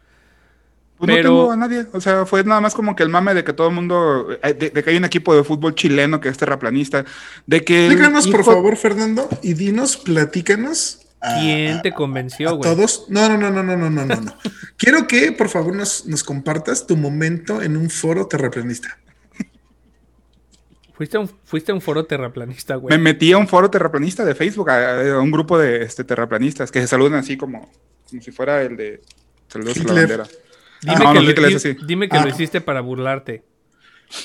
Pues Pero- no tengo a nadie. O sea, fue nada más como que el mame de que todo el mundo. eh, De, de que hay un equipo de fútbol chileno que es terraplanista. De que. Explícanos, por favor, Fernando, y dinos, platícanos. a- ¿Quién te convenció, güey? todos. No, no, no, no, no, no, no, no. no. Quiero que, por favor, nos, nos compartas tu momento en un foro terraplanista. Fuiste a un, fuiste a un foro terraplanista, Me güey. metí a un foro terraplanista de Facebook, a, a un grupo de este, terraplanistas que se saludan así como, como si fuera el de Saludos a la bandera. Dime, Ah, que, no, lo, Hitler es di- así. dime que Ah. lo hiciste para burlarte.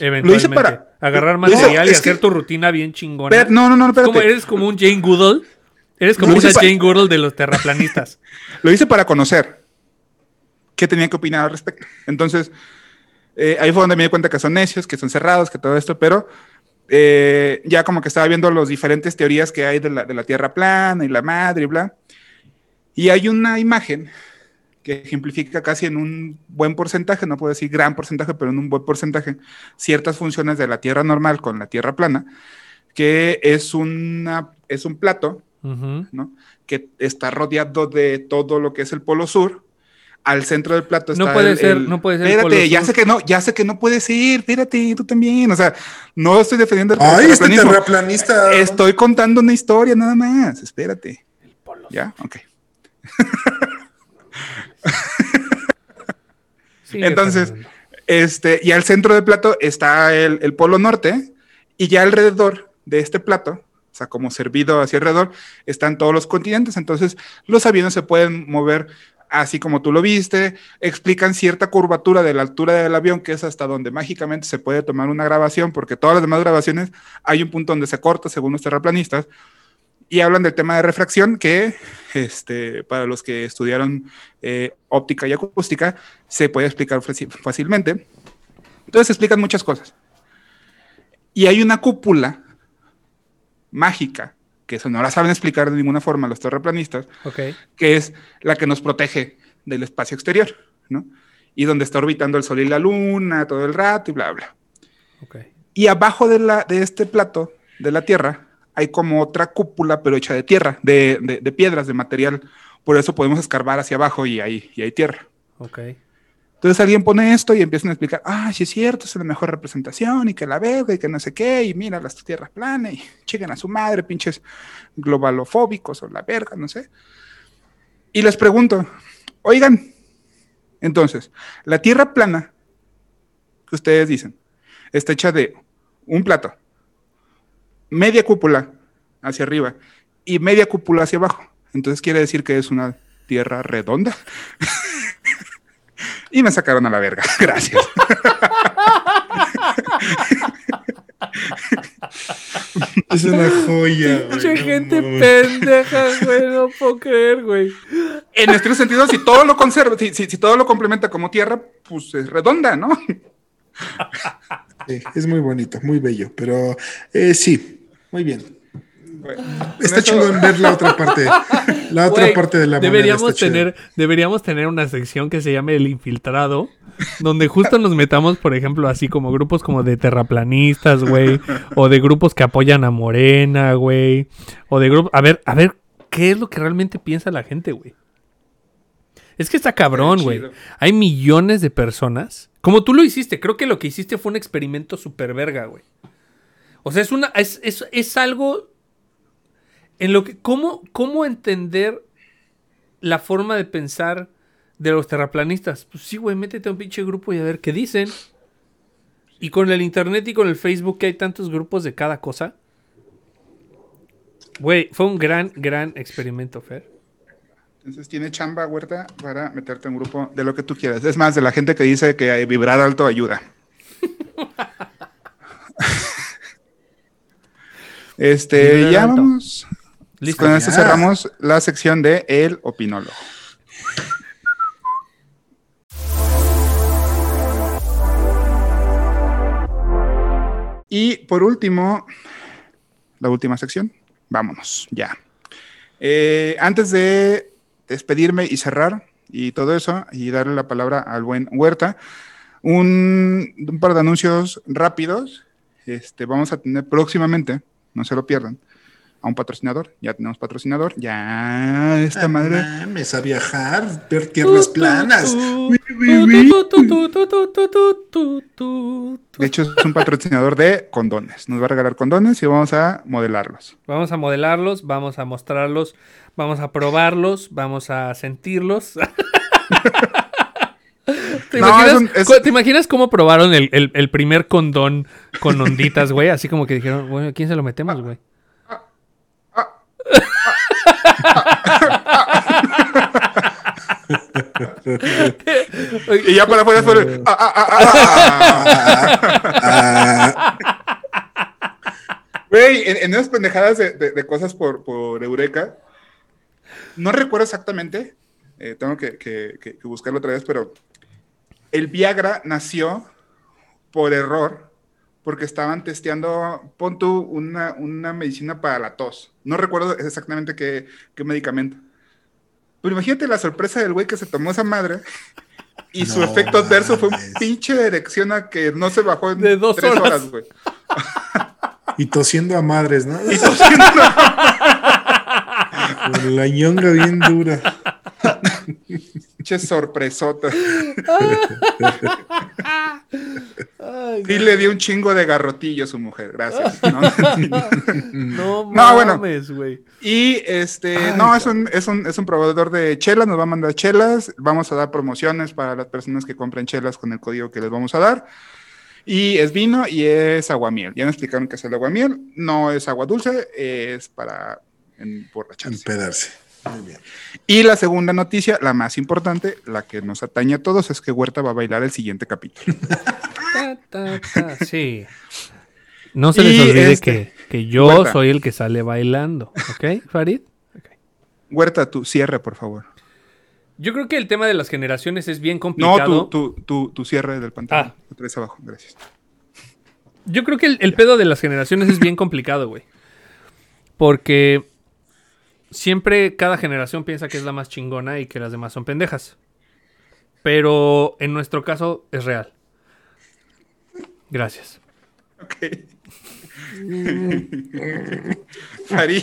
Eventualmente. para- Agarrar lo hice- material y hacer que- tu rutina bien chingona. Espera, no, no, no, eres como un Jane Goodall. Eres como una pa- Jane Goodall de los terraplanistas. Lo hice para conocer. qué tenía que opinar al respecto. Entonces, eh, ahí fue donde me di cuenta que son necios, que son cerrados, que todo esto, pero eh, ya como que estaba viendo las diferentes teorías que hay de la, de la Tierra plana y la madre y bla. Y hay una imagen que ejemplifica casi en un buen porcentaje, no puedo decir gran porcentaje, pero en un buen porcentaje, ciertas funciones de la Tierra normal con la Tierra plana, que es, una, es un plato, Ujú. ¿no? Que está rodeado de todo lo que es el Polo Sur. Al centro del plato está No puede el- ser- el- no puede ser el Espérate, Polo ya sé que no, ya sé que no puedes ir, espérate, tú también. O sea, no estoy defendiendo el Ay, este terraplanista. Estoy contando una historia nada más. Espérate. ¿Ya? Ok. Entonces, este, y al centro del plato está el, el polo norte, y ya alrededor de este plato, o sea, como servido hacia alrededor, están todos los continentes. Entonces, los aviones se pueden mover así como tú lo viste, explican cierta curvatura de la altura del avión, que es hasta donde mágicamente se puede tomar una grabación, porque todas las demás grabaciones hay un punto donde se corta, según los terraplanistas, y hablan del tema de refracción, que este, para los que estudiaron eh, óptica y acústica, se puede explicar fácilmente. Entonces explican muchas cosas. Y hay una cúpula mágica, que eso no la saben explicar de ninguna forma los terraplanistas, Ok. que es la que nos protege del espacio exterior, ¿no? Y donde está orbitando el Sol y la Luna todo el rato y bla, bla. Ok. Y abajo de, la, de este plato de la Tierra hay como otra cúpula, pero hecha de tierra, de, de- de piedras, de material. Por eso podemos escarbar hacia abajo y hay, y hay tierra. Ok. Entonces alguien pone esto y empiezan a explicar, ah, sí es cierto, es la mejor representación y que la verga y que no sé qué, y mira las tierras planas y chiquen a su madre, pinches globalofóbicos o la verga, no sé. Y les pregunto, oigan, entonces, la tierra plana que ustedes dicen está hecha de un plato, media cúpula hacia arriba y media cúpula hacia abajo. Entonces quiere decir que es una tierra redonda. Y me sacaron a la verga. Gracias. Es una joya. Mucha no gente mames. pendeja, güey. No puedo creer, güey. En este sentido, si todo lo conserva, si, si- si todo lo complementa como tierra, pues es redonda, ¿no? Sí, es muy bonito, muy bello, pero eh, sí, muy bien. Está Eso- chingón ver la otra parte. La otra parte de la deberíamos tener deberíamos tener una sección que se llame el infiltrado donde justo nos metamos por ejemplo así como grupos como de terraplanistas güey o de grupos que apoyan a Morena güey o de grupos a ver a ver qué es lo que realmente piensa la gente güey es que está cabrón güey. hay millones de personas como tú lo hiciste creo que lo que hiciste fue un experimento super verga güey o sea es una es, es, es algo en lo que cómo cómo entender la forma de pensar de los terraplanistas. Pues sí, güey, métete a un pinche grupo y a ver qué dicen. Y con el internet y con el Facebook que hay tantos grupos de cada cosa. Güey, fue un gran, gran experimento, Fer. Entonces tiene chamba, Huerta, para meterte en un grupo de lo que tú quieras. Es más, de la gente que dice que vibrar alto ayuda. este, ya vamos. Listo. Con esto cerramos la sección de El Opinólogo. Y por último, la última sección. Vámonos, ya. Eh, antes de despedirme y cerrar y todo eso, y darle la palabra al buen Huerta, un, un par de anuncios rápidos. Este, vamos a tener próximamente, no se lo pierdan, a un patrocinador. Ya tenemos patrocinador. Ya esta Ah, madre. mames, a viajar, ver tierras planas. De hecho, es un patrocinador de condones. Nos va a regalar condones y vamos a modelarlos. Vamos a modelarlos, vamos a mostrarlos, vamos a probarlos, vamos a sentirlos. ¿Te, No, imaginas, es un- es- cu- te imaginas cómo probaron el, el- el primer condón con onditas, güey? Así como que dijeron, bueno, ¿a quién se lo metemos, güey? Y ya para afuera fue. ah, ah, ah, ah, ah. Güey, en, en esas pendejadas de, de- de cosas por, por Eureka, no recuerdo exactamente, eh, tengo que, que- que- que buscarlo otra vez, pero el Viagra nació por error porque estaban testeando, pon tú, una, una medicina para la tos. No recuerdo exactamente qué, qué medicamento. Pero imagínate la sorpresa del güey que se tomó esa madre y su efecto adverso fue un pinche erección a que no se bajó en De dos tres horas. güey. Y tosiendo a madres, ¿no? Con la ñonga bien dura. Pinche sorpresota. Ay, Sí le dio un chingo de garrotillo a su mujer, gracias. ¿no? no No, bueno. mames, güey. Y este, no, es un, es, un, es un proveedor de chelas, nos va a mandar chelas, vamos a dar promociones para las personas que compren chelas con el código que les vamos a dar. Y es vino y es aguamiel. Ya me explicaron que es el aguamiel, no es agua dulce, es para emborracharse. Empedarse. Muy bien. Y la segunda noticia, la más importante, la que nos atañe a todos, es que Huerta va a bailar el siguiente capítulo. Ta, ta, ta, Sí. No se les olvide este, que, que yo Huerta. soy el que sale bailando. ¿Ok, Farid? Huerta, tu cierre, por favor. Yo creo que el tema de las generaciones es bien No, complicado. tu, tu, tu, tu cierre del pantalón. Ah. Abajo, gracias. Yo creo que el, el pedo de las generaciones es bien complicado, güey. Porque siempre cada generación piensa que es la más chingona y que las demás son pendejas. Pero en nuestro caso es real. Gracias. Ok. Farid.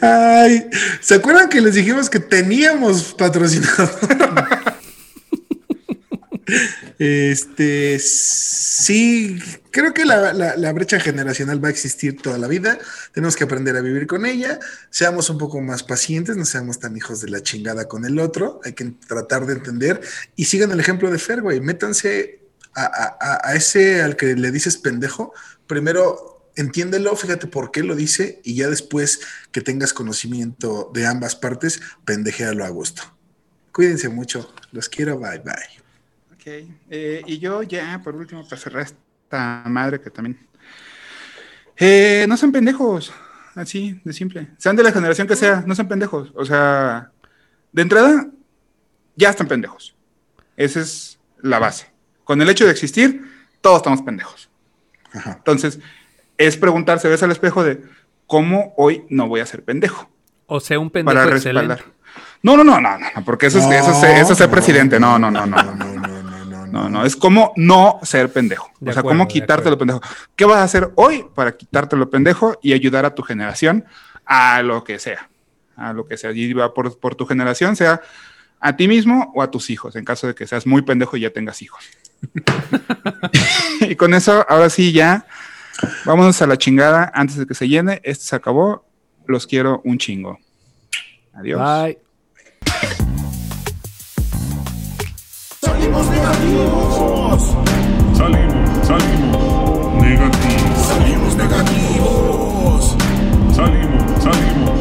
Ay, ¿se acuerdan que les dijimos que teníamos patrocinador? Este, sí, creo que la, la- brecha generacional va a existir toda la vida. Tenemos que aprender a vivir con ella. Seamos un poco más pacientes, no seamos tan hijos de la chingada con el otro. Hay que tratar de entender y sigan el ejemplo de Fer, güey. Métanse a, a- a- a ese al que le dices pendejo. Primero, entiéndelo, fíjate por qué lo dice y ya después que tengas conocimiento de ambas partes, pendejéalo a gusto. Cuídense mucho. Los quiero. Bye, bye. Ok, eh, y yo ya, por último, para cerrar esta madre que también... Eh, no sean pendejos, así, de simple. Sean de la generación que sea, no sean pendejos. O sea, de entrada, ya están pendejos. Esa es la base. Con el hecho de existir, todos estamos pendejos. Ajá. Entonces, es preguntarse, ves al espejo de cómo hoy no voy a ser pendejo. O sea, un pendejo Para excelente. respaldar. No, no, no, no, no, no, porque eso es, eso es, eso es ser presidente. No, no, no, no. no, no, no, no, es como no ser pendejo. De o sea, acuerdo, cómo quitarte lo pendejo. ¿Qué vas a hacer hoy para quitarte lo pendejo y ayudar a tu generación a lo que sea? A lo que sea. Y va por, por tu generación, sea a ti mismo o a tus hijos, en caso de que seas muy pendejo y ya tengas hijos. y con eso, ahora sí, ya. Vámonos a la chingada antes de que se llene. Esto se acabó. Los quiero un chingo. Adiós. Bye. Salimos negativos. Salimos, salimos, negativos. Salimos negativos. Salimos, salimos.